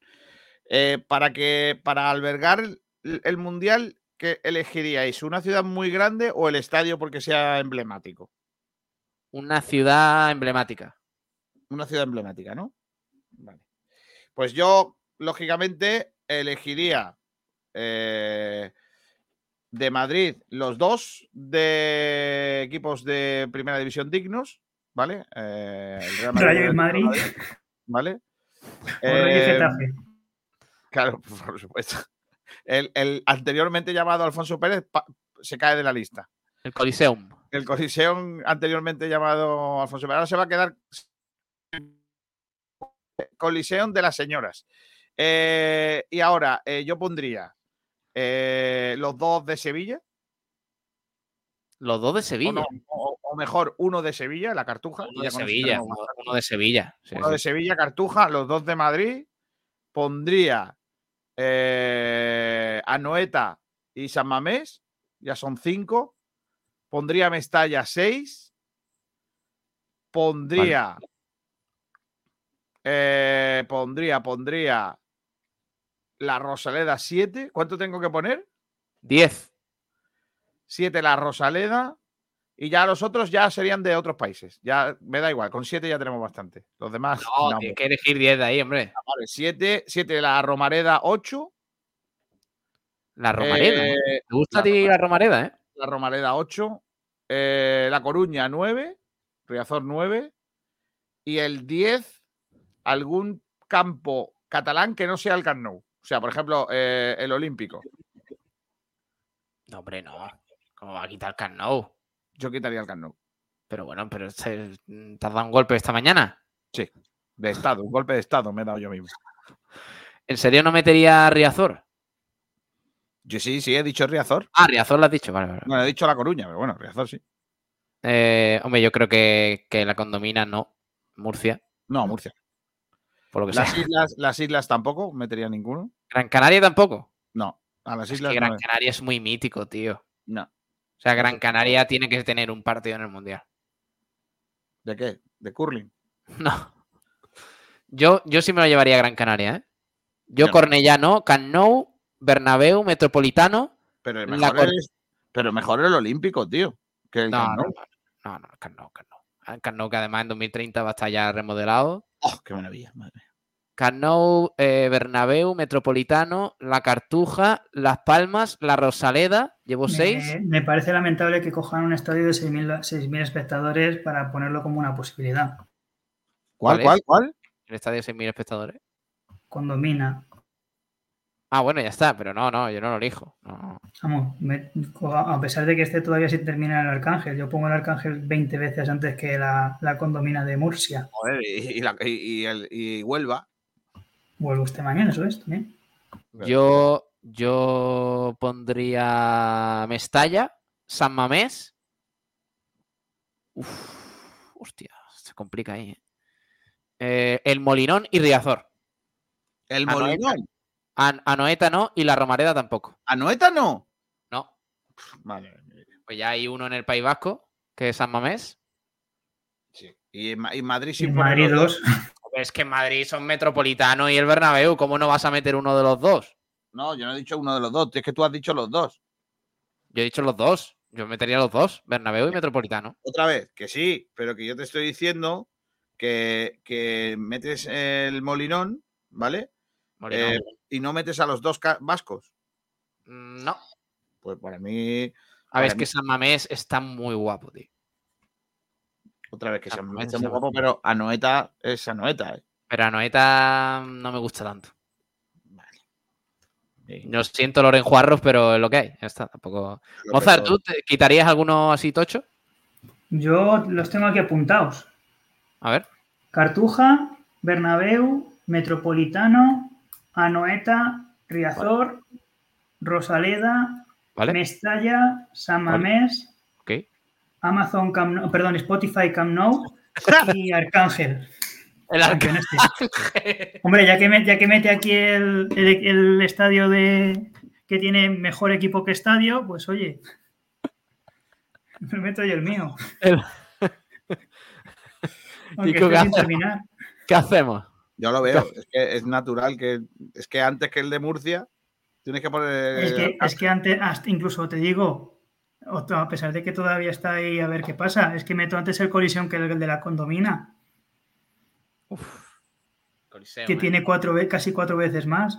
Eh, para que, para albergar el mundial que elegiríais? ¿Una ciudad muy grande o el estadio porque sea emblemático? Una ciudad emblemática. Una ciudad emblemática, ¿no? Vale. Pues yo, lógicamente, elegiría eh, de Madrid los dos de equipos de primera división dignos, ¿vale? Eh, el Real Rayo Madrid. ¿vale? Eh. Claro, por supuesto. El, el anteriormente llamado Alfonso Pérez pa- se cae de la lista. El Coliseum. El Coliseum anteriormente llamado Alfonso Pérez ahora se va a quedar Coliseum de las señoras. Eh, y ahora eh, yo pondría eh, los dos de Sevilla. Los dos de O, Sevilla. no, o- o mejor, uno de Sevilla, la Cartuja. Uno de Sevilla. Uno, de Sevilla. sí, Uno de. Sevilla, Cartuja, los dos de Madrid. Pondría eh, a Noeta y San Mamés, ya son cinco. Pondría Mestalla seis. Pondría. eh, pondría, pondría la Rosaleda 7. ¿Cuánto tengo que poner? Diez. 7 la Rosaleda. Y ya los otros ya serían de otros países. Ya me da igual, con 7 ya tenemos bastante. Los demás. No, no, tienes que elegir 10 de ahí, hombre. Vale, 7, 7 la Romareda 8. La Romareda. ¿eh? ¿Te gusta a ti la Romareda, eh? la Romareda 8. eh, la Coruña 9. Riazor 9. Y el 10, algún campo catalán que no sea el Camp Nou. O sea, por ejemplo, eh, el Olímpico. No, hombre, no. ¿Cómo va a quitar Camp Nou? Yo quitaría el Camp Nou. Pero bueno, pero se- ¿te has dado un golpe esta mañana? Sí, de Estado, un golpe de Estado me he dado yo mismo. ¿En serio no metería a Riazor? Yo sí, sí, he dicho Riazor. Ah, Riazor lo has dicho, vale, vale. No, he dicho La Coruña, pero bueno, Riazor sí. Eh, hombre, yo creo que, que la condomina no. Murcia, No, Murcia. por lo que Las sea. islas, las islas tampoco metería ninguno. Gran Canaria tampoco. No, a las Es islas que Gran no. Canaria es muy mítico, tío. no. O sea, Gran Canaria tiene que tener un partido en el Mundial. ¿De qué? ¿De curling? No. Yo, yo sí me lo llevaría a Gran Canaria, ¿eh? Yo Ya. Cornellá no, Camp Nou, Bernabéu, Metropolitano. Pero el mejor, es, pero mejor el Olímpico, tío. Que el No, no, no, no, no, Camp Nou, Camp Nou. Ah, Camp Nou, que además en 2030 va a estar ya remodelado. Oh, qué maravilla. madre mía. Camp Nou, eh, Bernabéu, Metropolitano, La Cartuja, Las Palmas, La Rosaleda. Llevo seis. Me, me parece lamentable que cojan un estadio de 6.000 6.000 espectadores para ponerlo como una posibilidad. ¿Cuál, ¿Cuál es? cuál? El estadio de 6.000 espectadores. Condomina. Ah, bueno, ya está, pero no, no, yo no lo elijo. No. Vamos, me- a pesar de que esté todavía sin terminar el Arcángel, yo pongo el Arcángel 20 veces antes que la, la condomina de Murcia. Joder, y, y la- y- y el- y Huelva. Vuelvo este mañana, eso es también. Yo, yo pondría Mestalla, San Mamés. Uf, hostia, se complica ahí. ¿eh? Eh, el Molinón y Riazor. El Anoeta. Molinón. An- Anoeta no y la Romareda tampoco. ¿Anoeta no? No. Vale. Pues ya hay uno en el País Vasco, que es San Mamés. Sí. Y, en Madrid sí Madrid los 2. Es que en Madrid son Metropolitano y el Bernabéu. ¿Cómo no vas a meter uno de los dos? No, yo no he dicho uno de los dos. Es que tú has dicho los dos. Yo he dicho los dos. Yo metería los dos, Bernabéu y Metropolitano. Otra vez, que sí, pero que yo te estoy diciendo que, que metes el Molinón, ¿vale? Molinón. Eh, y no metes a los dos vascos. Mm, No. Pues para mí, A ver, es que San Mamés está muy guapo, tío. Otra vez que se me hace muy guapo, pero Anoeta es Anoeta. ¿eh? Pero a Noeta no me gusta tanto. Sí. Yo siento Loren Juarros, pero es lo que hay. Ya está, tampoco. Lo Mozart. ¿tú te quitarías alguno así tocho? Yo los tengo aquí apuntados. A ver. Cartuja, Bernabéu, Metropolitano, Anoeta, Riazor, Rosaleda, ¿Vale? Mestalla, San Mamés. Amazon Nou- perdón, Spotify Camp Nou y Arcángel. El este. Hombre, ya que, me- ya que mete aquí el, el- el estadio de que tiene mejor equipo que estadio, pues oye, me meto yo el mío. El- Aunque Chico, esté ¿qué sin haces? terminar. ¿Qué hacemos? Yo lo veo. Es que es natural que. Es que antes que el de Murcia. Tienes que poner. Es que, es que antes, hasta incluso te digo, a pesar de que todavía está ahí a ver qué pasa, es que meto antes el colisión que el de la condomina, Coliseo, que ¿eh? tiene cuatro casi cuatro veces más.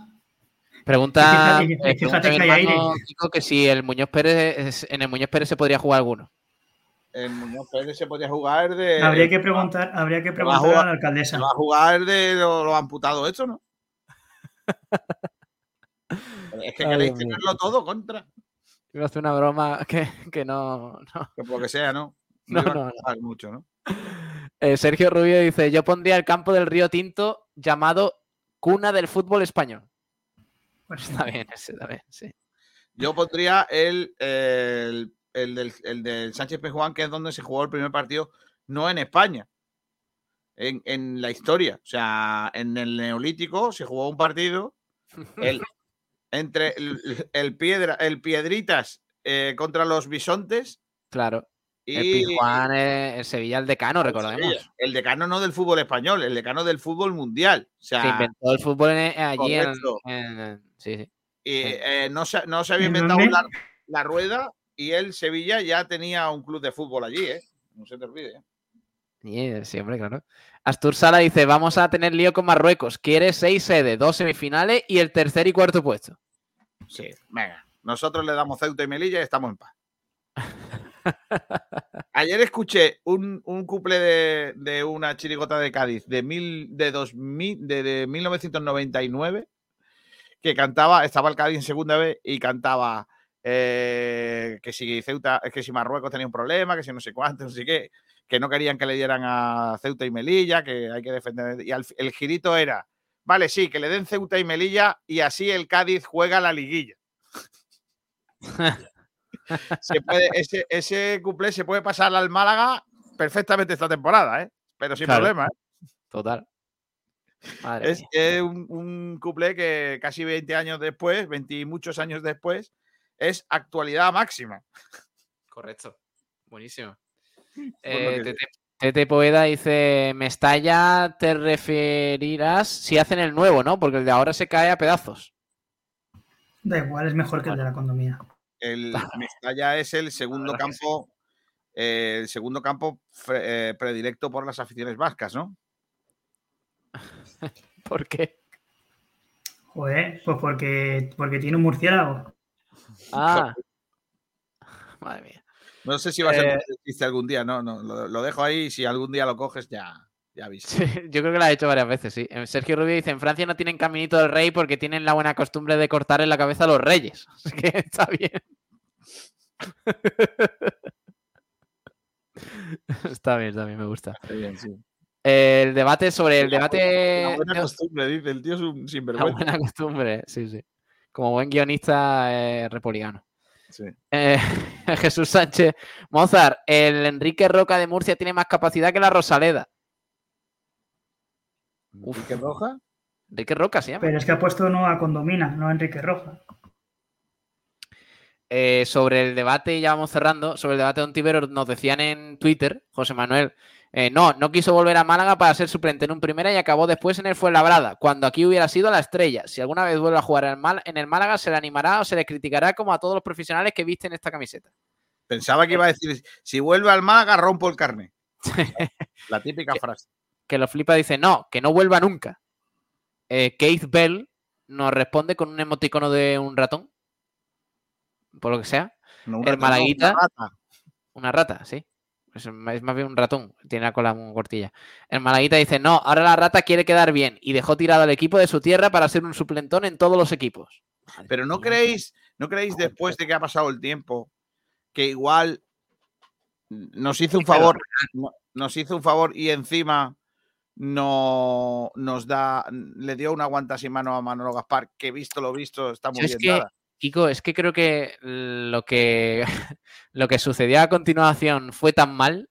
Pregunta, Y fíjate- eh, pregunta que hay hermano aire. Que si el Muñoz Pérez, es- en el Muñoz Pérez se podría jugar alguno. El Muñoz Pérez se podía jugar de. habría que preguntar, habría que va a preguntar a, jugar- la alcaldesa. Va a jugar de los, los amputados, esto, ¿no? es que Ay, queréis tenerlo todo contra. Iba a hacer una broma que, que no, no. Que por lo que sea, ¿no? No, iba a no, no. costar mucho, ¿no? Eh, Sergio Rubio dice: Yo pondría el campo del Río Tinto llamado Cuna del Fútbol Español. Pues, Está bien, ese también, sí. Yo pondría el, el, el del, el del Sánchez Pejuán, que es donde se jugó el primer partido, no en España, en, en la historia. O sea, en el Neolítico se jugó un partido el- entre el, el piedra, el Piedritas eh, contra los Bisontes Claro. y El Pijuán, eh, el Sevilla, el decano, recordemos. Sevilla. El decano no del fútbol español, el decano del fútbol mundial. O sea, Que inventó el fútbol en- allí en, correcto. en- Sí, sí. y, eh, no, se, no se había ¿En inventado la, la rueda y el Sevilla ya tenía un club de fútbol allí, ¿eh? No se te olvide. ¿eh? Y, sí, hombre, claro. Astur Sala dice: Vamos a tener lío con Marruecos. Quiere seis sedes, dos semifinales y el tercer y cuarto puesto. Sí, venga. Nosotros le damos Ceuta y Melilla y estamos en paz. Ayer escuché un, un couple de, de una chirigota de Cádiz de, mil, de, 2000, de, de 1999 que cantaba, estaba el Cádiz en segunda vez y cantaba eh, que si Ceuta, que si Marruecos tenía un problema, que si no sé cuánto, no sé qué, que no querían que le dieran a Ceuta y Melilla, que hay que defender. Y al- el girito era, vale, sí, que le den Ceuta y Melilla y así el Cádiz juega la liguilla. Se puede- ese, ese cuplé se puede pasar al Málaga perfectamente esta temporada, ¿eh? pero sin Claro. problema. ¿eh? Total. Madre Es, un, un cuplé que casi 20 años después, 20 y muchos años después, es actualidad máxima. Correcto. Buenísimo. Eh, Tete Poeda dice: Mestalla te referirás si hacen el nuevo, ¿no? Porque el de ahora se cae a pedazos. Da igual, es mejor que el de la condomina. El Mestalla es el segundo campo, eh, el segundo campo fre- eh, predilecto por las aficiones vascas, ¿no? ¿Por qué? Joder, pues porque, porque tiene un murciélago. Ah. Madre mía. No sé si va a ser Eh, algún día, no, no, lo, lo dejo ahí y si algún día lo coges ya, ya aviso. Sí, yo creo que lo ha hecho varias veces, sí. Eh, Sergio Rubio dice: En Francia no tienen caminito del rey porque tienen la buena costumbre de cortar en la cabeza a los reyes. Así que está bien. está bien, bien, me gusta. Está bien, sí. El debate sobre el Una debate. buena de- costumbre, dice el tío es un Una sinvergüenza. buena costumbre, sí, sí. Como buen guionista eh, republicano. Sí. Eh, Jesús Sánchez. Mozart, el Enrique Roca de Murcia tiene más capacidad que la Rosaleda. Uf. ¿Enrique Roja? Enrique Roca se llama. Pero es que ha puesto no a Condomina, no a Enrique Roja. Eh, sobre el debate, ya vamos cerrando, sobre el debate de Ontivero, nos decían en Twitter, José Manuel, eh, no, no quiso volver a Málaga para ser suplente en un primera y acabó después en el Fuenlabrada, cuando aquí hubiera sido la estrella. Si alguna vez vuelve a jugar en el, Málaga, se le animará o se le criticará como a todos los profesionales que visten esta camiseta. Pensaba que iba a decir, si vuelve al Málaga, rompo el carne. La típica frase. que lo flipa dice, no, que no vuelva nunca. Eh, Keith Bell nos responde con un emoticono de un ratón, por lo que sea. No, El Malaguita. una rata. Una rata, sí. Es, más bien un ratón, tiene la cola muy cortilla. El Malaguita dice, no, ahora la rata quiere quedar bien y dejó tirado al equipo de su tierra para ser un suplentón en todos los equipos. Pero no creéis, no creéis después de que ha pasado el tiempo que igual nos hizo un favor, no- nos hizo un favor y encima no nos da, le dio una guanta sin mano a Manolo Gaspar, que visto lo visto está muy bien que, dada. Kiko, es que creo que lo que lo que sucedió a continuación fue tan mal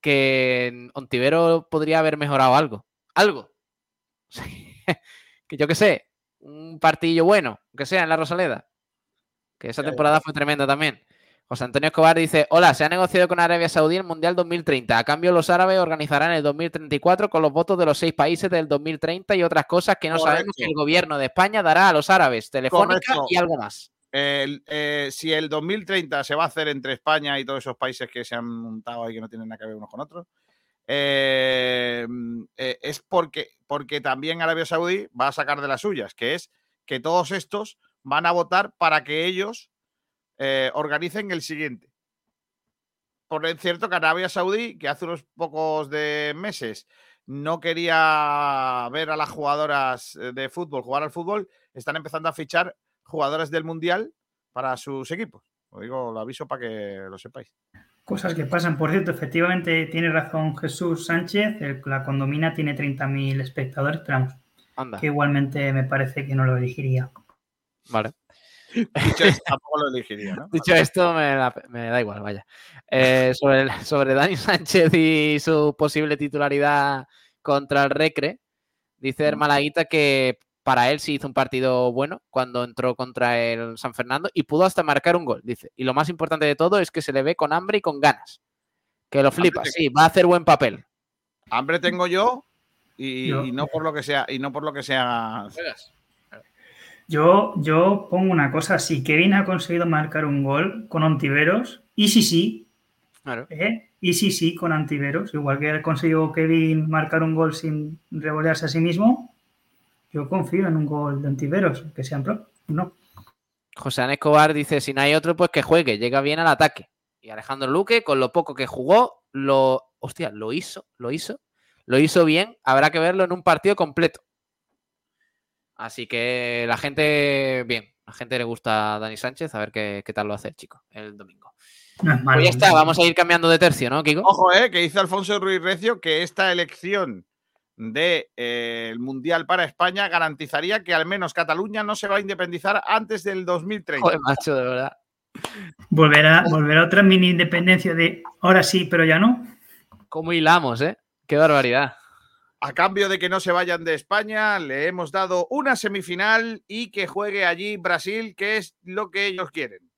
que Ontivero podría haber mejorado algo. Algo. que yo qué sé, un partidillo bueno, que sea en la Rosaleda. Que esa temporada fue tremenda también. José Antonio Escobar dice, hola, se ha negociado con Arabia Saudí el Mundial 2030. A cambio, los árabes organizarán el 2034 con los votos de los seis países del 2030 y otras cosas que no sabemos que el gobierno de España dará a los árabes, telefónica Correcto. y algo más. El, eh, si el 2030 se va a hacer entre España y todos esos países que se han montado ahí que no tienen nada que ver unos con otros, eh, eh, es porque, porque también Arabia Saudí va a sacar de las suyas, que es que todos estos van a votar para que ellos eh, organicen el siguiente. Por cierto que Arabia Saudí, que hace unos pocos de meses no quería ver a las jugadoras eh, de fútbol jugar al fútbol, están empezando a fichar jugadoras del Mundial para sus equipos. Lo digo, lo aviso para que lo sepáis. Cosas que pasan. Por cierto, efectivamente tiene razón Jesús Sánchez. el- la condomina tiene 30.000 espectadores, pero vamos, Anda, que igualmente me parece que no lo elegiría. vale. Dicho esto, tampoco lo elegiría, ¿no? Dicho esto, me, la- me da igual, vaya. Eh, sobre, sobre Dani Sánchez y su posible titularidad contra el Recre, dice el Malaguita que para él sí hizo un partido bueno cuando entró contra el San Fernando y pudo hasta marcar un gol, dice. Y lo más importante de todo es que se le ve con hambre y con ganas. Que lo flipa, sí, va a hacer buen papel. Hambre tengo yo y, Yo- y no por lo que sea, y no por lo que sea. Yo, yo pongo una cosa, si Kevin ha conseguido marcar un gol con Ontiveros, y sí, sí, Claro. ¿eh? y sí, sí, con Antiveros, igual que ha conseguido Kevin marcar un gol sin revolearse a sí mismo, yo confío en un gol de Antiveros, que sean pro, no. José Ana Escobar dice, si no hay otro, pues que juegue, llega bien al ataque. Y Alejandro Luque, con lo poco que jugó, lo, hostia, lo hizo, lo hizo, lo hizo bien. Habrá que verlo en un partido completo. Así que la gente, bien, la gente le gusta a Dani Sánchez, a ver qué, qué tal lo hace el chico el domingo. No. Pues ya está, vamos a ir cambiando de tercio, ¿no, Kiko? Ojo, eh, que dice Alfonso Ruiz Recio que esta elección del Mundial para España garantizaría que al menos Cataluña no se va a independizar antes del 2030. Joder, macho, de verdad. Volverá, volverá otra mini independencia de ahora sí, pero ya no. ¿Cómo hilamos, eh? Qué barbaridad. A cambio de que no se vayan de España, le hemos dado una semifinal y que juegue allí Brasil, que es lo que ellos quieren.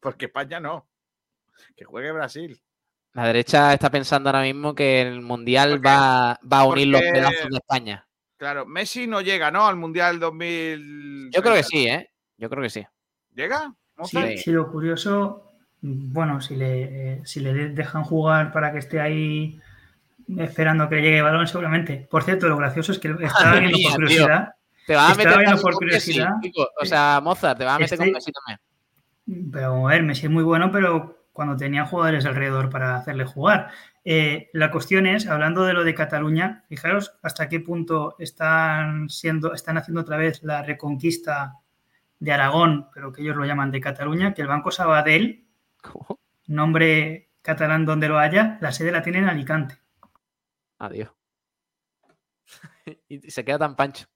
Porque España no. Que juegue Brasil. La derecha está pensando ahora mismo que el Mundial Porque- va, va a unir los pedazos de España. Claro, Messi no llega, ¿no? Al Mundial 2000. Yo creo que sí, ¿eh? Yo creo que sí. ¿Llega? Sí, sí, lo curioso, bueno, si le, eh, si le dejan jugar para que esté ahí esperando que llegue el balón, seguramente. Por cierto, lo gracioso es que estaba Madre viendo mía, por tío. curiosidad. Te vas a meter viendo por con curiosidad. O sea, Mozart, te vas a meter con Este- Messi también. Pero, a ver, Messi es muy bueno, pero cuando tenía jugadores alrededor para hacerle jugar. Eh, la cuestión es, hablando de lo de Cataluña, fijaros hasta qué punto están siendo, están haciendo otra vez la reconquista de Aragón, pero que ellos lo llaman de Cataluña, que el Banco Sabadell, nombre catalán donde lo haya, la sede la tiene en Alicante. Adiós. y se queda tan pancho.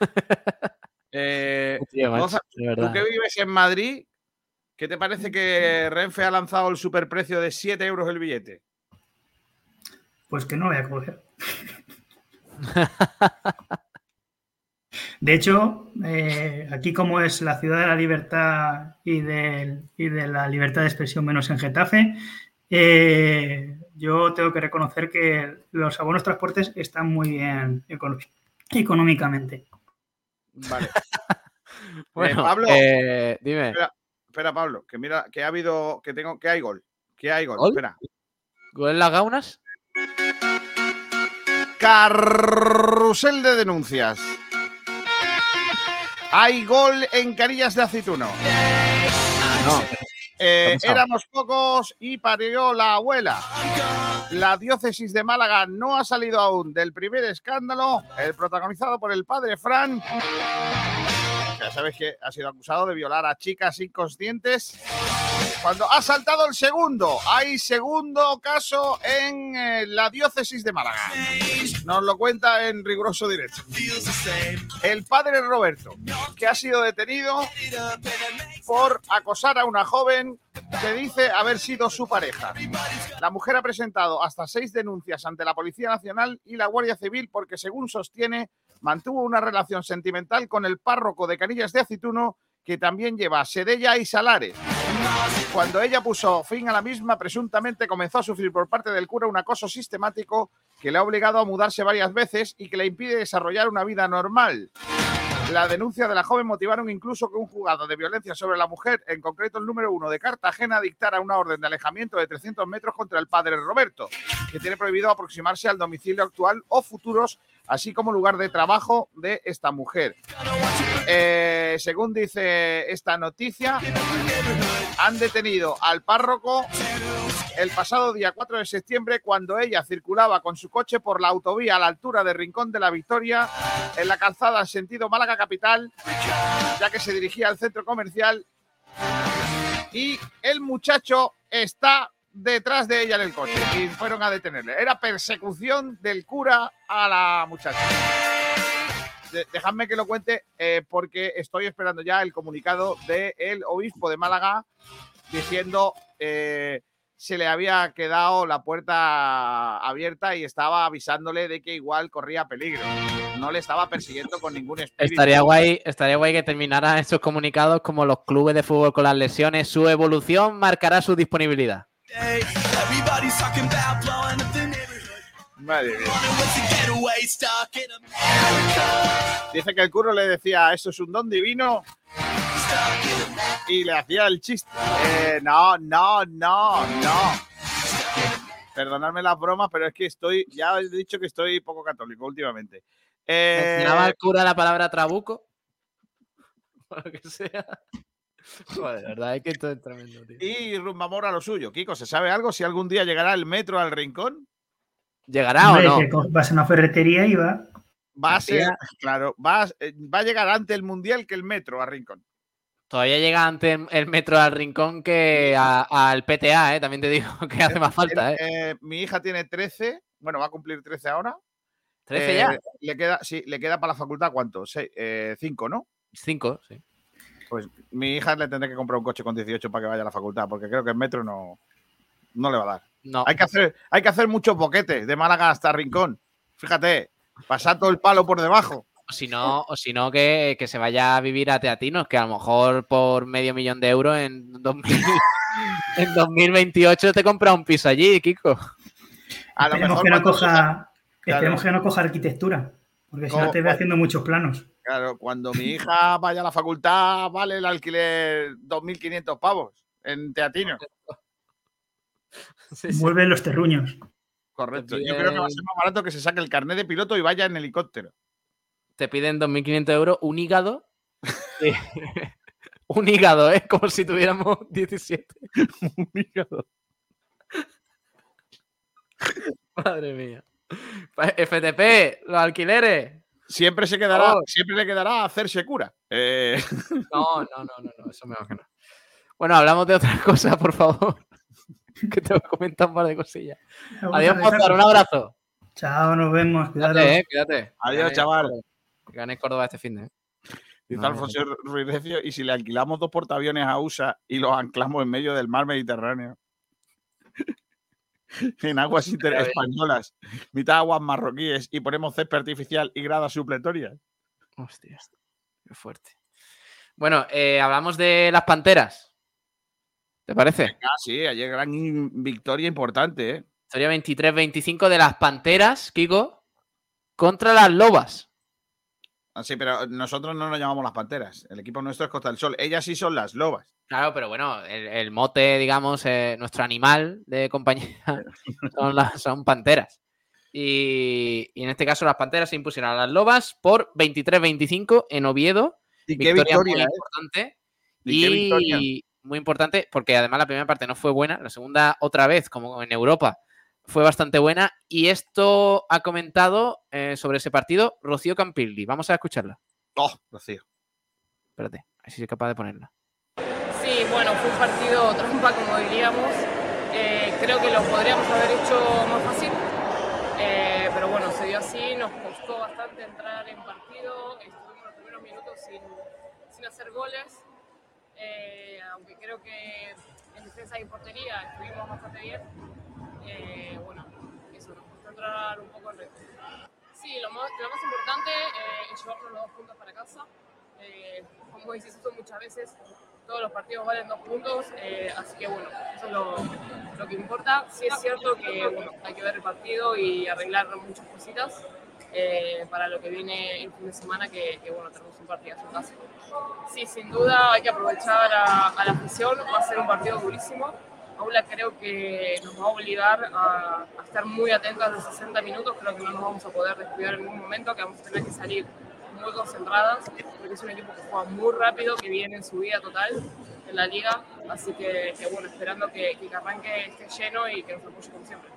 Eh, Tío, macho, Mozart, de Tú que vives en Madrid, ¿qué te parece que Renfe ha lanzado el superprecio de 7 euros el billete? Pues que no lo voy a coger. De hecho, eh, aquí como es la ciudad de la libertad y, del- y de la libertad de expresión menos en Getafe, eh, yo tengo que reconocer que los abonos transportes están muy bien económicamente. Vale. Bueno, Pablo. eh, dime. Espera, espera, Pablo, que mira, que ha habido, que tengo, que hay gol. Que hay gol. ¿Gol? Espera. ¿Gol en las gaunas? Carrusel de denuncias. Hay gol en Carillas de Aceituno. No. Eh, éramos pocos y parió la abuela. La diócesis de Málaga no ha salido aún del primer escándalo, el protagonizado por el padre Fran. Ya sabes que ha sido acusado de violar a chicas inconscientes. Cuando ha saltado el segundo, hay segundo caso en eh, la diócesis de Málaga. Nos lo cuenta en riguroso directo. El padre Roberto, que ha sido detenido por acosar a una joven que dice haber sido su pareja. La mujer ha presentado hasta seis denuncias ante la Policía Nacional y la Guardia Civil porque, según sostiene, mantuvo una relación sentimental con el párroco de Canillas de Acituno, que también lleva Sedella y Salares. Cuando ella puso fin a la misma, presuntamente comenzó a sufrir por parte del cura un acoso sistemático que le ha obligado a mudarse varias veces y que le impide desarrollar una vida normal. La denuncia de la joven motivaron incluso que un juzgado de violencia sobre la mujer, en concreto el número uno de Cartagena, dictara una orden de alejamiento de 300 metros contra el padre Roberto, que tiene prohibido aproximarse al domicilio actual o futuros, así como lugar de trabajo de esta mujer. Eh, según dice esta noticia, han detenido al párroco el pasado día 4 de septiembre cuando ella circulaba con su coche por la autovía a la altura de Rincón de la Victoria en la calzada en sentido Málaga capital, ya que se dirigía al centro comercial y el muchacho está detrás de ella en el coche y fueron a detenerle. Era persecución del cura a la muchacha. De- dejadme que lo cuente eh, porque estoy esperando ya el comunicado del obispo de Málaga diciendo eh, se le había quedado la puerta abierta y estaba avisándole de que igual corría peligro. No le estaba persiguiendo con ningún espíritu. Estaría guay, estaría guay que terminaran esos comunicados como los clubes de fútbol con las lesiones. Su evolución marcará su disponibilidad. Madre mía. Dice que el curro le decía, eso es un don divino. Y le hacía el chiste. Eh, no, no, no, no. Perdonadme las bromas, pero es que estoy, ya he dicho que estoy poco católico últimamente. Eh, ¿Mencionaba el cura la palabra trabuco? O lo que sea. Joder, de verdad es que esto es tremendo, tío. y Rumbamor a lo suyo. Kiko, ¿se sabe algo? Si algún día llegará el metro al rincón. ¿Llegará Hombre, o no? Vas a una ferretería y va. Va a ser, claro, va a, eh, va a llegar antes el mundial que el metro a Rincón. Todavía llega antes el metro al rincón que al PTA, ¿eh? También te digo que hace más falta, ¿eh? Eh, mi hija tiene 13, bueno, va a cumplir 13 ahora. 13 Eh, ya. Le queda, sí, le queda para la facultad, ¿cuánto? 5, ¿no? 5, sí. Pues mi hija le tendré que comprar un coche con 18 para que vaya a la facultad, porque creo que el metro no, no le va a dar. No. Hay que hacer, hay que hacer muchos boquetes de Málaga hasta Rincón. Fíjate, pasar todo el palo por debajo. O si no, o si no que, que se vaya a vivir a Teatinos, que a lo mejor por medio millón de euros en, 2000 en 2028 te compra un piso allí, Kiko. A lo Esperemos mejor que no coja, Claro. esperemos que no coja arquitectura. Porque si no te ve haciendo muchos planos. Claro, cuando mi hija vaya a la facultad, vale el alquiler 2.500 pavos en Teatino. Vuelven los terruños. Correcto. Yo creo que va a ser más barato que se saque el carnet de piloto y vaya en helicóptero. Te piden 2.500 euros un hígado. Eh, un hígado, ¿eh? Como si tuviéramos 17. Un hígado. Madre mía. Pa- FTP, los alquileres. Siempre se quedará, Oh. siempre le quedará hacerse cura. Eh, No, no, no, no, no, eso mejor que no. Bueno, hablamos de otra cosa, por favor. que te voy a comentar un par de cosillas. Adiós, a Mozart, un abrazo. Chao, nos vemos. Cuídate, eh, cuídate. Adiós, Ganéis chaval. Ganéis Córdoba este fin de. ¿eh? dice No, Alfonso Ruiz Recio, y si le alquilamos dos portaaviones a USA y los anclamos en medio del mar Mediterráneo. en aguas inter- bien. españolas, mitad aguas marroquíes y ponemos césped artificial y gradas supletorias. Hostia, qué fuerte. Bueno, eh, hablamos de las panteras. ¿Te parece? Ah, sí, ayer gran victoria importante, ¿eh? Historia 23-25 de las panteras, Kiko, contra las lobas. Sí, pero nosotros no nos llamamos las panteras. El equipo nuestro es Costa del Sol. Ellas sí son las lobas. Claro, pero bueno, el, el mote, digamos, eh, nuestro animal de compañía son, las, son panteras. Y, y en este caso las panteras se impusieron a las lobas por 23-25 en Oviedo. Y qué Victoria victoria, muy ¿eh? importante. Y qué victoria. Y muy importante porque además la primera parte no fue buena, la segunda otra vez, como en Europa, fue bastante buena. Y esto ha comentado eh, sobre ese partido Rocío Campilli. Vamos a escucharla. Oh, Rocío. Espérate, a ver si soy capaz de ponerla. Sí, bueno, fue un partido trampa, como diríamos. Eh, creo que lo podríamos haber hecho más fácil, Eh, pero bueno, se dio así, nos costó bastante entrar en partido, estuvimos los primeros minutos sin, sin hacer goles, Eh, aunque creo que en defensa y portería estuvimos bastante bien. Eh, bueno, eso nos costó entrar un poco en ritmo. Sí, lo más, lo más importante eh, es llevarnos los dos puntos para casa. Eh, como decís eso muchas veces, todos los partidos valen dos puntos, eh, así que bueno, eso es lo, lo, que importa. Sí es cierto que bueno, hay que ver el partido y arreglar muchas cositas eh, para lo que viene el fin de semana, que, que bueno, tenemos un partido en casa. Sí, sin duda hay que aprovechar a, a la afición, va a ser un partido durísimo. Aula creo que nos va a obligar a, estar muy atentos a los 60 minutos, creo que no nos vamos a poder descuidar en ningún momento, que vamos a tener que salir muy concentradas, porque es un equipo que juega muy rápido, que viene en su vida total en la liga, así que, que bueno, esperando que, que arranque esté lleno y que nos apoye como siempre.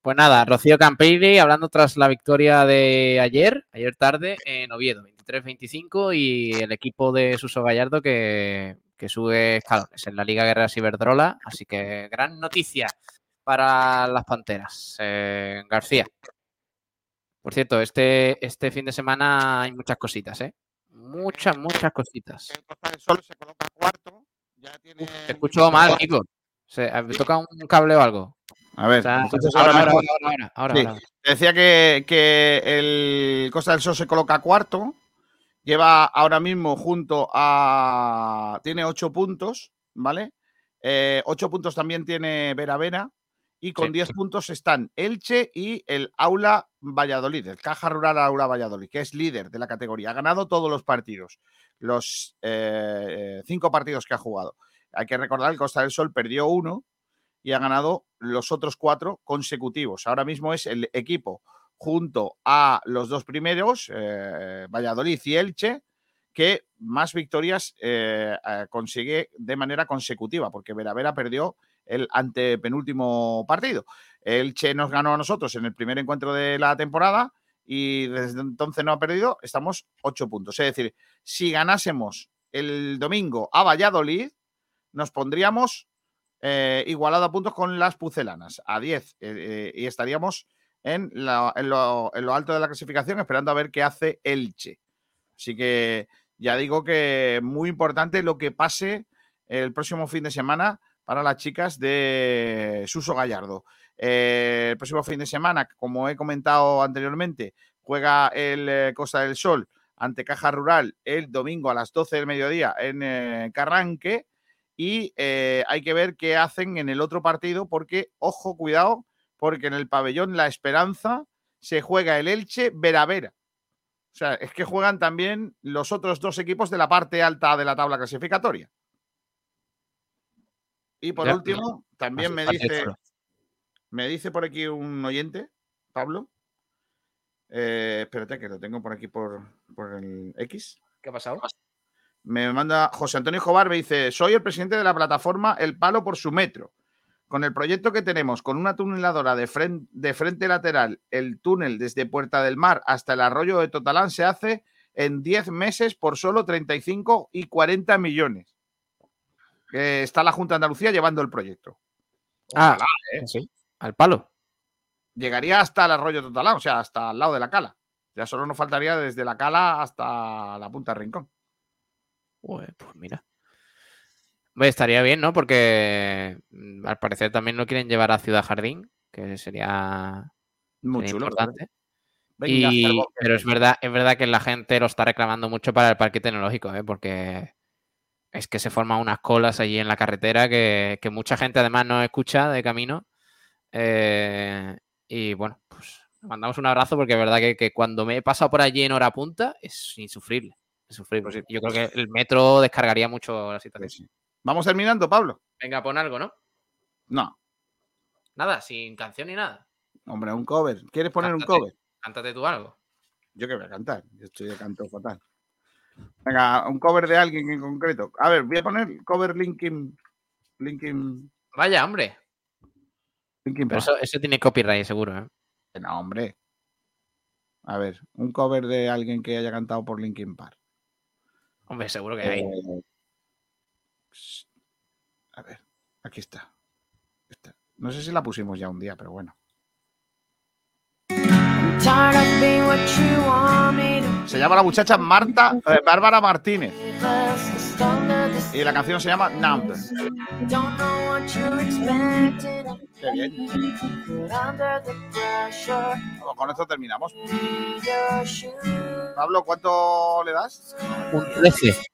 Pues nada, Rocío Campelli hablando tras la victoria de ayer, ayer tarde, en Oviedo, 23-25, y el equipo de Suso Gallardo que, que sube escalones en la Liga Guerreras Iberdrola, así que gran noticia para las Panteras. Eh, García. Por cierto, este, este fin de semana hay muchas cositas, ¿eh? Muchas, muchas cositas. El Sol se coloca cuarto. Ya tiene... Te escucho mal, Nico. ¿Se, ¿Me toca un cable o algo? A ver, O sea, entonces ahora, ahora, ahora, mejor. ahora, ahora, Sí. ahora. Decía que, que el Costa del Sol se coloca cuarto. Lleva ahora mismo junto a. Tiene ocho puntos, ¿vale? Eh, ocho puntos también tiene Vera Vera. Y con Sí. 10 puntos están Elche y el Aula Valladolid, el Caja Rural Aula Valladolid, que es líder de la categoría. Ha ganado todos los partidos, los eh, cinco partidos que ha jugado. Hay que recordar que el Costa del Sol perdió uno y ha ganado los otros cuatro consecutivos. Ahora mismo es el equipo junto a los dos primeros, eh, Valladolid y Elche, que más victorias eh, eh, consigue de manera consecutiva, porque Vera Vera perdió el antepenúltimo partido. Elche nos ganó a nosotros en el primer encuentro de la temporada y desde entonces no ha perdido, estamos ocho puntos. Es decir, si ganásemos el domingo a Valladolid, nos pondríamos igualado a puntos con las pucelanas, a 10, eh, eh, y estaríamos en, la- en lo, en lo alto de la clasificación esperando a ver qué hace Elche. Así que ya digo que muy importante lo que pase el próximo fin de semana para las chicas de Suso Gallardo. Eh, el próximo fin de semana, como he comentado anteriormente, juega el eh, Costa del Sol ante Caja Rural el domingo a las 12 del mediodía en eh, Carranque. Y hay que ver qué hacen en el otro partido, porque, ojo, cuidado, porque en el pabellón La Esperanza se juega el Elche Vera Vera. O sea, es que juegan también los otros dos equipos de la parte alta de la tabla clasificatoria. Y por Ya. último, también me dice, me dice por aquí un oyente, Pablo. Eh, espérate, que lo tengo por aquí por, por el X. ¿Qué ha pasado? Me manda José Antonio Jobar, me dice, soy el presidente de la plataforma El Palo por su metro. Con el proyecto que tenemos, con una tuneladora de, fren- de frente lateral, el túnel desde Puerta del Mar hasta el arroyo de Totalán se hace en 10 meses por solo 35 y 40 millones. Está la Junta de Andalucía llevando el proyecto. Ah, ¿eh? sí, al palo. Llegaría hasta el arroyo de Totalán, o sea, hasta al lado de la cala. Ya solo nos faltaría desde la cala hasta la punta del rincón. Pues mira. Hombre, estaría bien, ¿no? Porque mm, al parecer también lo quieren llevar a Ciudad Jardín, que sería, Muy chulo. importante. Venga, Y- pero es verdad, es verdad que la gente lo está reclamando mucho para el parque tecnológico, ¿eh? porque es que se forman unas colas allí en la carretera que, que mucha gente además no escucha de camino. Eh, y bueno, pues mandamos un abrazo porque es verdad que, que cuando me he pasado por allí en hora punta es insufrible. insufrible. Pues sí. Yo creo que el metro descargaría mucho la situación. Vamos terminando, Pablo. Venga, pon algo, ¿no? No, Nada, sin canción ni nada. hombre, un cover. ¿Quieres poner un cover? Cántate tú algo. Yo que voy a cantar. Yo estoy de canto fatal. Venga, un cover de alguien en concreto. A ver, voy a poner cover Linkin. Linkin. Vaya, hombre. Linkin Pero Park. eso, eso tiene copyright, seguro, ¿eh? No, hombre. A ver, un cover de alguien que haya cantado por Linkin Park. Hombre, seguro que hay. Eh, a ver, aquí está. Esta. No sé si la pusimos ya un día, pero bueno. Se llama la muchacha Marta, eh, Bárbara Martínez. Y la canción se llama Number. Qué bien. Con esto terminamos. Pablo, ¿cuánto le das? Un 13.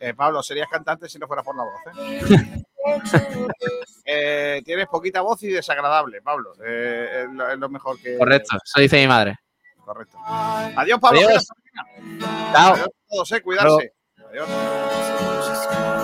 Eh, Pablo, serías cantante si no fuera por la voz. ¿eh? Eh, tienes poquita voz y desagradable, Pablo. Eh, es, lo, es lo mejor que. Correcto, eso dice mi madre. Correcto. Adiós, Pablo. Adiós. Chao. Adiós a todos, eh, cuidarse. Adiós.